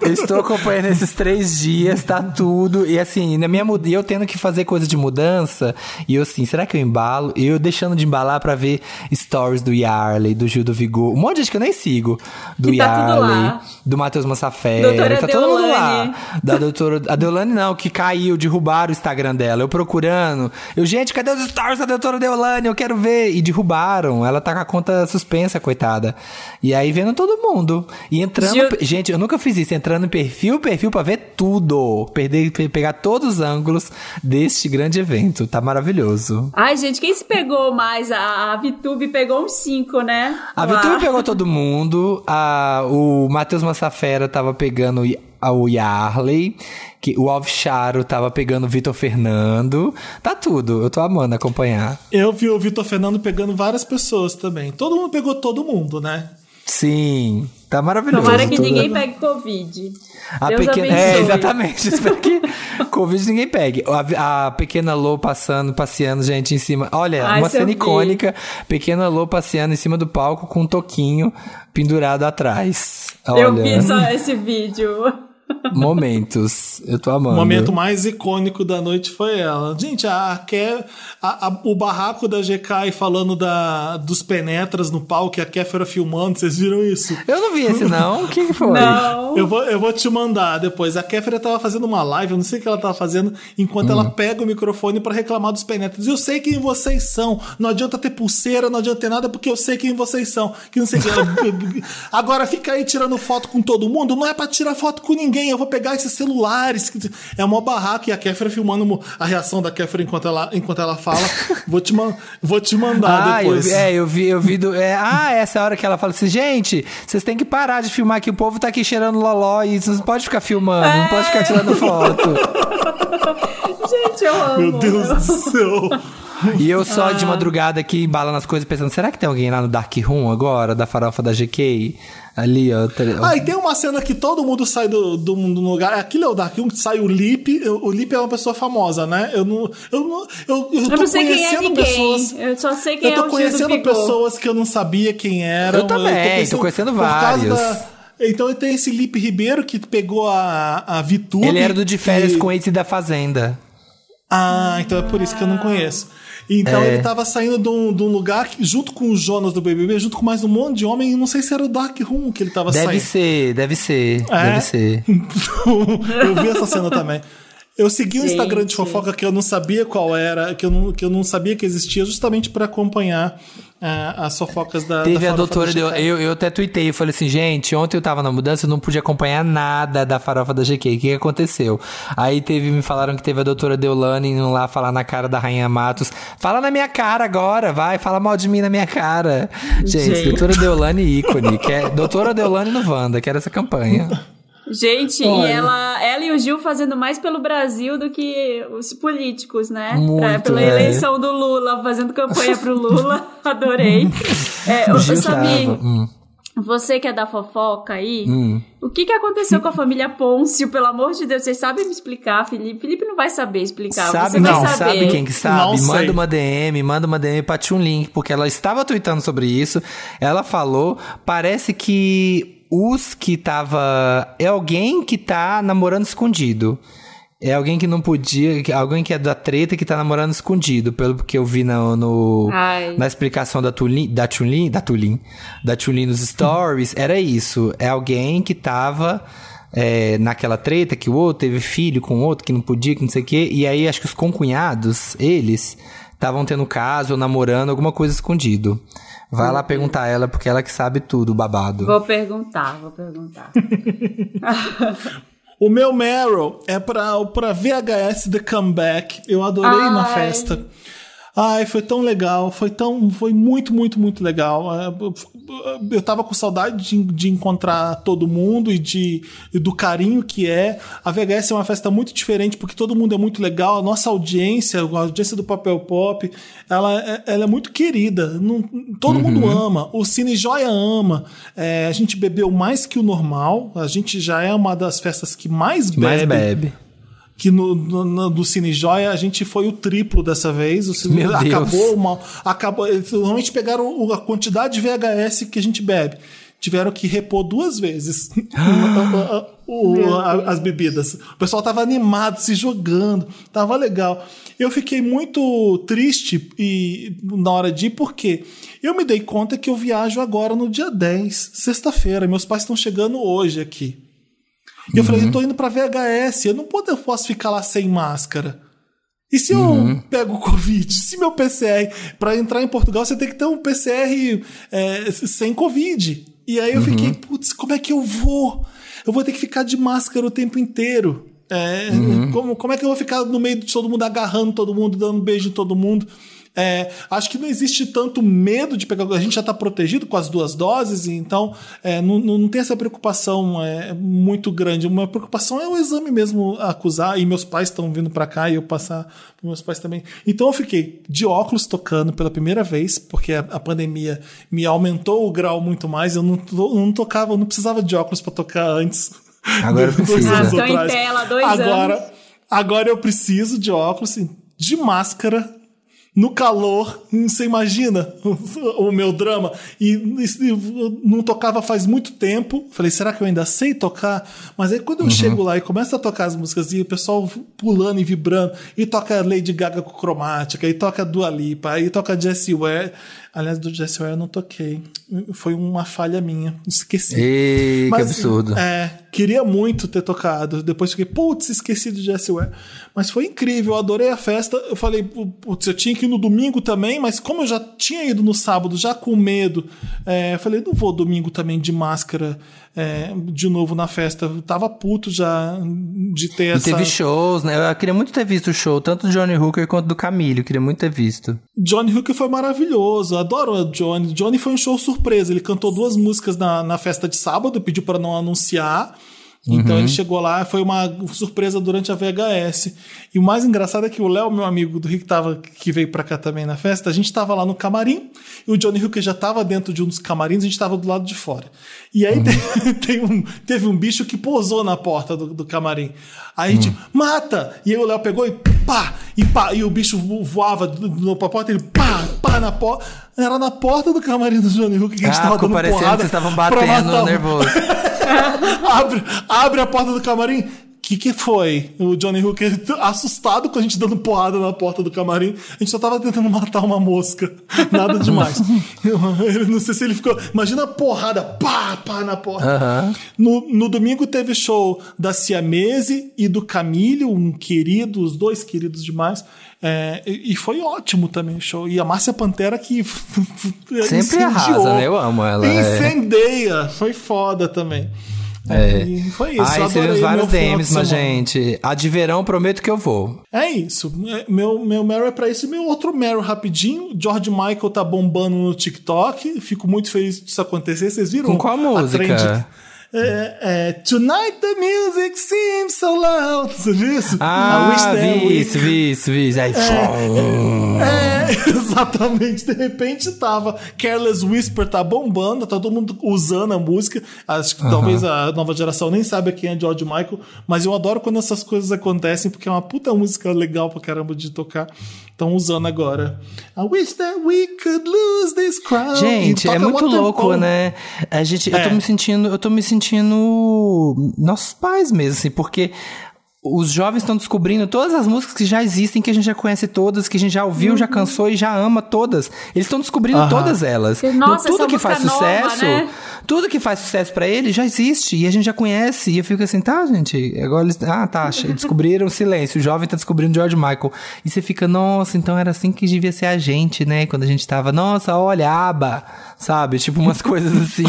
[SPEAKER 2] Eu estou acompanhando esses três dias, tá tudo. E assim, na minha muda, eu tendo que fazer coisa de mudança, e eu assim, será que eu embalo? E eu deixando de embalar pra ver stories do Yarley, do Gil do Vigor, um monte de gente que eu nem sigo. Do
[SPEAKER 3] tá
[SPEAKER 2] Yarley, do Matheus
[SPEAKER 3] Doutora
[SPEAKER 2] tá todo mundo
[SPEAKER 3] Deolane.
[SPEAKER 2] lá. Da doutora. A Deolane não, que caiu, derrubaram o Instagram dela. Eu procurando. Eu, gente, cadê os stories da doutora Deolane? Eu quero ver. E derrubaram. Ela tá com a conta suspensa, coitada. E aí vendo todo mundo. E entrando.
[SPEAKER 3] Gil-
[SPEAKER 2] Gente, eu nunca fiz isso. Entrando em perfil, perfil pra ver tudo. Perder, pe- pegar todos os ângulos deste grande evento. Tá maravilhoso.
[SPEAKER 3] Ai, gente, quem se pegou mais? A, a VTube pegou uns cinco, né?
[SPEAKER 2] A
[SPEAKER 3] Lá.
[SPEAKER 2] Vitube pegou todo mundo. A, o Matheus Massafera tava pegando o Y- a- o Yarley. Que, o Alves Charo tava pegando o Vitor Fernando. Tá tudo. Eu tô amando acompanhar.
[SPEAKER 1] Eu vi o Vitor Fernando pegando várias pessoas também. Todo mundo pegou todo mundo, né?
[SPEAKER 2] Sim. Tá maravilhoso.
[SPEAKER 3] Tomara que ninguém pegue Covid.
[SPEAKER 2] A
[SPEAKER 3] Deus
[SPEAKER 2] pequena,
[SPEAKER 3] abençoe.
[SPEAKER 2] é, exatamente. Espero que Covid ninguém pegue. A, a pequena Lô passando, passeando, gente, em cima. Olha,
[SPEAKER 3] Ai,
[SPEAKER 2] uma cena
[SPEAKER 3] vi.
[SPEAKER 2] icônica. Pequena Lô passeando em cima do palco com um toquinho pendurado atrás. Olha,
[SPEAKER 3] Eu vi só esse vídeo.
[SPEAKER 2] Momentos. Eu tô amando.
[SPEAKER 1] O momento mais icônico da noite foi ela. Gente, a, Ke- a- a- o barraco da GK falando da, dos penetras no palco e a Kéfera filmando, vocês viram isso?
[SPEAKER 2] Eu não vi esse, não. O que, que foi?
[SPEAKER 3] Não.
[SPEAKER 1] Eu vou, eu vou te mandar depois. A Kéfera tava fazendo uma live, eu não sei o que ela tava fazendo, enquanto ela pega o microfone pra reclamar dos penetras. Eu sei quem vocês são. Não adianta ter pulseira, não adianta ter nada, porque eu sei quem vocês são. Que não sei o que. Agora fica aí tirando foto com todo mundo. Não é pra tirar foto com ninguém. Eu vou pegar esses celulares. É uma barraca. E a Kéfera filmando a reação da Kéfera enquanto ela, enquanto ela fala. Vou te, man- vou te mandar
[SPEAKER 2] Ah, eu
[SPEAKER 1] depois.
[SPEAKER 2] vi, é, eu vi, eu vi do. É, ah, essa hora que ela fala assim, gente, vocês têm que parar de filmar que o povo tá aqui cheirando loló e vocês não pode ficar filmando, não pode ficar tirando foto.
[SPEAKER 3] Gente, eu amo.
[SPEAKER 1] Meu Deus do céu.
[SPEAKER 2] E eu só de madrugada aqui embalando as coisas pensando, será que tem alguém lá no Dark Room agora, da farofa da GK? Ali, ó. tele-
[SPEAKER 1] Ah, e tem uma cena que todo mundo sai do, do, do lugar. Aquilo é o Dark Room, que sai o Lip. O Lip é uma pessoa famosa, né? Eu não. Eu, não, eu, eu
[SPEAKER 3] Eu
[SPEAKER 1] tô
[SPEAKER 3] não sei quem é
[SPEAKER 1] conhecendo
[SPEAKER 3] ninguém.
[SPEAKER 1] pessoas.
[SPEAKER 3] Eu só sei quem
[SPEAKER 1] Eu tô
[SPEAKER 3] é o Gil do
[SPEAKER 1] conhecendo pessoas que eu não sabia quem eram.
[SPEAKER 2] Eu também, tô conhecendo
[SPEAKER 1] por causa
[SPEAKER 2] vários.
[SPEAKER 1] Então tem esse Lipe Ribeiro que pegou a, a Vitube.
[SPEAKER 2] Ele era do de férias
[SPEAKER 1] e-
[SPEAKER 2] com esse da Fazenda.
[SPEAKER 1] Ah, então é por isso que eu não conheço. Então
[SPEAKER 2] É.
[SPEAKER 1] ele tava saindo de um, de um lugar que, junto com o Jonas do BBB, junto com mais um monte de homem, e não sei se era o Dark Room que ele tava
[SPEAKER 2] Deve
[SPEAKER 1] saindo.
[SPEAKER 2] ser, deve ser,
[SPEAKER 1] É?
[SPEAKER 2] deve ser.
[SPEAKER 1] Eu vi essa cena também. Eu segui o Instagram de fofoca que eu não sabia qual era, que eu não, que eu não sabia que existia, justamente para acompanhar ah, as fofocas da.
[SPEAKER 2] Teve
[SPEAKER 1] da
[SPEAKER 2] a doutora,
[SPEAKER 1] da GK.
[SPEAKER 2] eu, eu até tuitei, eu falei assim, gente, ontem eu tava na mudança, eu não pude acompanhar nada da farofa da GQ, o que, que aconteceu? Aí teve, me falaram que teve a doutora Deolane indo lá falar na cara da Rainha Matos, fala na minha cara agora, vai, fala mal de mim na minha cara. Gente,
[SPEAKER 3] Gente.
[SPEAKER 2] doutora Deolane ícone, que é, doutora Deolane no Wanda, que era essa campanha.
[SPEAKER 3] Gente,
[SPEAKER 1] Olha.
[SPEAKER 3] e ela, ela e o Gil fazendo mais pelo Brasil do que os políticos, né?
[SPEAKER 2] Muito,
[SPEAKER 3] pela
[SPEAKER 2] é.
[SPEAKER 3] eleição do Lula, fazendo campanha pro Lula. Adorei. É,
[SPEAKER 2] O Gil
[SPEAKER 3] Samir,
[SPEAKER 2] hum.
[SPEAKER 3] você que é da fofoca aí,
[SPEAKER 2] Hum.
[SPEAKER 3] o que, que aconteceu com a família Pôncio? Pelo amor de Deus, vocês sabem me explicar, Felipe? Felipe não vai saber explicar,
[SPEAKER 2] Sabe,
[SPEAKER 3] você vai
[SPEAKER 2] não,
[SPEAKER 3] saber.
[SPEAKER 2] sabe quem que sabe?
[SPEAKER 1] Não sei.
[SPEAKER 2] manda uma DM, manda uma DM pra Tchun Link, porque ela estava tweetando sobre isso. Ela falou, parece que os que tava. É alguém que tá namorando escondido. É alguém que não podia. Alguém que é da treta que tá namorando escondido, pelo que eu vi no, no- na explicação da Tulin, da Tulin, da Tulin, da Tulin nos stories. Era isso. É alguém que tava é, naquela treta que o outro teve filho com o outro que não podia, que não sei o quê. E aí acho que os concunhados, eles, estavam tendo caso ou namorando alguma coisa escondido. Vai lá perguntar a ela, porque ela que sabe tudo, babado.
[SPEAKER 3] Vou perguntar, vou perguntar.
[SPEAKER 1] O meu Meryl é pra, pra VHS The Comeback. Eu adorei na
[SPEAKER 3] Ai.
[SPEAKER 1] festa. Ai, foi tão legal, foi tão, foi muito, muito, muito legal. É, Eu tava com saudade de, de encontrar todo mundo e de do carinho que é. A VHS é uma festa muito diferente porque todo mundo é muito legal. A nossa audiência, a audiência do Papel Pop, ela, é- ela é muito querida. Não- todo mundo ama. O Cine Joia ama. É, a gente bebeu mais que o normal. A gente já é uma das festas que mais bebe
[SPEAKER 2] Mais bebe.
[SPEAKER 1] Que no, no- no- do Cine Joia a gente foi o triplo dessa vez. O Cine
[SPEAKER 2] Meu Deus.
[SPEAKER 1] acabou uma, acabou. Eles Normalmente pegaram a quantidade de VHS que a gente bebe. Tiveram que repor duas vezes o- o- a- as bebidas. O pessoal tava animado, se jogando, tava legal. Eu fiquei muito triste e, na hora de ir, porque eu me dei conta que eu viajo agora no dia 10, sexta-feira. Meus pais estão chegando hoje aqui. E eu falei, eu tô indo pra VHS, eu não posso, ficar lá sem máscara. E se eu pego o Covid? Se meu PCR, pra entrar em Portugal, você tem que ter um PCR é, sem Covid. E aí eu fiquei, putz, como é que eu vou? Eu vou ter que ficar de máscara o tempo inteiro. É, como, como é que eu vou ficar no meio de todo mundo, agarrando todo mundo, dando beijo em todo mundo? É, acho que não existe tanto medo de pegar. A gente já está protegido com as duas doses, e então é, não, não não tem essa preocupação é, muito grande. Uma preocupação é o exame mesmo acusar, e meus pais estão vindo para cá e eu passar para meus pais também. Então eu fiquei de óculos tocando pela primeira vez, porque a, a pandemia me aumentou o grau muito mais. Eu não, não tocava, eu não precisava de óculos para tocar antes.
[SPEAKER 2] Agora
[SPEAKER 1] Dois
[SPEAKER 2] precisa.
[SPEAKER 1] anos
[SPEAKER 3] Ah, em
[SPEAKER 1] atrás.
[SPEAKER 3] tela dois
[SPEAKER 1] agora,
[SPEAKER 3] anos.
[SPEAKER 1] Agora eu preciso de óculos, de máscara, no calor. Você imagina o, meu drama? E, e não tocava faz muito tempo. Falei, será que eu ainda sei tocar? Mas aí quando eu chego lá e começo a tocar as músicas e o pessoal pulando e vibrando, e toca Lady Gaga com cromática, e toca Dua Lipa, aí toca Jessie Ware. Aliás, do Jessie Ware eu não toquei. Foi uma falha minha. Esqueci.
[SPEAKER 2] Ei, que
[SPEAKER 1] Mas,
[SPEAKER 2] absurdo.
[SPEAKER 1] É, queria muito ter tocado. Depois fiquei, putz, esqueci de Jessie Ware. Mas foi incrível, eu adorei a festa. Eu falei, putz, eu tinha que ir no domingo também, mas como eu já tinha ido no sábado, já com medo, é, eu falei, não vou domingo também de máscara é, de novo na festa. Eu tava puto já de ter
[SPEAKER 2] E
[SPEAKER 1] essa.
[SPEAKER 2] teve shows, né? Eu queria muito ter visto o show, tanto do Johnny Hooker quanto do Camille. Eu queria muito ter visto.
[SPEAKER 1] Johnny Hooker foi maravilhoso, adoro o Johnny. Johnny foi um show surpresa, ele cantou duas músicas na, na festa de sábado, pediu para não anunciar. Então ele chegou lá, foi uma surpresa durante a VHS. E o mais engraçado é que o Léo, meu amigo do que, tava, que veio pra cá também na festa, a gente tava lá no camarim, e o Johnny Hooker já tava dentro de um dos camarins, a gente tava do lado de fora. E aí tem, tem um, teve um bicho que posou na porta do, do camarim. Aí a gente, mata! E aí o Léo pegou e pá! E pá! E o bicho vo- voava no- porta, ele pá! Pá na porta. Era na porta do camarim do Johnny Hooker que a gente
[SPEAKER 2] Ah,
[SPEAKER 1] tava dando porrada
[SPEAKER 2] vocês estavam batendo
[SPEAKER 1] matar
[SPEAKER 2] nervoso.
[SPEAKER 1] abre, abre a porta do camarim. Que que foi? O Johnny Hooker assustado com a gente dando porrada na porta do camarim. A gente só tava tentando matar uma mosca. Nada demais. Eu não sei se ele ficou. Imagina a porrada, pá, pá na porta. No, no domingo teve show da Siamese e do Camille, um querido, os dois queridos demais. É, e foi ótimo também o show. E a Márcia Pantera que.
[SPEAKER 2] Sempre arrasa, né? Eu amo ela, é.
[SPEAKER 1] Incendeia. Foi foda também.
[SPEAKER 2] É.
[SPEAKER 1] E foi isso.
[SPEAKER 2] Recebemos
[SPEAKER 1] adorei
[SPEAKER 2] vários DMs, mas, gente. A de verão, prometo que eu vou.
[SPEAKER 1] É isso. É, Meu, meu Meryl é pra isso. Meu outro Meryl rapidinho. George Michael tá bombando no TikTok. Fico muito feliz disso acontecer. Vocês viram?
[SPEAKER 2] Com qual
[SPEAKER 1] a
[SPEAKER 2] música?
[SPEAKER 1] trend? É, é, Tonight the music seems so loud. Você viu isso?
[SPEAKER 2] Ah, vi isso, vi isso, vi isso. Aí,
[SPEAKER 1] É, exatamente. De repente tava Careless Whisper tá bombando, tá todo mundo usando a música. Acho que talvez a nova geração nem saiba quem é George Michael, mas eu adoro quando essas coisas acontecem, porque é uma puta música legal pra caramba de tocar. Estão usando agora. I wish that we could lose this crowd.
[SPEAKER 2] Gente, é muito louco, né? A gente, eu
[SPEAKER 1] É.
[SPEAKER 2] tô me sentindo, eu tô me sentindo nossos pais mesmo, assim, porque os jovens estão descobrindo todas as músicas que já existem, que a gente já conhece todas, que a gente já ouviu, já cansou e já ama todas. Eles estão descobrindo
[SPEAKER 1] Aham.
[SPEAKER 2] todas elas.
[SPEAKER 3] Nossa,
[SPEAKER 2] tudo
[SPEAKER 3] essa
[SPEAKER 2] que faz
[SPEAKER 3] nova,
[SPEAKER 2] sucesso,
[SPEAKER 3] né?
[SPEAKER 2] tudo que faz sucesso pra eles já existe e a gente já conhece. E eu fico assim, tá, gente, agora eles, ah, tá, descobriram o silêncio, o jovem tá descobrindo George Michael. E você fica, nossa, então era assim que devia ser a gente, né? Quando a gente tava, nossa, olha, aba, sabe? Tipo umas coisas assim.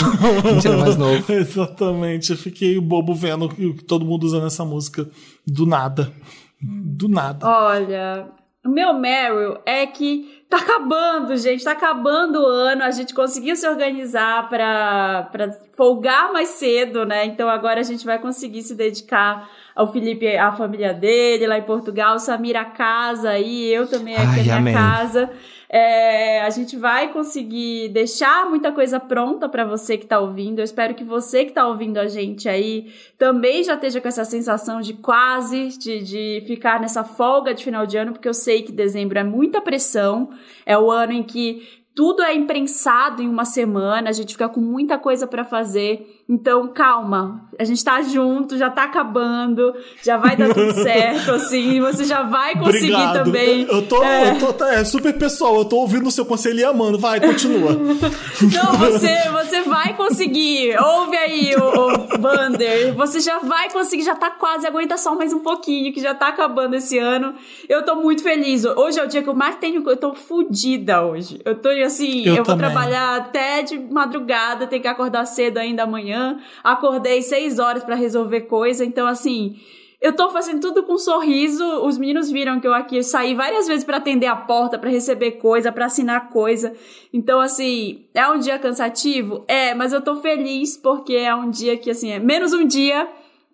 [SPEAKER 2] a gente era mais novo.
[SPEAKER 1] Exatamente. Eu fiquei bobo vendo todo mundo usando essa música do nada. Do nada.
[SPEAKER 3] Olha, o meu Meryl é que tá acabando, gente, tá acabando o ano, a gente conseguiu se organizar pra, pra folgar mais cedo, né? Então agora a gente vai conseguir se dedicar ao Felipe, à família dele lá em Portugal, Samira a casa aí, eu também aqui
[SPEAKER 2] Ai,
[SPEAKER 3] a minha
[SPEAKER 2] amém.
[SPEAKER 3] casa. É, a gente vai conseguir deixar muita coisa pronta pra você que tá ouvindo. Eu espero que você que tá ouvindo a gente aí também já esteja com essa sensação de quase, de, de ficar nessa folga de final de ano, porque eu sei que dezembro é muita pressão. É o ano em que tudo é imprensado em uma semana, a gente fica com muita coisa pra fazer. Então, calma, a gente tá junto, já tá acabando, já vai dar tudo certo, assim, você já vai conseguir
[SPEAKER 1] Obrigado.
[SPEAKER 3] também.
[SPEAKER 1] Eu tô,
[SPEAKER 3] É.
[SPEAKER 1] eu tô é super pessoal, eu tô ouvindo o seu conselho e amando. Vai, continua.
[SPEAKER 3] Não, você, você vai conseguir. Ouve aí, o, Bander. Você já vai conseguir, já tá quase, aguenta só mais um pouquinho, que já tá acabando esse ano. Eu tô muito feliz. Hoje é o dia que eu mais tenho. Eu tô fodida hoje. Eu tô assim,
[SPEAKER 1] Eu
[SPEAKER 3] eu, vou trabalhar até de madrugada, tenho que acordar cedo ainda amanhã. Acordei seis horas pra resolver coisa, então assim. Eu tô fazendo tudo com um sorriso. Os meninos viram que eu aqui saí várias vezes pra atender a porta, pra receber coisa, pra assinar coisa. Então, assim, é um dia cansativo? É, mas eu tô feliz porque é um dia que, assim, é menos um dia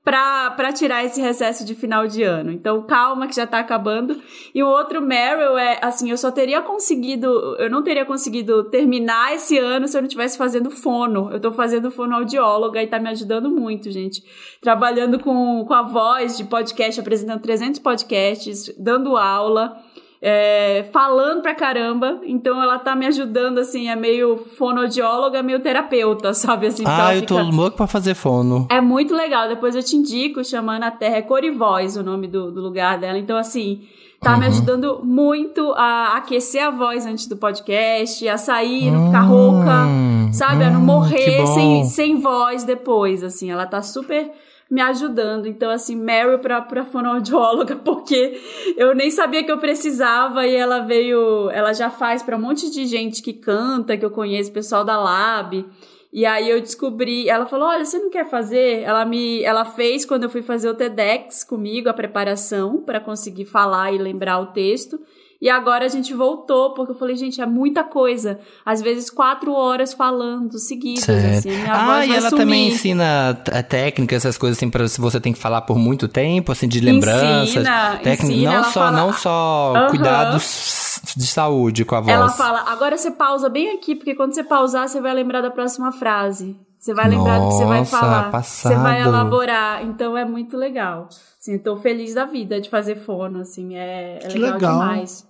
[SPEAKER 3] pra tirar esse recesso de final de ano. Então, calma que já tá acabando. E o outro Meryl é, assim, eu só teria conseguido, eu não teria conseguido terminar esse ano se eu não tivesse fazendo fono. Eu tô fazendo fonoaudióloga e tá me ajudando muito, gente. Trabalhando com, com a voz de podcast, apresentando 300 podcasts, dando aula. É, falando pra caramba, então ela tá me ajudando, assim, é meio fonoaudióloga, meio terapeuta, sabe, assim,
[SPEAKER 2] Ah,
[SPEAKER 3] ela
[SPEAKER 2] eu tô
[SPEAKER 3] fica-
[SPEAKER 2] louco pra fazer fono.
[SPEAKER 3] é muito legal. Depois eu te indico, chamando a Terra. É Corivoz o nome do, do lugar dela. Então, assim, tá me ajudando muito a aquecer a voz antes do podcast, a sair, não ficar rouca, sabe? a não
[SPEAKER 2] hum,
[SPEAKER 3] morrer sem, sem voz depois, assim. Ela tá super me ajudando. Então, assim, Meryl pra, pra fonoaudióloga, porque eu nem sabia que eu precisava e ela veio... Ela já faz pra um monte de gente que canta, que eu conheço, pessoal da Lab... E aí eu descobri, ela falou: "Olha, você não quer fazer?" Ela me ela fez quando eu fui fazer o TEDx comigo a preparação para conseguir falar e lembrar o texto. E agora a gente voltou, porque eu falei, gente, é muita coisa. Às vezes quatro horas falando seguidas,
[SPEAKER 2] Certo.
[SPEAKER 3] assim.
[SPEAKER 2] Ah, e ela
[SPEAKER 3] sumir.
[SPEAKER 2] também ensina t- técnicas, essas coisas assim, pra se você tem que falar por muito tempo, assim, de lembranças.
[SPEAKER 3] Ensina,
[SPEAKER 2] técnica-
[SPEAKER 3] ensina,
[SPEAKER 2] não só,
[SPEAKER 3] fala-
[SPEAKER 2] não só
[SPEAKER 3] Aham.
[SPEAKER 2] cuidados de saúde com a voz.
[SPEAKER 3] Ela fala, agora você pausa bem aqui, porque quando você pausar, você vai lembrar da próxima frase. Você vai lembrar do que você vai falar.
[SPEAKER 2] passado.
[SPEAKER 3] Você vai elaborar. Então é muito legal. Assim, eu tô feliz da vida de fazer fono, assim, é, é
[SPEAKER 1] Que
[SPEAKER 3] legal,
[SPEAKER 1] legal.
[SPEAKER 3] demais.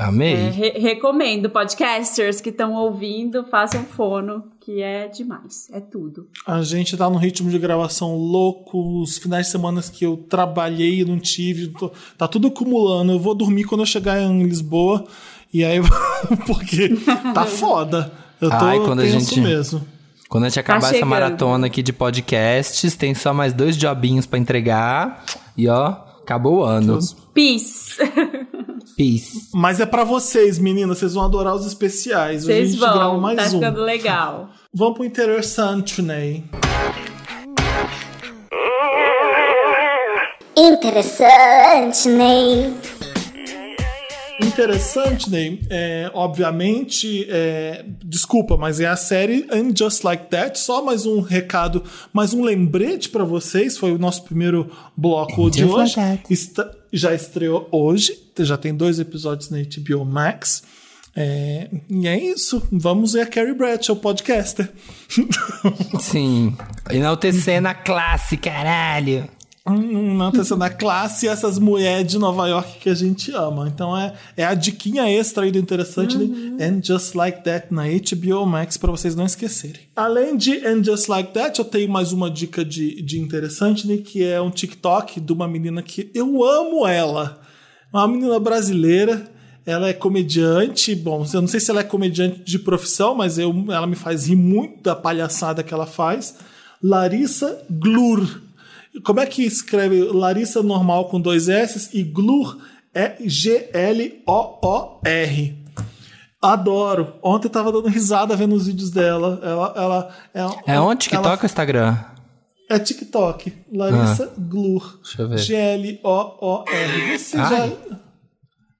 [SPEAKER 2] Amei.
[SPEAKER 3] É, re- recomendo, podcasters que estão ouvindo, façam fono, que é demais, é tudo.
[SPEAKER 1] A gente tá num ritmo de gravação louco, os finais de semana que eu trabalhei e não tive, tô- tá tudo acumulando. Eu vou dormir quando eu chegar em Lisboa, e aí, porque tá foda. Eu tô
[SPEAKER 2] Ai, quando a gente-
[SPEAKER 1] mesmo.
[SPEAKER 2] Quando a gente acabar essa
[SPEAKER 3] Tá chegando.
[SPEAKER 2] maratona aqui de podcasts, tem só mais dois jobinhos pra entregar. E ó, acabou o ano.
[SPEAKER 3] Peace!
[SPEAKER 2] Peace.
[SPEAKER 1] Mas é pra vocês, meninas, vocês vão adorar os especiais. Hoje a
[SPEAKER 3] Vocês
[SPEAKER 1] gente grava
[SPEAKER 3] vão,
[SPEAKER 1] mais
[SPEAKER 3] tá
[SPEAKER 1] um.
[SPEAKER 3] ficando legal.
[SPEAKER 1] Vamos pro interessante, Ney.
[SPEAKER 6] Interessante, Ney.
[SPEAKER 1] Interessante, Ney, é, obviamente, é, desculpa, mas é a série And Just Like That. Só mais um recado, mais um lembrete pra vocês. Foi o nosso primeiro bloco
[SPEAKER 2] And
[SPEAKER 1] de hoje.
[SPEAKER 2] Like That.
[SPEAKER 1] Está- já estreou hoje, já tem dois episódios na HBO Max. É, e é isso, vamos ver a Carrie Bradshaw, podcaster.
[SPEAKER 2] Sim. Enaltecendo a classe, caralho.
[SPEAKER 1] Hum, Não tá sendo a classe e essas mulheres de Nova York que a gente ama. Então é, é a diquinha extra aí do interessante né? And Just Like That na HBO Max pra vocês não esquecerem. Além de And Just Like That, eu tenho mais uma dica de, de interessante, né? Que é um TikTok de uma menina que eu amo ela. Uma menina brasileira. Ela é comediante. Bom, eu não sei se ela é comediante de profissão, mas eu, ela me faz rir muito da palhaçada que ela faz. Larissa Glur. Como é que escreve Larissa normal com dois S e Glur é G-L-O-O-R. Adoro. Ontem eu tava dando risada vendo os vídeos dela. Ela, ela, ela
[SPEAKER 2] É onde TikTok
[SPEAKER 1] ela-
[SPEAKER 2] ou Instagram?
[SPEAKER 1] É TikTok. Larissa Glur.
[SPEAKER 2] Deixa eu ver.
[SPEAKER 1] G-L-O-O-R. Se
[SPEAKER 2] Ai.
[SPEAKER 1] já.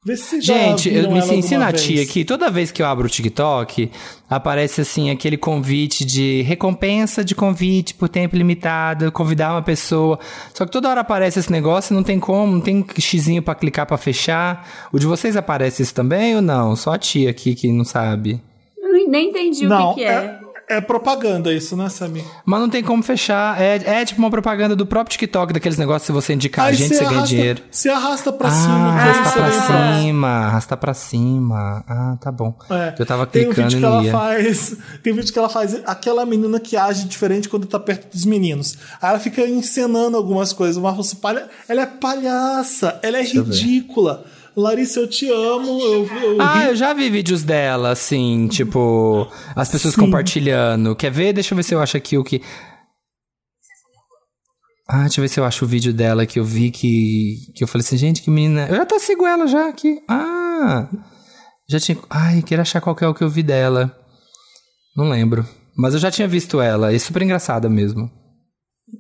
[SPEAKER 1] Vê se.
[SPEAKER 2] Gente, eu me
[SPEAKER 1] alguma
[SPEAKER 2] a tia aqui. Toda vez que eu abro o TikTok, aparece assim aquele convite de recompensa de convite por tempo limitado, convidar uma pessoa. Só que toda hora aparece esse negócio, e não tem como, não tem xizinho pra clicar pra fechar. O de vocês aparece isso também ou não? Só a tia aqui que não sabe.
[SPEAKER 3] Eu nem- nem entendi
[SPEAKER 1] Não,
[SPEAKER 3] o que, que é.
[SPEAKER 1] é, é propaganda isso, né, Samir?
[SPEAKER 2] Mas não tem como fechar. É, é tipo uma propaganda do próprio TikTok, daqueles negócios se você indicar a
[SPEAKER 1] Aí
[SPEAKER 2] gente, você ganha dinheiro.
[SPEAKER 1] Você arrasta pra
[SPEAKER 2] Ah,
[SPEAKER 1] cima.
[SPEAKER 2] arrasta pra cima, arrasta pra cima. Ah, tá bom.
[SPEAKER 1] É.
[SPEAKER 2] Eu tava
[SPEAKER 1] tem um
[SPEAKER 2] clicando
[SPEAKER 1] vídeo
[SPEAKER 2] e
[SPEAKER 1] que ela
[SPEAKER 2] ia.
[SPEAKER 1] faz. Tem um vídeo que ela faz aquela menina que age diferente quando tá perto dos meninos. Aí ela fica encenando algumas coisas. Mas você palha... Ela é palhaça, ela é
[SPEAKER 2] eu ver.
[SPEAKER 1] Larissa, eu te amo. Eu, eu
[SPEAKER 2] Ah, eu já vi vídeos dela, assim, tipo, as pessoas
[SPEAKER 1] Sim.
[SPEAKER 2] compartilhando. Quer ver? Deixa eu ver se eu acho aqui o que. Ah, deixa eu ver se eu acho o vídeo dela que eu vi que. Que eu falei assim, gente, que menina. Eu já até sigo ela já aqui. Ah! Já tinha. Ai, queria achar qual que é o que eu vi dela. Não lembro. Mas eu já tinha visto ela. É super engraçada mesmo.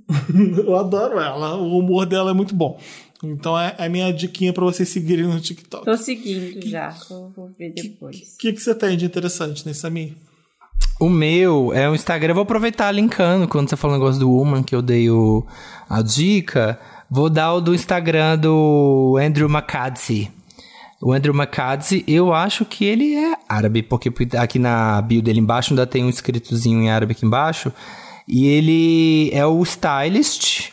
[SPEAKER 1] eu adoro ela. O humor dela é muito bom. Então é é a minha diquinha pra vocês seguirem no TikTok.
[SPEAKER 3] Tô seguindo já, vou, vou ver depois.
[SPEAKER 1] O que, que você tem de interessante nesse Samir?
[SPEAKER 2] O meu é o Instagram. Eu vou aproveitar linkando quando você falou o negócio do Woman, que eu dei o, a dica. Vou dar o do Instagram do Andrew McCadsey. O Andrew McCadsey, eu acho que ele é árabe, porque aqui na bio dele embaixo ainda tem um escritozinho em árabe aqui embaixo. E ele é o stylist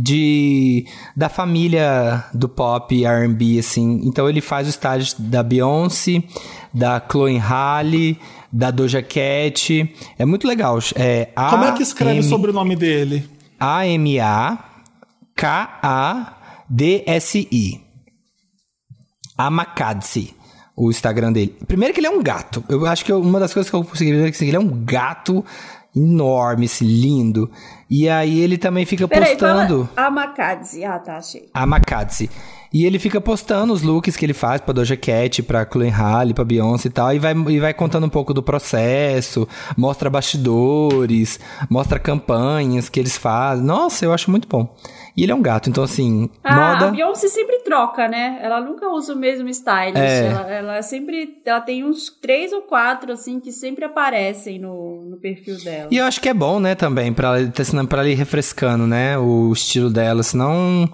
[SPEAKER 2] de da família do pop R&B assim. Então ele faz o stylist da Beyoncé, da Chloe Halle, da Doja Cat. É muito legal. É
[SPEAKER 1] Como é que escreve o
[SPEAKER 2] A-M-
[SPEAKER 1] sobrenome dele?
[SPEAKER 2] A-M-A-K-A-D-S-I. Amakadsi, o Instagram dele. Primeiro que ele é um gato. Eu acho que eu- uma das coisas que eu consegui ver é que ele é um gato enorme, esse lindo. E aí ele também fica
[SPEAKER 3] Peraí,
[SPEAKER 2] postando
[SPEAKER 3] fala Amakadze. Ah, tá, achei.
[SPEAKER 2] Amakadsi. E ele fica postando os looks que ele faz pra Doja Cat, pra Chloe Halle, pra Beyoncé e tal, e vai, e vai contando um pouco do processo, mostra bastidores, mostra campanhas que eles fazem. Nossa, eu acho muito bom. E ele é um gato, então assim,
[SPEAKER 3] Ah, a
[SPEAKER 2] moda...
[SPEAKER 3] Beyoncé sempre troca, né? Ela nunca usa o mesmo stylist.
[SPEAKER 2] É.
[SPEAKER 3] Ela, ela sempre. Ela tem uns três ou quatro, assim, que sempre aparecem no, no perfil dela.
[SPEAKER 2] E eu acho que é bom, né, também, pra tá pra ela ir refrescando, né, o estilo dela, senão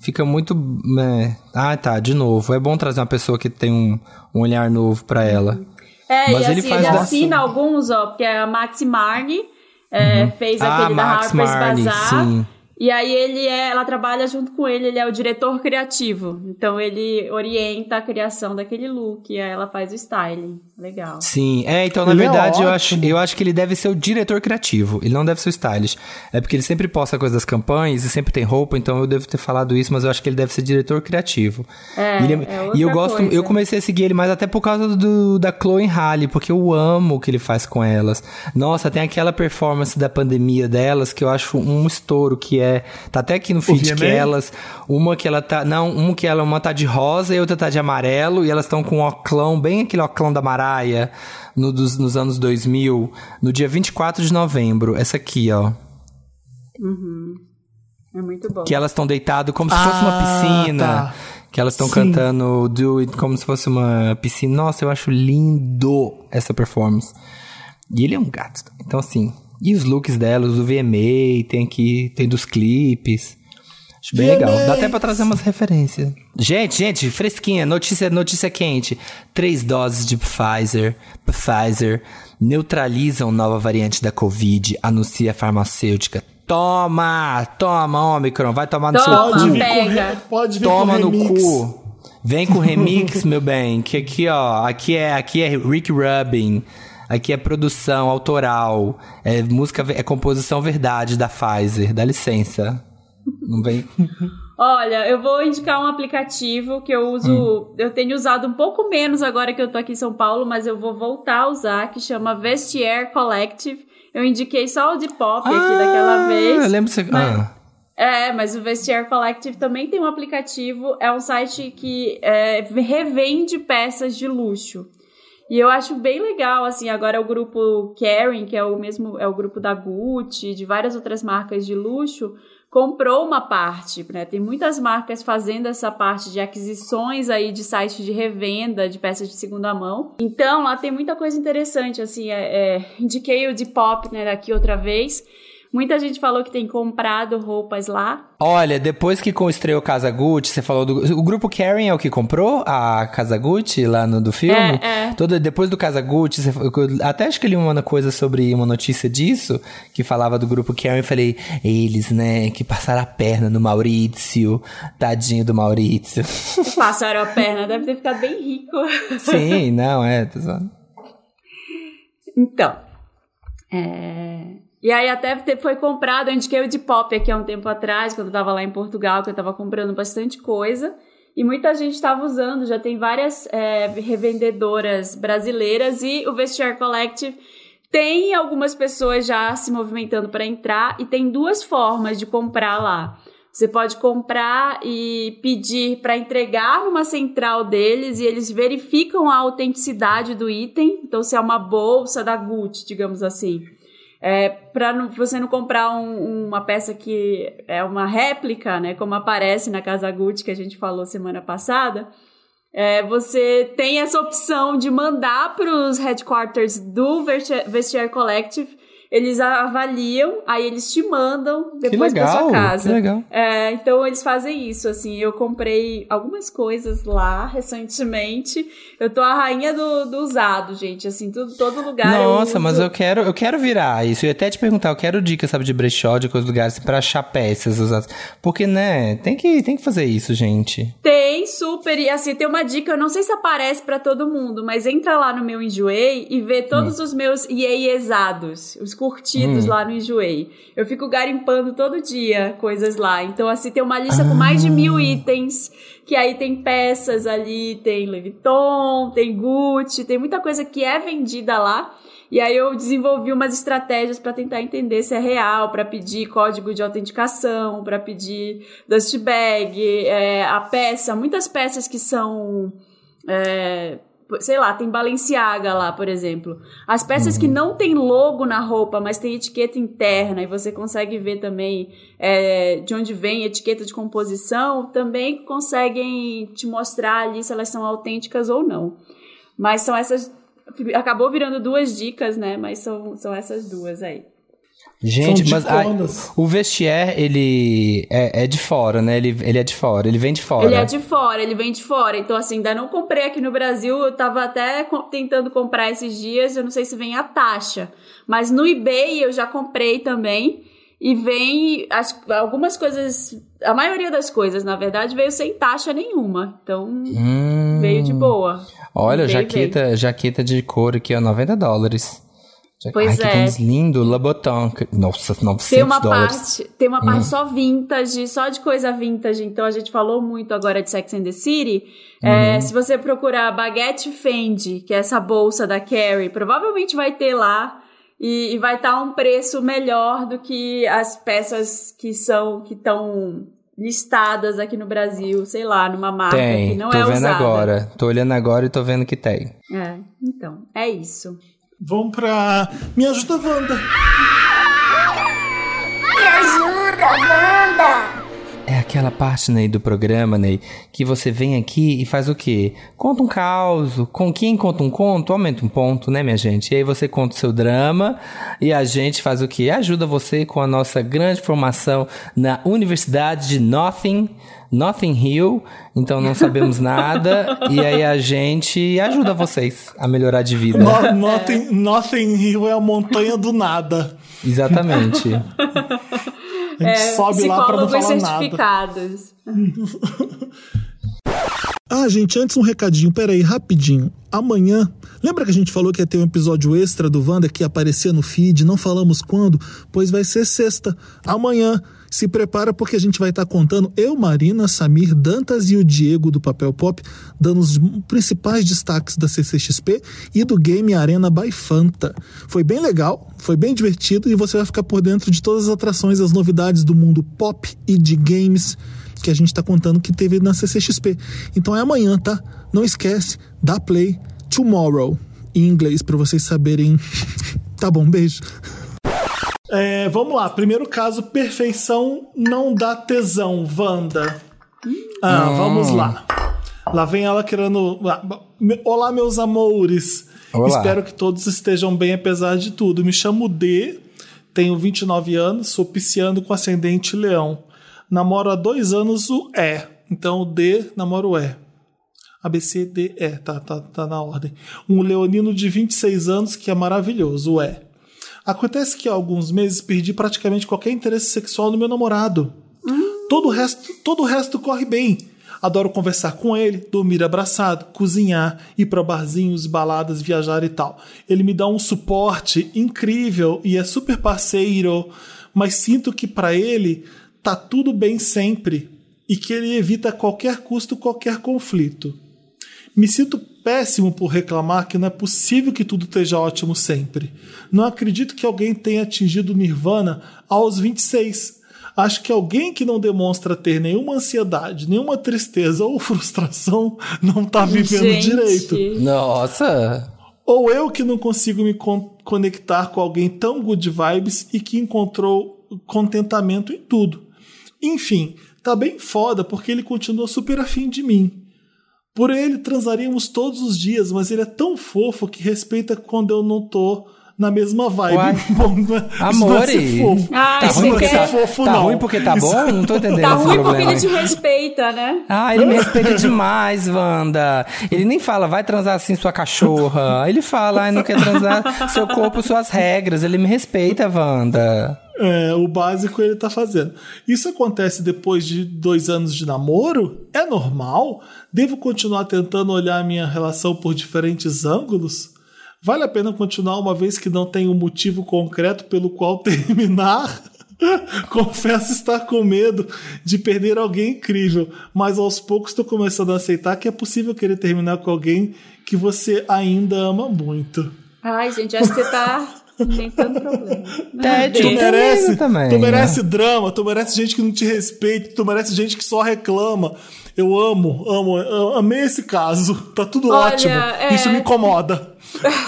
[SPEAKER 2] fica muito... né, Ah, tá, de novo. É bom trazer uma pessoa que tem um, um olhar novo pra ela.
[SPEAKER 3] É,
[SPEAKER 2] Mas
[SPEAKER 3] e
[SPEAKER 2] ele
[SPEAKER 3] assim,
[SPEAKER 2] faz
[SPEAKER 3] ele
[SPEAKER 2] da-
[SPEAKER 3] assina alguns, ó, porque a Maxi Marni é, fez
[SPEAKER 2] Ah,
[SPEAKER 3] aquele da
[SPEAKER 2] Max
[SPEAKER 3] Harper's
[SPEAKER 2] Marni,
[SPEAKER 3] Bazaar.
[SPEAKER 2] sim.
[SPEAKER 3] E aí ele é, ela trabalha junto com ele, ele é o diretor criativo. Então ele orienta a criação daquele look, e aí ela faz o styling. Legal.
[SPEAKER 2] Sim, é, então na
[SPEAKER 1] Ele é
[SPEAKER 2] verdade eu acho, eu acho que ele deve ser o diretor criativo, ele não deve ser o stylist. É porque ele sempre posta coisa das campanhas e sempre tem roupa, então eu devo ter falado isso, mas eu acho que ele deve ser diretor criativo.
[SPEAKER 3] É,
[SPEAKER 2] ele-
[SPEAKER 3] é outra
[SPEAKER 2] e eu gosto,
[SPEAKER 3] coisa.
[SPEAKER 2] eu comecei a seguir ele mais até por causa do, da Chloe Halle, porque eu amo o que ele faz com elas. Nossa, tem aquela performance da pandemia delas que eu acho um estouro, que é, tá até aqui no feed que elas, uma que ela tá, não, uma que ela uma tá de rosa e outra tá de amarelo, e elas estão com um oclão, bem aquele oclão da Maraia, no, dos, nos anos 2000, no dia 24 de novembro, essa aqui, ó.
[SPEAKER 3] É muito bom.
[SPEAKER 2] Que elas estão deitadas como se fosse uma
[SPEAKER 1] Ah,
[SPEAKER 2] piscina.
[SPEAKER 1] tá.
[SPEAKER 2] Que elas estão cantando Do It como se fosse uma piscina. Nossa, eu acho lindo essa performance. E ele é um gato. Então, assim. E os looks delas, o VMA, tem aqui, tem dos clipes. Acho bem legal. Dá até pra trazer umas referências. Gente, gente, fresquinha, notícia, notícia quente. Três doses de Pfizer, Pfizer neutralizam nova variante da Covid, anuncia a farmacêutica. Toma, toma, Omicron, vai tomar no seu cu.
[SPEAKER 1] Pode vir,
[SPEAKER 3] Pega.
[SPEAKER 1] pode vir
[SPEAKER 2] Toma no
[SPEAKER 1] remix.
[SPEAKER 2] cu. Vem com remix, meu bem. Que aqui, ó, aqui é, aqui é Rick Rubin. Aqui é produção autoral. É música, é composição verdade da Pfizer. Dá licença. Não vem.
[SPEAKER 3] Olha, eu vou indicar um aplicativo que eu uso,
[SPEAKER 2] Hum.
[SPEAKER 3] eu tenho usado um pouco menos agora que eu tô aqui em São Paulo, mas eu vou voltar a usar, que chama Vestiaire Collective. Eu indiquei só o de pop aqui daquela vez.
[SPEAKER 2] Ah, Eu lembro você.
[SPEAKER 3] Mas-
[SPEAKER 2] Ah.
[SPEAKER 3] É, mas o Vestiaire Collective também tem um aplicativo. É um site que é, revende peças de luxo. E eu acho bem legal, assim, agora o grupo Kering, que é o mesmo, é o grupo da Gucci, de várias outras marcas de luxo, comprou uma parte, né? Tem muitas marcas fazendo essa parte de aquisições aí de sites de revenda de peças de segunda mão. Então, lá tem muita coisa interessante, assim, é, é, indiquei o de pop, né, aqui outra vez. Muita gente falou que tem comprado roupas lá.
[SPEAKER 2] Olha, depois que estreou Casa Gucci, você falou do. O grupo Karen é o que comprou a Casa Gucci lá no do filme?
[SPEAKER 3] É, é.
[SPEAKER 2] Depois do Casa Gucci, você, eu até acho que eu li uma coisa sobre uma notícia disso, que falava do grupo Karen e falei, eles, né, que passaram a perna no Maurício, tadinho do Maurício.
[SPEAKER 3] Passaram a perna, deve ter ficado bem rico.
[SPEAKER 2] Sim, não, é. zoando.
[SPEAKER 3] Então. é, E aí até foi comprado, eu indiquei o de pop aqui há um tempo atrás, quando eu tava lá em Portugal, que eu tava comprando bastante coisa. E muita gente estava usando, já tem várias é, revendedoras brasileiras e o Vestiaire Collective tem algumas pessoas já se movimentando para entrar e tem duas formas de comprar lá. Você pode comprar e pedir para entregar numa central deles e eles verificam a autenticidade do item. Então, se é uma bolsa da Gucci, digamos assim, é, para você não comprar um- uma peça que é uma réplica, né, como aparece na Casa Gucci que a gente falou semana passada, é, você tem essa opção de mandar para os headquarters do Vesti- Vestiaire Collective. Eles avaliam, aí eles te mandam depois para sua casa.
[SPEAKER 2] que legal.
[SPEAKER 3] É, então eles fazem isso, assim. Eu comprei algumas coisas lá recentemente. Eu tô a rainha do, do usado, gente. Assim, tudo, todo lugar.
[SPEAKER 2] Nossa,
[SPEAKER 3] eu
[SPEAKER 2] mas eu quero, eu quero virar isso. Eu ia até te perguntar, eu quero dicas, sabe, de brechó, de coisas lugares assim, pra achar peças usadas. Porque, né, tem que, tem que fazer isso, gente.
[SPEAKER 3] Tem super. E assim, tem uma dica, eu não sei se aparece pra todo mundo, mas entra lá no meu Enjoei e vê todos
[SPEAKER 2] Hum.
[SPEAKER 3] os meus ieiesados, os curtidos lá no Enjoei. Eu fico garimpando todo dia coisas lá. Então, assim, tem uma lista com mais de mil
[SPEAKER 2] Ah.
[SPEAKER 3] itens, que aí tem peças ali, tem Louis Vuitton, tem Gucci, tem muita coisa que é vendida lá. E aí eu desenvolvi umas estratégias para tentar entender se é real, para pedir código de autenticação, para pedir dust bag, é, a peça, muitas peças que são é, sei lá, tem Balenciaga lá, por exemplo. As peças que não tem logo na roupa, mas tem etiqueta interna e você consegue ver também é, de onde vem a etiqueta de composição, também conseguem te mostrar ali se elas são autênticas ou não. Mas são essas. Acabou virando duas dicas, né? Mas são, são essas duas aí.
[SPEAKER 2] Gente,
[SPEAKER 1] São
[SPEAKER 2] mas
[SPEAKER 1] diconas.
[SPEAKER 2] o vestier, ele é, é de fora, né? Ele, ele é de fora, ele vem de fora.
[SPEAKER 3] Ele é de fora, ele vem de fora. Então, assim, ainda não comprei aqui no Brasil. Eu tava até tentando comprar esses dias. Eu não sei se vem a taxa. Mas no eBay eu já comprei também. e vem as, algumas coisas, a maioria das coisas, na verdade, veio sem taxa nenhuma. Então,
[SPEAKER 2] Hum.
[SPEAKER 3] veio de boa.
[SPEAKER 2] Olha,
[SPEAKER 3] Veio,
[SPEAKER 2] jaqueta, jaqueta de couro aqui, ó, 90 dólares.
[SPEAKER 3] Pois
[SPEAKER 2] Ai, que
[SPEAKER 3] é.
[SPEAKER 2] tênis lindo, Louboutin. que- Nossa, 900
[SPEAKER 3] Tem uma
[SPEAKER 2] dólares.
[SPEAKER 3] parte, tem uma
[SPEAKER 2] Hum.
[SPEAKER 3] parte só vintage, só de coisa vintage. Então a gente falou muito agora de Sex and the City.
[SPEAKER 2] Uhum.
[SPEAKER 3] É, se você procurar Baguette Fendi, que é essa bolsa da Carrie, provavelmente vai ter lá e, e vai estar um preço melhor do que as peças que são que estão listadas aqui no Brasil, sei lá, numa marca que
[SPEAKER 2] Tem,
[SPEAKER 3] não
[SPEAKER 2] tô
[SPEAKER 3] é
[SPEAKER 2] vendo
[SPEAKER 3] usada.
[SPEAKER 2] agora. Tô olhando agora e tô vendo que tem.
[SPEAKER 3] É, então, é isso.
[SPEAKER 1] Vamos pra Me Ajuda Wanda.
[SPEAKER 6] Me ajuda, Wanda!
[SPEAKER 2] Aquela parte, Ney, do programa, Ney, que você vem aqui e faz o quê? Conta um caos. Com quem conta um conto, aumenta um ponto, né, minha gente? E aí você conta o seu drama e a gente faz o quê? Ajuda você com a nossa grande formação na Universidade de Nothing, Nothing Hill. Então não sabemos nada. e aí a gente ajuda vocês a melhorar de vida.
[SPEAKER 1] No, nothing, nothing Hill é a montanha do nada.
[SPEAKER 2] Exatamente.
[SPEAKER 1] A gente sobe lá pra não falar nada.
[SPEAKER 3] certificados.
[SPEAKER 1] Ah, gente, antes um recadinho, peraí, rapidinho. Amanhã, lembra que a gente falou que ia ter um episódio extra do Wanda que ia aparecer no feed? Não falamos quando? Pois vai ser sexta. Amanhã. Se prepara porque a gente vai estar contando, eu, Marina, Samir, Dantas e o Diego do Papel Pop, dando os principais destaques da CCXP e do Game Arena by Fanta. Foi bem legal, foi bem divertido e você vai ficar por dentro de todas as atrações as novidades do mundo pop e de games que a gente tá contando que teve na CCXP. Então é amanhã, tá? Não esquece, dá play tomorrow em inglês para vocês saberem. tá bom, beijo. É, vamos lá, primeiro caso, perfeição não dá tesão, Wanda. Ah, vamos lá. Lá vem ela querendo. Olá, meus amores.
[SPEAKER 2] Olá.
[SPEAKER 1] Espero que todos estejam bem, apesar de tudo. Me chamo D, tenho 29 anos, sou pisciano com ascendente leão. Namoro há dois anos o E. Então o D namoro o E. A, B, C, D, E. Tá, tá, tá na ordem. Um leonino de 26 anos que é maravilhoso, o E. Acontece que há alguns meses perdi praticamente qualquer interesse sexual no meu namorado. Todo o resto, todo o resto corre bem. Adoro conversar com ele, dormir abraçado, cozinhar, ir para barzinhos, baladas, viajar e tal. Ele me dá um suporte incrível e é super parceiro, mas sinto que para ele tá tudo bem sempre e que ele evita a qualquer custo qualquer conflito. Me sinto péssimo por reclamar que não é possível que tudo esteja ótimo sempre. Não acredito que alguém tenha atingido o Nirvana aos 26. Acho que alguém que não demonstra ter nenhuma ansiedade, nenhuma tristeza ou frustração não está vivendo
[SPEAKER 3] Gente.
[SPEAKER 1] direito.
[SPEAKER 2] Nossa!
[SPEAKER 1] Ou eu que não consigo me con- conectar com alguém tão good vibes e que encontrou contentamento em tudo. Enfim, tá bem foda porque ele continua super afim de mim. Por ele transaríamos todos os dias, mas ele é tão fofo que respeita quando eu não tô na mesma vibe.
[SPEAKER 2] Uai.
[SPEAKER 1] Bom, não é- isso não é fofo.
[SPEAKER 3] Ah,
[SPEAKER 2] tá ruim porque
[SPEAKER 3] quer-
[SPEAKER 2] tá,
[SPEAKER 1] fofo,
[SPEAKER 2] tá
[SPEAKER 1] não.
[SPEAKER 2] ruim porque tá
[SPEAKER 1] Isso-
[SPEAKER 2] bom? Não tô entendendo
[SPEAKER 3] Tá ruim porque ele te respeita, né?
[SPEAKER 2] Ah, ele me respeita demais, Wanda. Ele nem fala, vai transar assim sua cachorra. Ele fala, ai, não quer transar seu corpo, suas regras. Ele me respeita, Wanda.
[SPEAKER 1] É, o básico ele tá fazendo. Isso acontece depois de dois anos de namoro? É normal? Devo continuar tentando olhar a minha relação por diferentes ângulos? Vale a pena continuar uma vez que não tem um motivo concreto pelo qual terminar? Confesso estar com medo de perder alguém incrível, mas aos poucos estou começando a aceitar que é possível querer terminar com alguém que você ainda ama muito.
[SPEAKER 3] Ai, gente, acho que você tá inventando problema.
[SPEAKER 2] Ted,
[SPEAKER 1] Tu
[SPEAKER 2] Sim.
[SPEAKER 1] merece,
[SPEAKER 2] também,
[SPEAKER 1] tu
[SPEAKER 2] né?
[SPEAKER 1] merece drama, tu merece gente que não te respeita, tu merece gente que só reclama. Eu amo, amo, eu amei esse caso. Tá tudo
[SPEAKER 3] Olha,
[SPEAKER 1] ótimo.
[SPEAKER 3] é-
[SPEAKER 1] Isso me incomoda.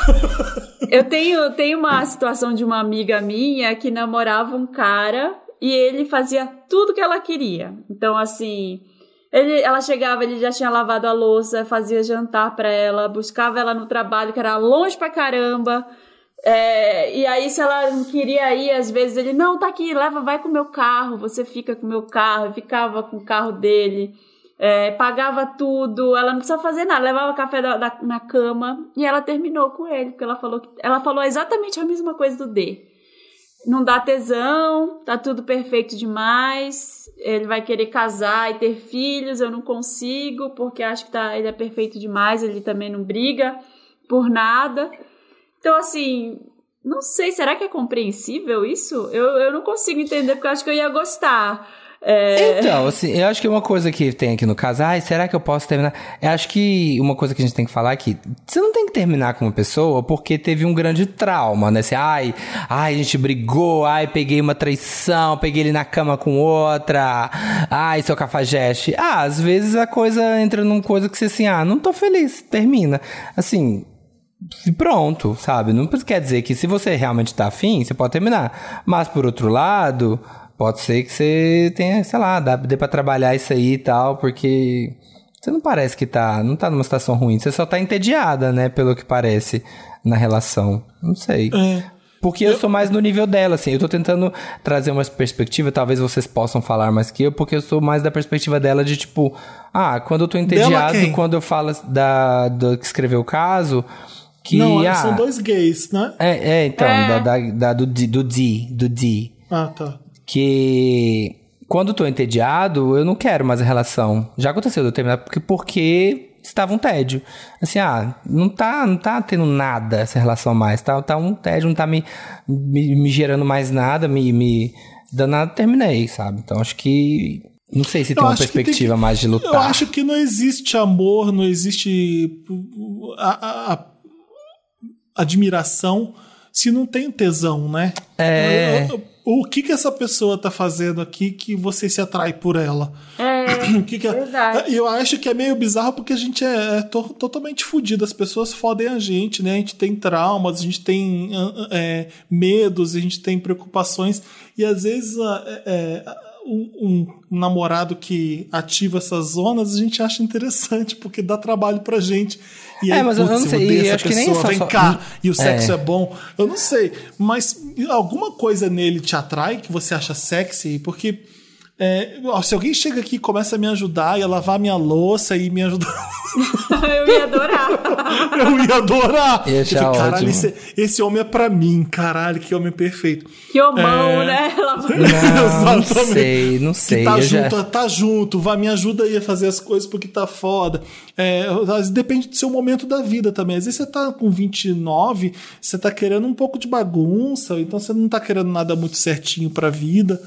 [SPEAKER 3] Eu tenho, tenho uma situação de uma amiga minha que namorava um cara e ele fazia tudo que ela queria. Então, assim, ele, ela chegava, ele já tinha lavado a louça, fazia jantar pra ela, buscava ela no trabalho, que era longe pra caramba. É, e aí, se ela não queria ir, às vezes ele, não, tá aqui, leva, vai com o meu carro, você fica com o meu carro, Eu ficava com o carro dele. É, pagava tudo, ela não precisava fazer nada, levava café da- da- na cama e ela terminou com ele, porque ela falou que ela falou exatamente a mesma coisa do D. não dá tesão, tá tudo perfeito demais. Ele vai querer casar e ter filhos, eu não consigo, porque acho que tá, ele é perfeito demais, ele também não briga por nada. Então, assim, não sei, será que é compreensível isso? Eu, eu não consigo entender, porque eu acho que eu ia gostar. É...
[SPEAKER 2] Então, assim, eu acho que uma coisa que tem aqui no caso, ai, será que eu posso terminar? Eu acho que uma coisa que a gente tem que falar aqui, você não tem que terminar com uma pessoa porque teve um grande trauma, né? Ai, ai, a gente brigou, ai, peguei uma traição, peguei ele na cama com outra, ai, seu cafajeste. Ah, às vezes a coisa entra numa coisa que você assim, ah, não tô feliz, termina. Assim, e pronto, sabe? Não quer dizer que se você realmente tá afim, você pode terminar. Mas por outro lado, pode ser que você tenha, sei lá, dá, dê pra trabalhar isso aí e tal, porque você não parece que tá, não tá numa situação ruim, você só tá entediada, né, pelo que parece na relação. Não sei.
[SPEAKER 1] É.
[SPEAKER 2] Porque eu, sou mais no nível dela, assim. Eu tô tentando trazer uma perspectiva, talvez vocês possam falar mais que eu, porque eu sou mais da perspectiva dela de tipo, ah, quando eu tô entediado, quando eu falo da, do que escreveu o caso, que.
[SPEAKER 1] não,
[SPEAKER 2] ah,
[SPEAKER 1] são dois gays, né?
[SPEAKER 2] É, é então,
[SPEAKER 3] É.
[SPEAKER 2] Da, da, da- do, D, do D, do D.
[SPEAKER 1] Ah, tá.
[SPEAKER 2] Que quando eu tô entediado, eu não quero mais a relação. Já aconteceu de eu terminar porque, porque estava um tédio. Assim, ah, não tá, não tá tendo nada essa relação mais. Tá, tá um tédio, não tá me, me, me gerando mais nada, me, me dando nada, terminei, sabe? Então acho que. Não sei se tem
[SPEAKER 1] Eu
[SPEAKER 2] uma
[SPEAKER 1] que tem
[SPEAKER 2] perspectiva
[SPEAKER 1] que-
[SPEAKER 2] mais de lutar.
[SPEAKER 1] Eu acho que não existe amor, não existe a- a- a- admiração se não tem tesão, né?
[SPEAKER 2] É.
[SPEAKER 1] O que que essa pessoa tá fazendo aqui que você se atrai por ela?
[SPEAKER 3] É,
[SPEAKER 1] O que que é-
[SPEAKER 3] Verdade.
[SPEAKER 1] Eu acho que é meio bizarro porque a gente é, é to- totalmente fudido. As pessoas fodem a gente, né? A gente tem traumas, a gente tem ah, ah, é, medos, a gente tem preocupações. E às vezes ah, é, é, um, um namorado que ativa essas zonas a gente acha interessante porque dá trabalho pra gente. E
[SPEAKER 2] É,
[SPEAKER 1] aí,
[SPEAKER 2] mas eu não sei,
[SPEAKER 1] odeio
[SPEAKER 2] e
[SPEAKER 1] essa
[SPEAKER 2] acho que nem
[SPEAKER 1] pessoa,
[SPEAKER 2] só-
[SPEAKER 1] vem
[SPEAKER 2] só-
[SPEAKER 1] cá, e o sexo
[SPEAKER 2] É.
[SPEAKER 1] é bom. Eu não sei, mas alguma coisa nele te atrai que você acha sexy? Porque é, se alguém chega aqui e começa a me ajudar e a lavar minha louça e me ajudar,
[SPEAKER 3] eu ia adorar.
[SPEAKER 1] eu ia adorar.
[SPEAKER 2] Ia
[SPEAKER 1] Eu
[SPEAKER 2] achar
[SPEAKER 1] falei, caralho,
[SPEAKER 2] ótimo.
[SPEAKER 1] esse, esse homem é pra mim, caralho, que homem perfeito.
[SPEAKER 3] Que homão,
[SPEAKER 1] É.
[SPEAKER 3] né?
[SPEAKER 2] Não, não sei, não sei.
[SPEAKER 1] Que tá
[SPEAKER 2] eu já-
[SPEAKER 1] junto, tá junto, vai, me ajuda aí a fazer as coisas porque tá foda. É, depende do seu momento da vida também. Às vezes você tá com 29, você tá querendo um pouco de bagunça, então você não tá querendo nada muito certinho pra vida.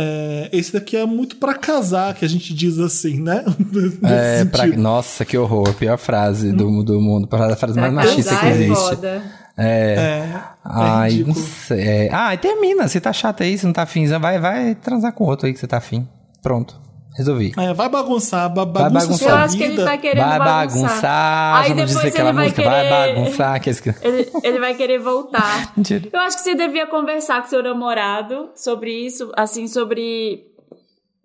[SPEAKER 1] É, esse daqui é muito pra casar, que a gente diz assim, né? Nesse
[SPEAKER 2] É, pra-. Nossa, que horror. Pior frase do, do mundo. A frase mais machista que
[SPEAKER 3] é
[SPEAKER 2] existe.
[SPEAKER 3] foda.
[SPEAKER 2] É.
[SPEAKER 1] É,
[SPEAKER 2] Ai, não sei. É. Ah, e termina. Se tá chato aí, se não tá afim, vai, vai transar com outro aí que você tá afim. Pronto. Resolvi.
[SPEAKER 1] É, vai bagunçar, ba bagunça
[SPEAKER 2] bagunçar.
[SPEAKER 3] Eu acho que ele tá querendo
[SPEAKER 2] Vai
[SPEAKER 3] bagunçar.
[SPEAKER 2] bagunçar.
[SPEAKER 3] Aí depois ele vai
[SPEAKER 2] música.
[SPEAKER 3] querer...
[SPEAKER 2] Vai bagunçar. que-
[SPEAKER 3] Ele, ele vai querer voltar.
[SPEAKER 2] Mentira.
[SPEAKER 3] Eu acho que você devia conversar com seu namorado sobre isso, assim, sobre.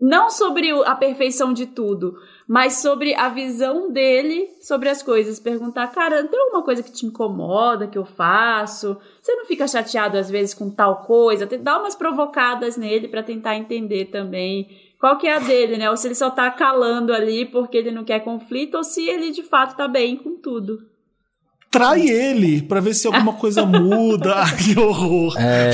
[SPEAKER 3] Não sobre a perfeição de tudo, mas sobre a visão dele sobre as coisas. Perguntar, cara, tem alguma coisa que te incomoda que eu faço? Você não fica chateado às vezes com tal coisa? Dá umas provocadas nele pra tentar entender também qual que é a dele, né? Ou se ele só tá calando ali porque ele não quer conflito, ou se ele de fato tá bem com tudo.
[SPEAKER 1] Trai ele pra ver se alguma coisa muda. Ai, que horror.
[SPEAKER 2] É.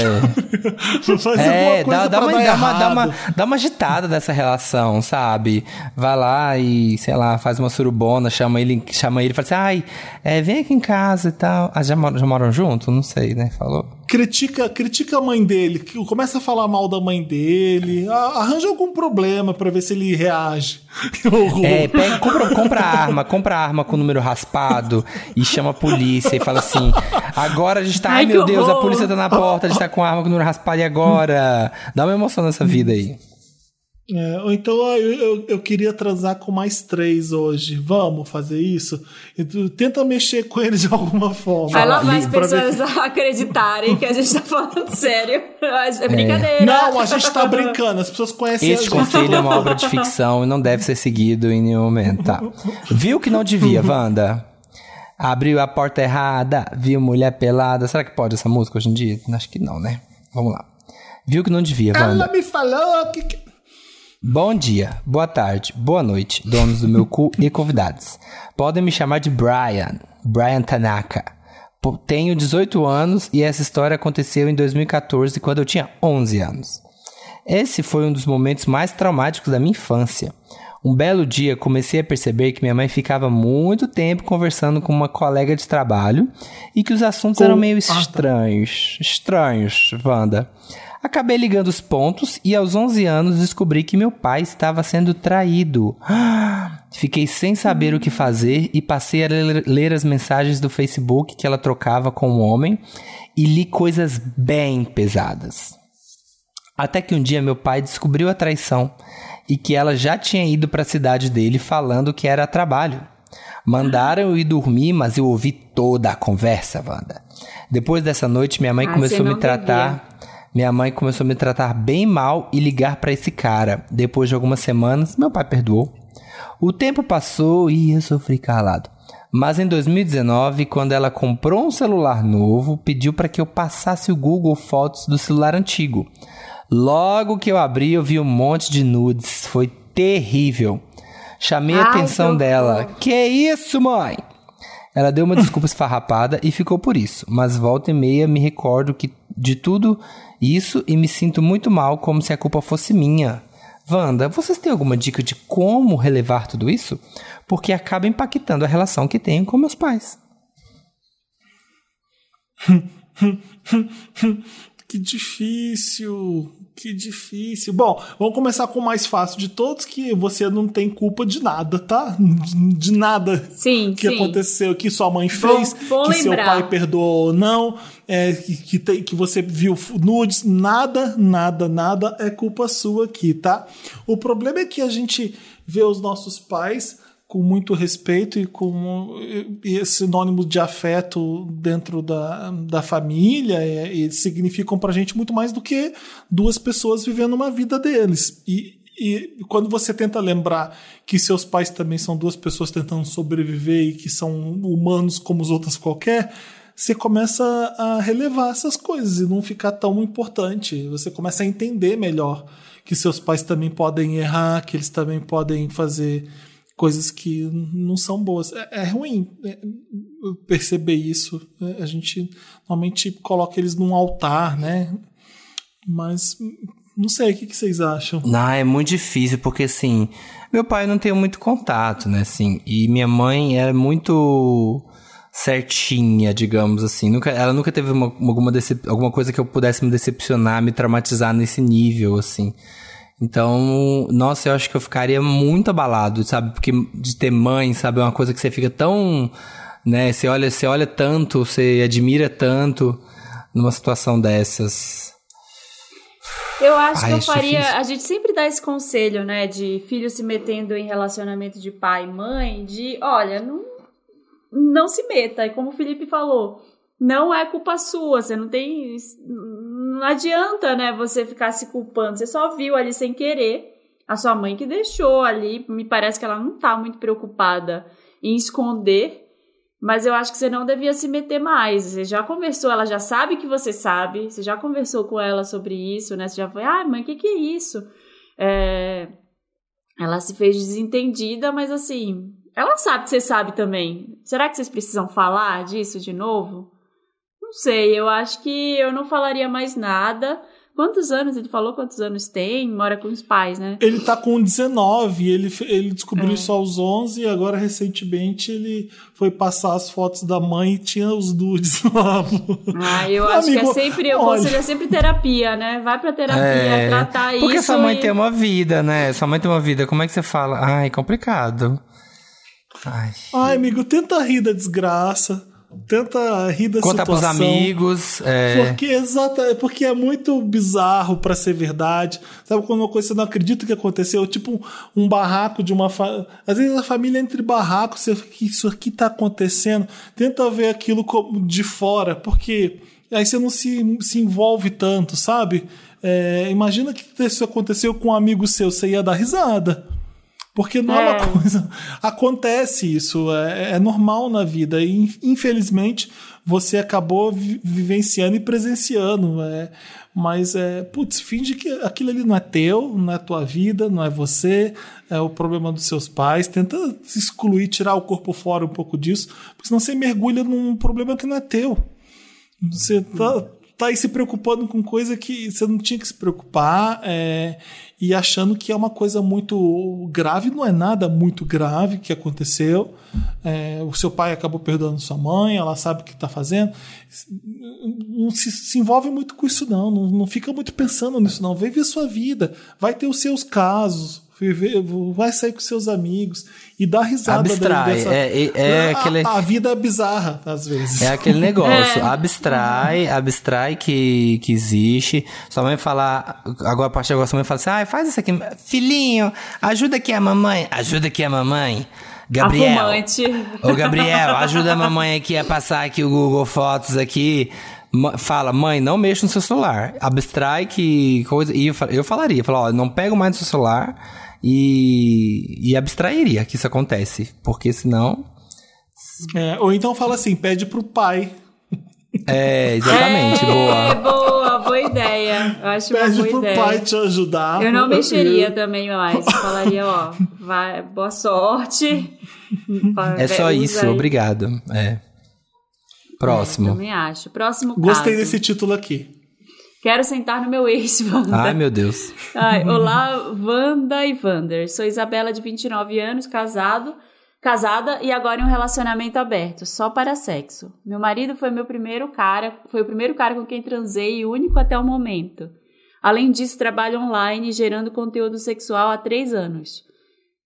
[SPEAKER 1] Faz
[SPEAKER 2] É,
[SPEAKER 1] alguma coisa
[SPEAKER 2] dá, dá,
[SPEAKER 1] pra
[SPEAKER 2] uma,
[SPEAKER 1] dar
[SPEAKER 2] dá, uma, dá, uma, dá uma agitada dessa relação, sabe? Vai lá e, sei lá, faz uma surubona, chama ele, chama ele e fala assim, ai, é, vem aqui em casa e tal. Ah, já, moram- já moram junto? Não sei, né? Falou.
[SPEAKER 1] Critica, critica a mãe dele, que começa a falar mal da mãe dele, arranja algum problema pra ver se ele reage. Que horror.
[SPEAKER 2] É, pega, compra, compra arma, compra arma com o número raspado e chama a polícia e fala assim: agora a gente tá. Ai,
[SPEAKER 3] Ai,
[SPEAKER 2] meu Deus, a polícia tá na porta, a gente tá com arma com o número raspado e agora? Dá uma emoção nessa vida aí.
[SPEAKER 1] É, ou então ah, eu, eu, eu queria transar com mais três hoje. Vamos fazer isso? E tenta mexer com ele de alguma forma.
[SPEAKER 3] Vai lá mais
[SPEAKER 1] Pra ver-
[SPEAKER 3] pessoas acreditarem que a gente tá falando sério. É brincadeira.
[SPEAKER 1] Não, a gente tá brincando, as pessoas conhecem
[SPEAKER 2] Este
[SPEAKER 1] a gente.
[SPEAKER 2] conselho é uma obra de ficção e não deve ser seguido em nenhum momento, tá? Viu que não devia, Wanda? Abriu a porta errada, viu mulher pelada. Será que pode essa música hoje em dia? Acho que não, né? Vamos lá. Viu que não devia, Wanda?
[SPEAKER 1] Ela me falou que.
[SPEAKER 2] Bom dia, boa tarde, boa noite, donos do meu cu e convidados. Podem me chamar de Brian, Brian Tanaka. Tenho 18 anos e essa história aconteceu em 2014, quando eu tinha 11 anos. Esse foi um dos momentos mais traumáticos da minha infância. Um belo dia comecei a perceber que minha mãe ficava muito tempo conversando com uma colega de trabalho e que os assuntos
[SPEAKER 1] Com-
[SPEAKER 2] eram meio estranhos. Estranhos, Wanda. Acabei ligando os pontos e aos 11 anos descobri que meu pai estava sendo traído. Fiquei sem saber o que fazer e passei a ler, as mensagens do Facebook que ela trocava com o homem e li coisas bem pesadas. Até que um dia meu pai descobriu a traição e que ela já tinha ido para a cidade dele falando que era trabalho. Mandaram eu ir dormir, mas eu ouvi toda a conversa, Wanda. Depois dessa noite, minha mãe
[SPEAKER 3] Ah,
[SPEAKER 2] começou a me tratar. Minha mãe começou a me tratar bem mal e ligar para esse cara. Depois de algumas semanas, meu pai perdoou. O tempo passou e eu sofri calado. Mas em 2019, quando ela comprou um celular novo, pediu para que eu passasse o Google Fotos do celular antigo. Logo que eu abri, eu vi um monte de nudes. Foi terrível. Chamei a
[SPEAKER 3] Ai,
[SPEAKER 2] atenção
[SPEAKER 3] que
[SPEAKER 2] dela.
[SPEAKER 3] horror.
[SPEAKER 2] Que isso, mãe? Ela deu uma desculpa esfarrapada e ficou por isso. Mas volta e meia me recordo que de tudo isso e me sinto muito mal, como se a culpa fosse minha. Wanda, vocês têm alguma dica de como relevar tudo isso? Porque acaba impactando a relação que tenho com meus pais.
[SPEAKER 1] Que difícil, que difícil. Bom, vamos começar com o mais fácil de todos, que você não tem culpa de nada, tá? De nada
[SPEAKER 3] Sim,
[SPEAKER 1] que
[SPEAKER 3] sim.
[SPEAKER 1] aconteceu, que sua mãe fez,
[SPEAKER 3] bom
[SPEAKER 1] que seu
[SPEAKER 3] lembrar.
[SPEAKER 1] pai perdoou ou não, é, que, que, que você viu nudes, nada, nada, nada é culpa sua aqui, tá? O problema é que a gente vê os nossos pais com muito respeito e com e sinônimo de afeto dentro da, da família e, e significam pra gente muito mais do que duas pessoas vivendo uma vida deles. E, e quando você tenta lembrar que seus pais também são duas pessoas tentando sobreviver e que são humanos como os outros qualquer, você começa a relevar essas coisas e não ficar tão importante. Você começa a entender melhor que seus pais também podem errar, que eles também podem fazer coisas que não são boas. É, é ruim é, perceber isso. né? A gente normalmente coloca eles num altar, né? Mas não sei, o que, vocês acham?
[SPEAKER 2] Não, é muito difícil, porque assim, meu pai não tenho muito contato, né, assim, e minha mãe era muito certinha, digamos assim. Nunca, ela nunca teve uma- alguma, alguma coisa que eu pudesse me decepcionar, me traumatizar nesse nível, assim. Então, nossa, eu acho que eu ficaria muito abalado, sabe? Porque de ter mãe, sabe? É uma coisa que você fica tão, né? Você olha, você olha tanto, você admira tanto numa situação dessas.
[SPEAKER 3] Eu acho
[SPEAKER 2] Ai,
[SPEAKER 3] que eu
[SPEAKER 2] acho
[SPEAKER 3] faria.
[SPEAKER 2] difícil.
[SPEAKER 3] A gente sempre dá esse conselho, né? De filho se metendo em relacionamento de pai e mãe, de olha, não, não se meta. E como o Felipe falou, não é culpa sua. Você não tem. Não adianta, né? Você ficar se culpando. Você só viu ali sem querer. A sua mãe que deixou ali. Me parece que ela não tá muito preocupada em esconder. Mas eu acho que você não devia se meter mais. Você já conversou, ela já sabe que você sabe. Você já conversou com ela sobre isso, né? Você já foi, ah, mãe, o que, que é isso? É, Ela se fez desentendida, mas assim, ela sabe que você sabe também. Será que vocês precisam falar disso de novo? Não sei, eu acho que eu não falaria mais nada. Quantos anos? Ele falou quantos anos tem? Mora com os pais, né?
[SPEAKER 1] Ele tá com 19, ele, ele descobriu
[SPEAKER 3] É.
[SPEAKER 1] isso aos 11 e agora recentemente ele foi passar as fotos da mãe e tinha os nudes lá.
[SPEAKER 3] Ah, eu acho que
[SPEAKER 1] Amigo,
[SPEAKER 3] é sempre, o
[SPEAKER 1] olha.
[SPEAKER 3] conselho é sempre terapia, né? Vai pra terapia,
[SPEAKER 2] É,
[SPEAKER 3] tratar isso.
[SPEAKER 2] Porque sua mãe
[SPEAKER 3] e-
[SPEAKER 2] tem uma vida, né? Sua mãe tem uma vida. Como é que você fala? Ai, complicado. Ai.
[SPEAKER 1] Ai, amigo, tenta rir da desgraça, tenta rir da
[SPEAKER 2] Contar pros
[SPEAKER 1] situação.
[SPEAKER 2] amigos. É...
[SPEAKER 1] Porque, exata, porque é muito bizarro pra ser verdade. Sabe quando uma coisa você não acredita que aconteceu? Tipo um barraco de uma. Fa... Às vezes a família entre barracos, você fica, isso aqui tá acontecendo. Tenta ver aquilo de fora, porque aí você não se, se envolve tanto, sabe? É, imagina que isso aconteceu com um amigo seu, você ia dar risada. Porque não é,
[SPEAKER 3] É.
[SPEAKER 1] uma coisa. Acontece isso, é, é normal na vida. E in- infelizmente você acabou vi- vivenciando e presenciando. É, mas é, putz, finge que aquilo ali não é teu, não é tua vida, não é você, é o problema dos seus pais. Tenta se excluir, tirar o corpo fora um pouco disso, porque senão você mergulha num problema que não é teu. Você tá, tá aí se preocupando com coisa que você não tinha que se preocupar é, e achando que é uma coisa muito grave. Não é nada muito grave que aconteceu. É, o seu pai acabou perdoando sua mãe, ela sabe o que está fazendo. Não se, se envolve muito com isso, não. não. Não fica muito pensando nisso, não. Vive a sua vida. Vai ter os seus casos. Vai sair com seus amigos e dar risada
[SPEAKER 2] Abstrai,
[SPEAKER 1] dessa-
[SPEAKER 2] é- é- é
[SPEAKER 1] a-
[SPEAKER 2] aquele-
[SPEAKER 1] a vida é bizarra, às vezes.
[SPEAKER 2] É aquele negócio, abstrai, abstrai que, que existe. Sua mãe falar, agora a partir de agora sua mãe fala assim, ah, faz isso aqui, filhinho, ajuda aqui a mamãe, ajuda aqui a mamãe. Gabriel,
[SPEAKER 3] Afumante.
[SPEAKER 2] ô Gabriel, ajuda a mamãe aqui a passar aqui o Google Fotos aqui. Fala, mãe, não mexa no seu celular. Abstrai que coisa. E eu, fa- eu falaria, falar, ó, não pega mais no seu celular e, e abstrairia que isso acontece. Porque senão.
[SPEAKER 1] É, ou então fala assim, pede pro pai.
[SPEAKER 2] É, exatamente,
[SPEAKER 3] É,
[SPEAKER 2] boa.
[SPEAKER 3] boa, boa ideia. Eu acho uma
[SPEAKER 1] Pede
[SPEAKER 3] boa
[SPEAKER 1] pro
[SPEAKER 3] ideia.
[SPEAKER 1] pai te ajudar.
[SPEAKER 3] Eu não mexeria também mais. Falaria, ó, vai, boa sorte.
[SPEAKER 2] É só isso,
[SPEAKER 3] aí.
[SPEAKER 2] obrigado. É. Próximo.
[SPEAKER 3] Também acho. Próximo
[SPEAKER 1] Gostei
[SPEAKER 3] caso.
[SPEAKER 1] desse título aqui.
[SPEAKER 3] Quero sentar no meu ex, Wanda.
[SPEAKER 2] Ai, meu Deus.
[SPEAKER 3] Ai, olá, Wanda e Vander. Sou Isabela, de 29 anos, casado, casada e agora em um relacionamento aberto, só para sexo. Meu marido foi meu primeiro cara, foi o primeiro cara com quem transei e único até o momento. Além disso, trabalho online gerando conteúdo sexual há três anos.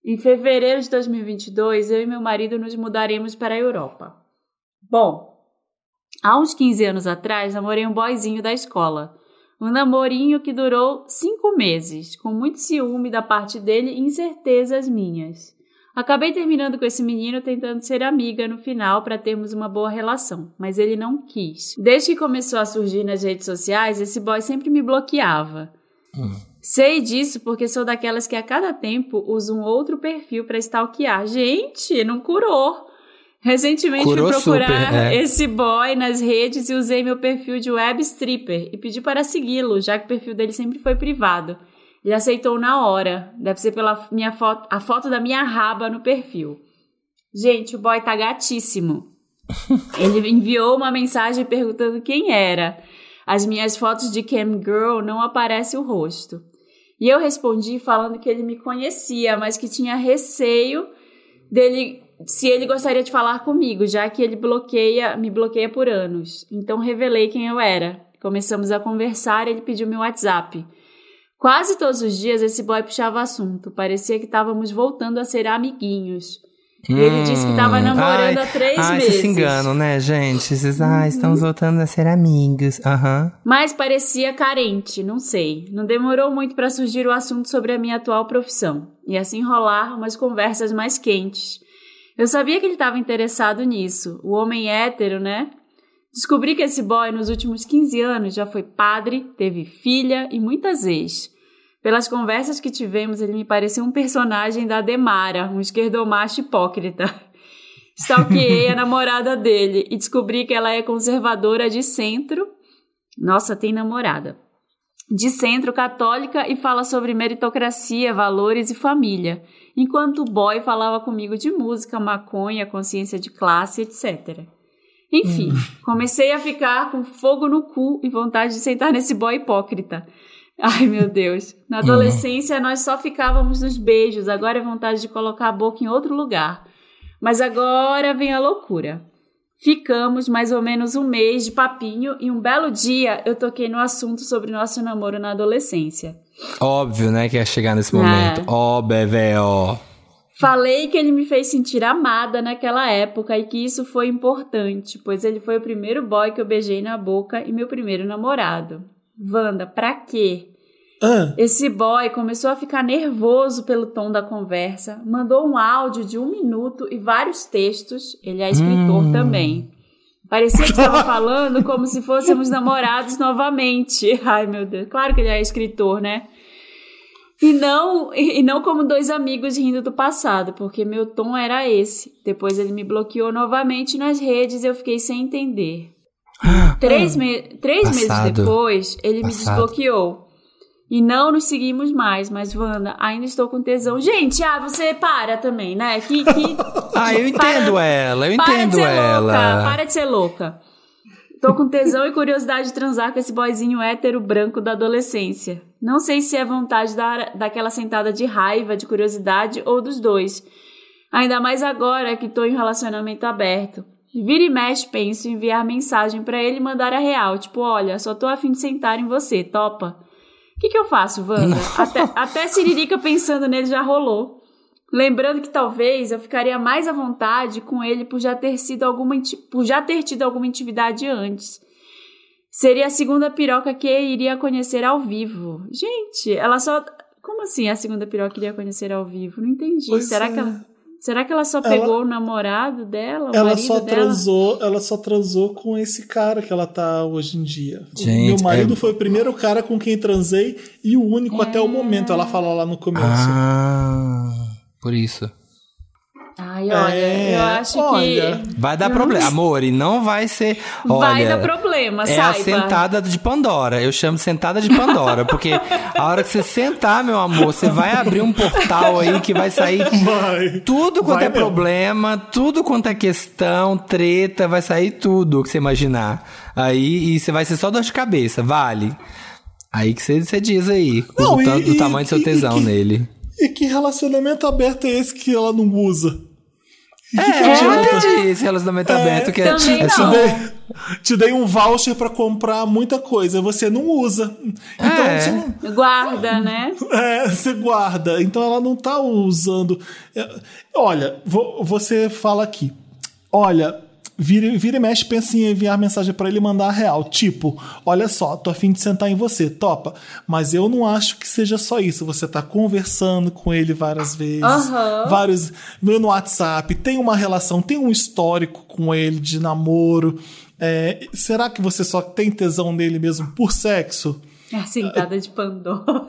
[SPEAKER 3] Em fevereiro de 2022, eu e meu marido nos mudaremos para a Europa. Bom, há uns 15 anos atrás, namorei um boyzinho da escola. Um namorinho que durou cinco meses, com muito ciúme da parte dele e incertezas minhas. Acabei terminando com esse menino tentando ser amiga no final para termos uma boa relação, mas ele não quis. Desde que começou a surgir nas redes sociais, esse boy sempre me bloqueava. Sei disso porque sou daquelas que a cada tempo usa um outro perfil para stalkear. Gente, não curou. Recentemente
[SPEAKER 2] Curou
[SPEAKER 3] fui procurar
[SPEAKER 2] super, é.
[SPEAKER 3] esse boy nas redes e usei meu perfil de web stripper e pedi para segui-lo, já que o perfil dele sempre foi privado. Ele aceitou na hora. Deve ser pela minha foto, a foto da minha raba no perfil. Gente, o boy tá gatíssimo. Ele enviou uma mensagem perguntando quem era. As minhas fotos de cam girl não aparece o rosto. E eu respondi falando que ele me conhecia, mas que tinha receio dele se ele gostaria de falar comigo, já que ele bloqueia, me bloqueia por anos. Então revelei quem eu era. Começamos a conversar, ele pediu meu WhatsApp. Quase todos os dias esse boy puxava assunto, parecia que estávamos voltando a ser amiguinhos. E ele disse que estava
[SPEAKER 2] Hum,
[SPEAKER 3] namorando
[SPEAKER 2] ai,
[SPEAKER 3] há três
[SPEAKER 2] ai,
[SPEAKER 3] meses.
[SPEAKER 2] Se enganam, né, gente? Vocês, ai, estamos voltando a ser amigos. Aham.
[SPEAKER 3] Mas parecia carente, não sei. Não demorou muito para surgir o assunto sobre a minha atual profissão. E assim rolar umas conversas mais quentes. Eu sabia que ele estava interessado nisso. O homem hétero, né? Descobri que esse boy, nos últimos 15 anos, já foi padre, teve filha e muitas ex. Pelas conversas que tivemos, ele me pareceu um personagem da Demara, um esquerdomacho hipócrita. Stalkeei a namorada dele e descobri que ela é conservadora de centro. Nossa, tem namorada. De centro católica e fala sobre meritocracia, valores e família. Enquanto o boy falava comigo de música, maconha, consciência de classe, etc. Enfim, comecei a ficar com fogo no cu e vontade de sentar nesse boy hipócrita. Ai, meu Deus. Na adolescência, nós só ficávamos nos beijos, agora é vontade de colocar a boca em outro lugar. Mas agora vem a loucura. Ficamos mais ou menos um mês de papinho e um belo dia eu toquei no assunto sobre nosso namoro na adolescência.
[SPEAKER 2] Óbvio, né, que ia chegar nesse
[SPEAKER 3] É.
[SPEAKER 2] momento. Ó, BVO.
[SPEAKER 3] Falei que ele me fez sentir amada naquela época e que isso foi importante, pois ele foi o primeiro boy que eu beijei na boca e meu primeiro namorado. Wanda, pra quê?
[SPEAKER 1] Ah,
[SPEAKER 3] Esse boy começou a ficar nervoso pelo tom da conversa, mandou um áudio de um minuto e vários textos. Ele é escritor também. Parecia que estava falando como se fôssemos namorados novamente. Ai, meu Deus. Claro que ele é escritor, né? E não, e não como dois amigos rindo do passado, porque meu tom era esse. Depois ele me bloqueou novamente nas redes e eu fiquei sem entender. Três, me três meses depois, ele me
[SPEAKER 2] Passado.
[SPEAKER 3] desbloqueou. E não nos seguimos mais, mas Wanda, ainda estou com tesão. Gente, ah, você para também, né? Que, que...
[SPEAKER 2] Ah, eu
[SPEAKER 3] Para-
[SPEAKER 2] entendo ela, eu
[SPEAKER 3] para de
[SPEAKER 2] entendo
[SPEAKER 3] ser
[SPEAKER 2] ela.
[SPEAKER 3] louca, para de ser louca. Tô com tesão e curiosidade de transar com esse boyzinho hétero branco da adolescência. Não sei se é vontade da, daquela sentada de raiva, de curiosidade ou dos dois. Ainda mais agora que tô em relacionamento aberto. Vira e mexe, penso em enviar mensagem pra ele e mandar a real. Tipo, olha, só tô afim de sentar em você, topa? O que, que eu faço, Wanda? Até, até Siririca pensando nele já rolou. Lembrando que talvez eu ficaria mais à vontade com ele por já ter sido alguma por já ter tido alguma intimidade antes. Seria a segunda piroca que iria conhecer ao vivo. Gente, ela só como assim a segunda piroca iria conhecer ao vivo? Não entendi.
[SPEAKER 1] Pois
[SPEAKER 3] será
[SPEAKER 1] é.
[SPEAKER 3] que ela será que ela só
[SPEAKER 1] Ela-
[SPEAKER 3] pegou o namorado dela, o
[SPEAKER 1] Ela só
[SPEAKER 3] dela?
[SPEAKER 1] transou, ela só transou com esse cara que ela tá hoje em dia. O
[SPEAKER 2] Gente,
[SPEAKER 1] meu marido
[SPEAKER 2] é-
[SPEAKER 1] foi o primeiro cara com quem transei e o único até o momento, ela fala lá no começo.
[SPEAKER 2] Ah, por isso.
[SPEAKER 3] Ai, olha,
[SPEAKER 1] É,
[SPEAKER 3] eu acho
[SPEAKER 1] olha.
[SPEAKER 3] que
[SPEAKER 2] Vai dar problema. Amor, e não vai ser.
[SPEAKER 3] vai
[SPEAKER 2] Olha,
[SPEAKER 3] dar problema,
[SPEAKER 2] É a
[SPEAKER 3] saiba.
[SPEAKER 2] sentada de Pandora. Eu chamo sentada de Pandora. Porque a hora que você sentar, meu amor, você vai abrir um portal aí que vai sair
[SPEAKER 1] Vai.
[SPEAKER 2] tudo quanto
[SPEAKER 1] Vai
[SPEAKER 2] é
[SPEAKER 1] mesmo.
[SPEAKER 2] problema, tudo quanto é questão, treta, vai sair tudo que você imaginar. Aí e você vai ser só dor de cabeça, vale. Aí que você, diz aí,
[SPEAKER 1] Não,
[SPEAKER 2] o
[SPEAKER 1] e-
[SPEAKER 2] tanto do
[SPEAKER 1] e-
[SPEAKER 2] tamanho do seu
[SPEAKER 1] e- e
[SPEAKER 2] tesão
[SPEAKER 1] que-
[SPEAKER 2] nele.
[SPEAKER 1] E que relacionamento aberto é esse que ela não usa? E que que
[SPEAKER 2] É, eu entendi esse relacionamento aberto que é,
[SPEAKER 3] também
[SPEAKER 2] é
[SPEAKER 3] não.
[SPEAKER 1] Te dei, te dei um voucher pra comprar muita coisa, você não usa. Então
[SPEAKER 2] É.
[SPEAKER 1] você, não-
[SPEAKER 3] Guarda, né?
[SPEAKER 1] é, você guarda. Então ela não tá usando. É, Olha, vo- você fala aqui. Olha, vira, vira e mexe, pensa em enviar mensagem pra ele e mandar a real. Tipo, olha só, tô afim de sentar em você, topa. Mas eu não acho que seja só isso. Você tá conversando com ele várias vezes.
[SPEAKER 3] Aham.
[SPEAKER 1] Vários. No WhatsApp, tem uma relação, tem um histórico com ele de namoro. É, será que você só tem tesão nele mesmo por sexo?
[SPEAKER 3] A sentada de Pandora.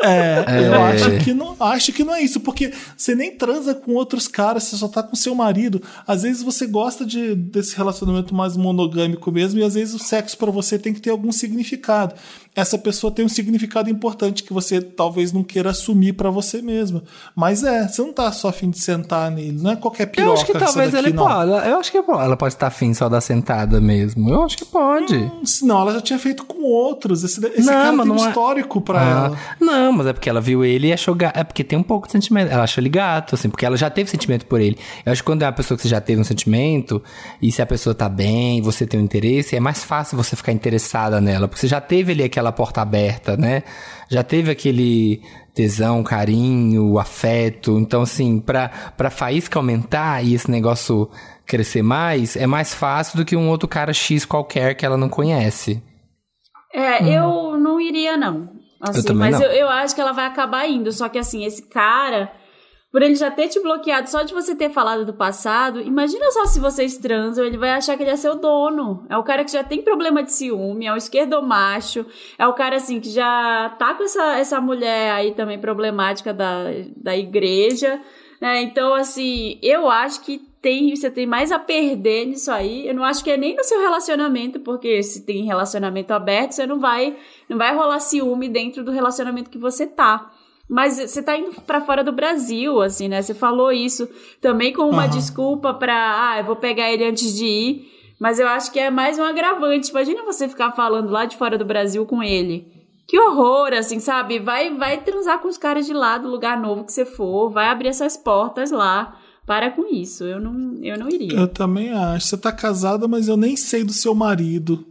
[SPEAKER 1] É, eu
[SPEAKER 2] É.
[SPEAKER 1] acho que, não, acho que não é isso, porque você nem transa com outros caras, você só tá com seu marido. Às vezes você gosta de, desse relacionamento mais monogâmico mesmo, e às vezes o sexo pra você tem que ter algum significado. Essa pessoa tem um significado importante que você talvez não queira assumir pra você mesma. Mas é, você não tá só afim de sentar nele, não é qualquer piroca
[SPEAKER 2] Eu acho que talvez
[SPEAKER 1] daqui,
[SPEAKER 2] ele
[SPEAKER 1] não.
[SPEAKER 2] pode. Eu acho que ela pode estar afim só da sentada mesmo. Eu acho que pode.
[SPEAKER 1] Não, ela já tinha feito com outros. Esse, esse
[SPEAKER 2] Não,
[SPEAKER 1] cara tem um
[SPEAKER 2] é-
[SPEAKER 1] histórico pra
[SPEAKER 2] Ah,
[SPEAKER 1] ela.
[SPEAKER 2] Não, mas é porque ela viu ele e achou gato. É porque tem um pouco de sentimento. Ela achou ele gato, assim, porque ela já teve sentimento por ele. Eu acho que quando é uma pessoa que você já teve um sentimento, e se a pessoa tá bem, você tem um interesse, é mais fácil você ficar interessada nela. Porque você já teve ali aquela porta aberta, né? Já teve aquele tesão, carinho, afeto. Então, assim, pra, pra faísca aumentar e esse negócio crescer mais, é mais fácil do que um outro cara X qualquer que ela não conhece.
[SPEAKER 3] É, eu não iria, não. Assim,
[SPEAKER 2] Hum. Eu também
[SPEAKER 3] mas
[SPEAKER 2] não.
[SPEAKER 3] Eu, eu acho que ela vai acabar indo. Só que, assim, esse cara, por ele já ter te bloqueado só de você ter falado do passado, imagina só se vocês transam, ele vai achar que ele é seu dono. É o cara que já tem problema de ciúme, é o esquerdomacho, é o cara, assim, que já tá com essa, essa mulher aí também problemática da, da igreja. né? Então, assim, eu acho que tem, você tem mais a perder nisso aí. Eu não acho que é nem no seu relacionamento, porque se tem relacionamento aberto, você não vai, não vai rolar ciúme dentro do relacionamento que você tá. Mas você tá indo pra fora do Brasil, assim, né? Você falou isso também com uma
[SPEAKER 1] Aham.
[SPEAKER 3] desculpa pra, ah, eu vou pegar ele antes de ir. Mas eu acho que é mais um agravante. Imagina você ficar falando lá de fora do Brasil com ele. Que horror, assim, sabe? Vai, vai transar com os caras de lá do lugar novo que você for, vai abrir essas portas lá. Para com isso, eu não, eu não iria.
[SPEAKER 1] Eu também acho. Você tá casada, mas eu nem sei do seu marido.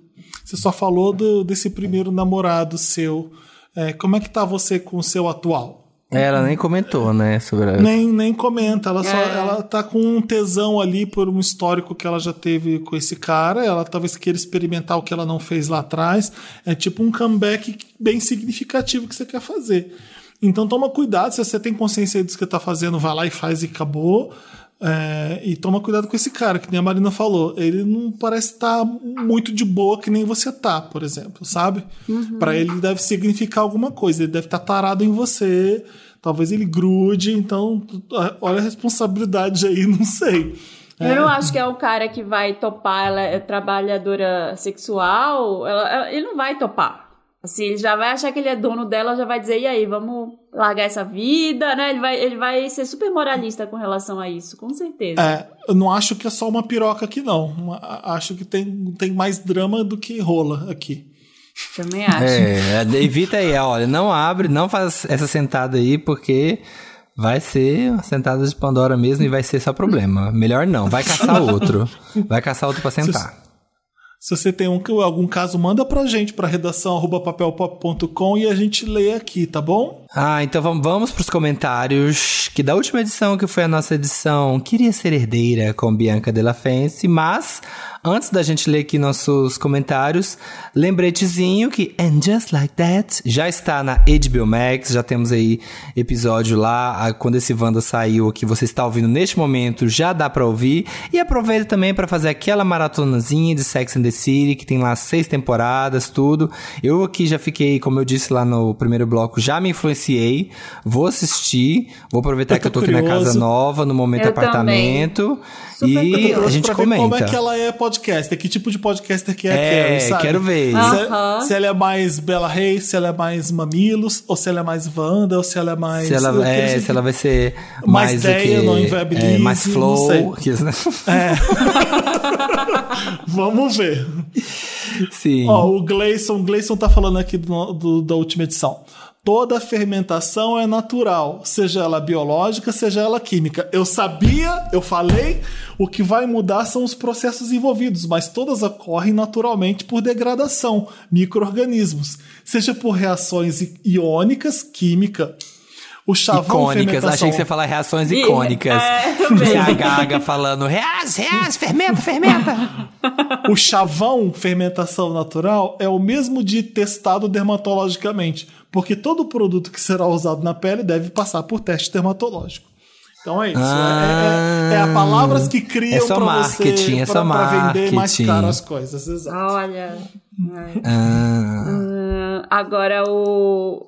[SPEAKER 1] Você só falou do- desse primeiro namorado seu. É, como é que tá você com o seu atual?
[SPEAKER 2] Ela nem comentou, né, sobre a...
[SPEAKER 1] Nem, nem comenta. Ela, só,
[SPEAKER 3] É.
[SPEAKER 1] ela tá com um tesão ali por um histórico que ela já teve com esse cara. Ela talvez queira experimentar o que ela não fez lá atrás. É tipo um comeback bem significativo que você quer fazer. Então toma cuidado, se você tem consciência disso que tá fazendo, vai lá e faz e acabou. É, e toma cuidado com esse cara, que nem a Marina falou. Ele não parece estar muito de boa que nem você tá, por exemplo, sabe? Pra ele deve significar alguma coisa. Ele deve estar tarado em você. Talvez ele grude. Então, olha a responsabilidade aí, não sei.
[SPEAKER 3] Eu não acho que é o cara que vai topar, ela é trabalhadora sexual, ela- ela- ele não vai topar. Assim, ele já vai achar que ele é dono dela, já vai dizer, e aí, vamos largar essa vida, né? Ele vai, ele vai ser super moralista com relação a isso, com certeza.
[SPEAKER 1] É, eu não acho que é só uma piroca aqui, não. A- Acho que tem, tem mais drama do que rola aqui.
[SPEAKER 3] Também acho.
[SPEAKER 2] É, evita aí, olha, não abre, não faz essa sentada aí, porque vai ser uma sentada de Pandora mesmo e vai ser só problema. Melhor não, vai caçar outro. Vai caçar outro pra sentar.
[SPEAKER 1] Se você tem um- algum caso, manda pra gente, pra redação papelpop.com e a gente lê aqui, tá bom?
[SPEAKER 2] Ah, então vamos, vamos pros comentários. Que da última edição, que foi a nossa edição Queria Ser Herdeira com Bianca Della Fence, mas antes da gente ler aqui nossos comentários, lembretezinho que And Just Like That já está na HBO Max, já temos aí episódio lá, quando esse Wanda saiu, que você está ouvindo neste momento, já dá pra ouvir. E aproveita também pra fazer aquela maratonazinha de Sex and the City, que tem lá seis temporadas, tudo. Eu aqui já fiquei, como eu disse lá no primeiro bloco, já me influenciei, vou assistir, vou aproveitar
[SPEAKER 1] Eu
[SPEAKER 2] que eu tô aqui na
[SPEAKER 1] curioso.
[SPEAKER 2] casa nova, no momento
[SPEAKER 3] Eu
[SPEAKER 2] apartamento,
[SPEAKER 3] Super
[SPEAKER 2] e a gente
[SPEAKER 1] pra ver
[SPEAKER 2] comenta.
[SPEAKER 1] como é que ela é podcaster, que tipo de podcaster que é, a
[SPEAKER 2] É,
[SPEAKER 1] Carrie, sabe?
[SPEAKER 2] quero ver.
[SPEAKER 1] Se,
[SPEAKER 3] Aham.
[SPEAKER 1] se ela é mais Bela Reis, se ela é mais Mamilos, ou se ela é mais Wanda, ou se ela é mais...
[SPEAKER 2] Se ela, é,
[SPEAKER 1] gente-
[SPEAKER 2] se ela vai ser
[SPEAKER 1] Mais
[SPEAKER 2] mais, quê?
[SPEAKER 1] não inviabilize,
[SPEAKER 2] é, mais flow. que- né?
[SPEAKER 1] Vamos ver.
[SPEAKER 2] Sim.
[SPEAKER 1] Ó, o Gleison, o Gleison tá falando aqui do- do- da última edição. Toda fermentação é natural, seja ela biológica, seja ela química. Eu sabia, eu falei, o que vai mudar são os processos envolvidos, mas todas ocorrem naturalmente por degradação, micro-organismos, seja por reações iônicas, química. O chavão
[SPEAKER 2] icônicas.
[SPEAKER 1] fermentação.
[SPEAKER 2] Achei que você ia falar reações icônicas.
[SPEAKER 3] é.
[SPEAKER 2] E a Gaga falando, reais, reais, fermenta, fermenta.
[SPEAKER 1] O chavão fermentação natural é o mesmo de testado dermatologicamente, porque todo produto que será usado na pele deve passar por teste dermatológico. Então é isso. é, é- é a palavras que criam
[SPEAKER 2] É só
[SPEAKER 1] para
[SPEAKER 2] marketing,
[SPEAKER 1] você
[SPEAKER 2] é
[SPEAKER 1] pra vender mais
[SPEAKER 2] marketing.
[SPEAKER 1] caro as coisas. Exato.
[SPEAKER 3] Olha.
[SPEAKER 2] Ah,
[SPEAKER 3] Hum, Agora o.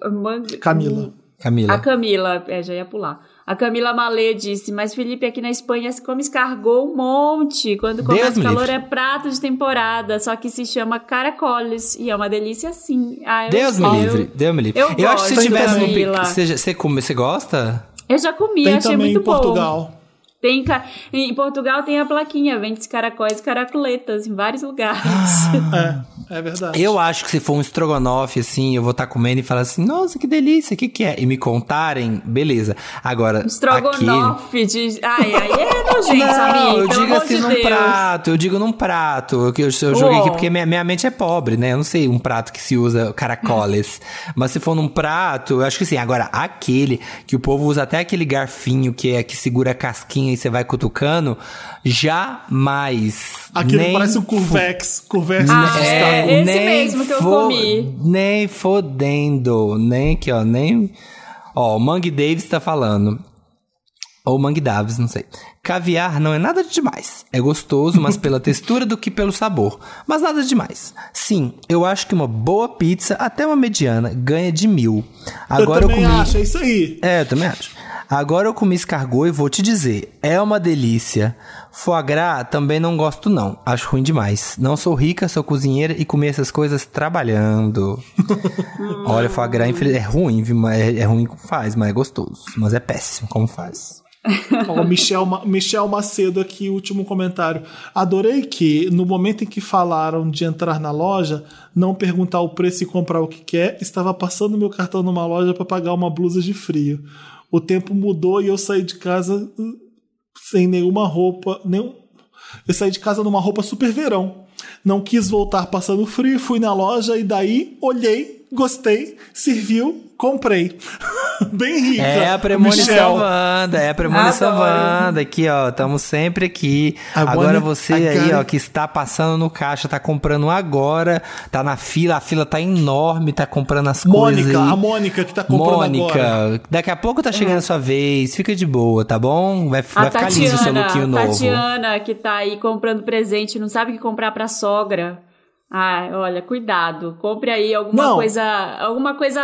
[SPEAKER 1] Camila.
[SPEAKER 2] Camila.
[SPEAKER 3] A Camila, é, já ia pular. A Camila Malê disse, mas Felipe, aqui na Espanha se come escargot um monte. Quando começa
[SPEAKER 2] Deus
[SPEAKER 3] o calor
[SPEAKER 2] livre.
[SPEAKER 3] é prato de temporada, só que se chama caracoles. E é uma delícia sim. Ah, eu
[SPEAKER 2] Deus me
[SPEAKER 3] eu-
[SPEAKER 2] livre, Deus me livre.
[SPEAKER 3] eu
[SPEAKER 2] acho que se tivesse no. Você, você, come, você gosta?
[SPEAKER 3] Eu já comi,
[SPEAKER 1] Tem
[SPEAKER 3] achei
[SPEAKER 1] também
[SPEAKER 3] muito
[SPEAKER 1] em Portugal.
[SPEAKER 3] Tem, ca- em Portugal tem a plaquinha, vende caracóis e caracoletas em vários lugares.
[SPEAKER 1] É, é verdade.
[SPEAKER 2] Eu acho que se for um estrogonofe, assim, eu vou estar comendo e falar assim, nossa, que delícia, o que que é? E me contarem, beleza. Agora.
[SPEAKER 3] Estrogonofe de... Ai, aí é nojento,
[SPEAKER 2] Não, eu digo assim
[SPEAKER 3] de
[SPEAKER 2] num
[SPEAKER 3] Deus.
[SPEAKER 2] prato, eu digo num prato. Eu, eu, eu joguei aqui porque minha, minha mente é pobre, né? Eu não sei um prato que se usa caracoles. Mas se for num prato, eu acho que sim. Agora, aquele que o povo usa até aquele garfinho que é que segura a casquinha e você vai cutucando, jamais.
[SPEAKER 1] Aquilo
[SPEAKER 2] nem
[SPEAKER 1] parece um curvex. Curvex
[SPEAKER 3] Ah, é, esse
[SPEAKER 2] nem
[SPEAKER 3] mesmo que eu comi.
[SPEAKER 2] Nem fodendo. Nem aqui, ó. Nem. Ó, o Mangue Davis tá falando. Ou Mangue Davis, não sei. Caviar não é nada de demais. É gostoso, mas pela textura do que pelo sabor. Mas nada de demais. Sim, eu acho que uma boa pizza, até uma mediana, ganha de mil. Agora
[SPEAKER 1] eu
[SPEAKER 2] eu,
[SPEAKER 1] também
[SPEAKER 2] comi.
[SPEAKER 1] acho, é isso aí.
[SPEAKER 2] É, eu também acho. Agora eu comi escargot e vou te dizer, é uma delícia. Foie gras também não gosto não, acho ruim demais. Não sou rica, sou cozinheira e comi essas coisas trabalhando. Olha, foie gras infeliz- é ruim, é, é ruim como faz, mas é gostoso. Mas é péssimo como faz.
[SPEAKER 1] Ó, o Michel, Michel Macedo aqui, último comentário. Adorei que, no momento em que falaram de entrar na loja, não perguntar o preço e comprar o que quer, estava passando meu cartão numa loja para pagar uma blusa de frio. O tempo mudou e eu saí de casa hum, sem nenhuma roupa. Nenhum... Eu saí de casa numa roupa super verão. Não quis voltar passando frio, fui na loja e daí olhei gostei, serviu, comprei. Bem rica.
[SPEAKER 2] É a premonição. Wanda, é a premonição
[SPEAKER 3] Adoro.
[SPEAKER 2] Wanda. Aqui, ó, estamos sempre aqui.
[SPEAKER 1] Agora-
[SPEAKER 2] Agora você aí,
[SPEAKER 1] agora-
[SPEAKER 2] ó, que está passando no caixa, tá comprando agora, tá na fila, a fila tá enorme, tá comprando as coisas
[SPEAKER 1] Mônica,
[SPEAKER 2] aí.
[SPEAKER 1] a Mônica que tá comprando
[SPEAKER 2] Mônica,
[SPEAKER 1] agora.
[SPEAKER 2] daqui a pouco tá chegando a sua vez, fica de boa, tá bom? Vai, vai
[SPEAKER 3] A
[SPEAKER 2] ficar lindo o seu
[SPEAKER 3] Tatiana,
[SPEAKER 2] lookinho novo.
[SPEAKER 3] Tatiana, que tá aí comprando presente, não sabe o que comprar pra sogra. Ah, olha, cuidado. Compre aí alguma
[SPEAKER 1] Não.
[SPEAKER 3] coisa, alguma coisa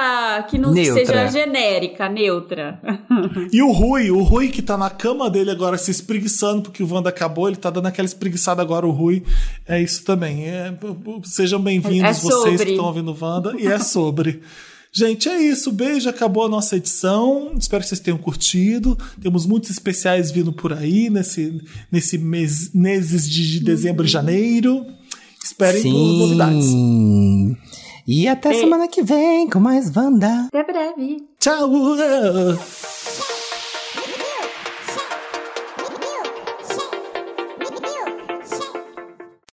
[SPEAKER 3] que não
[SPEAKER 2] Neutra.
[SPEAKER 3] seja genérica, neutra.
[SPEAKER 1] E o Rui, o Rui que tá na cama dele agora se espreguiçando porque o Wanda acabou, ele tá dando aquela espreguiçada agora, o Rui. É isso também. É, sejam bem-vindos
[SPEAKER 3] É
[SPEAKER 1] vocês que estão ouvindo Wanda. E é sobre. Gente, é isso. Beijo, acabou a nossa edição. Espero que vocês tenham curtido. Temos muitos especiais vindo por aí nesse, nesse mês, meses de dezembro e janeiro. Esperem por novidades.
[SPEAKER 2] Sim. E até semana que vem com mais Wanda.
[SPEAKER 3] Até breve.
[SPEAKER 1] Tchau!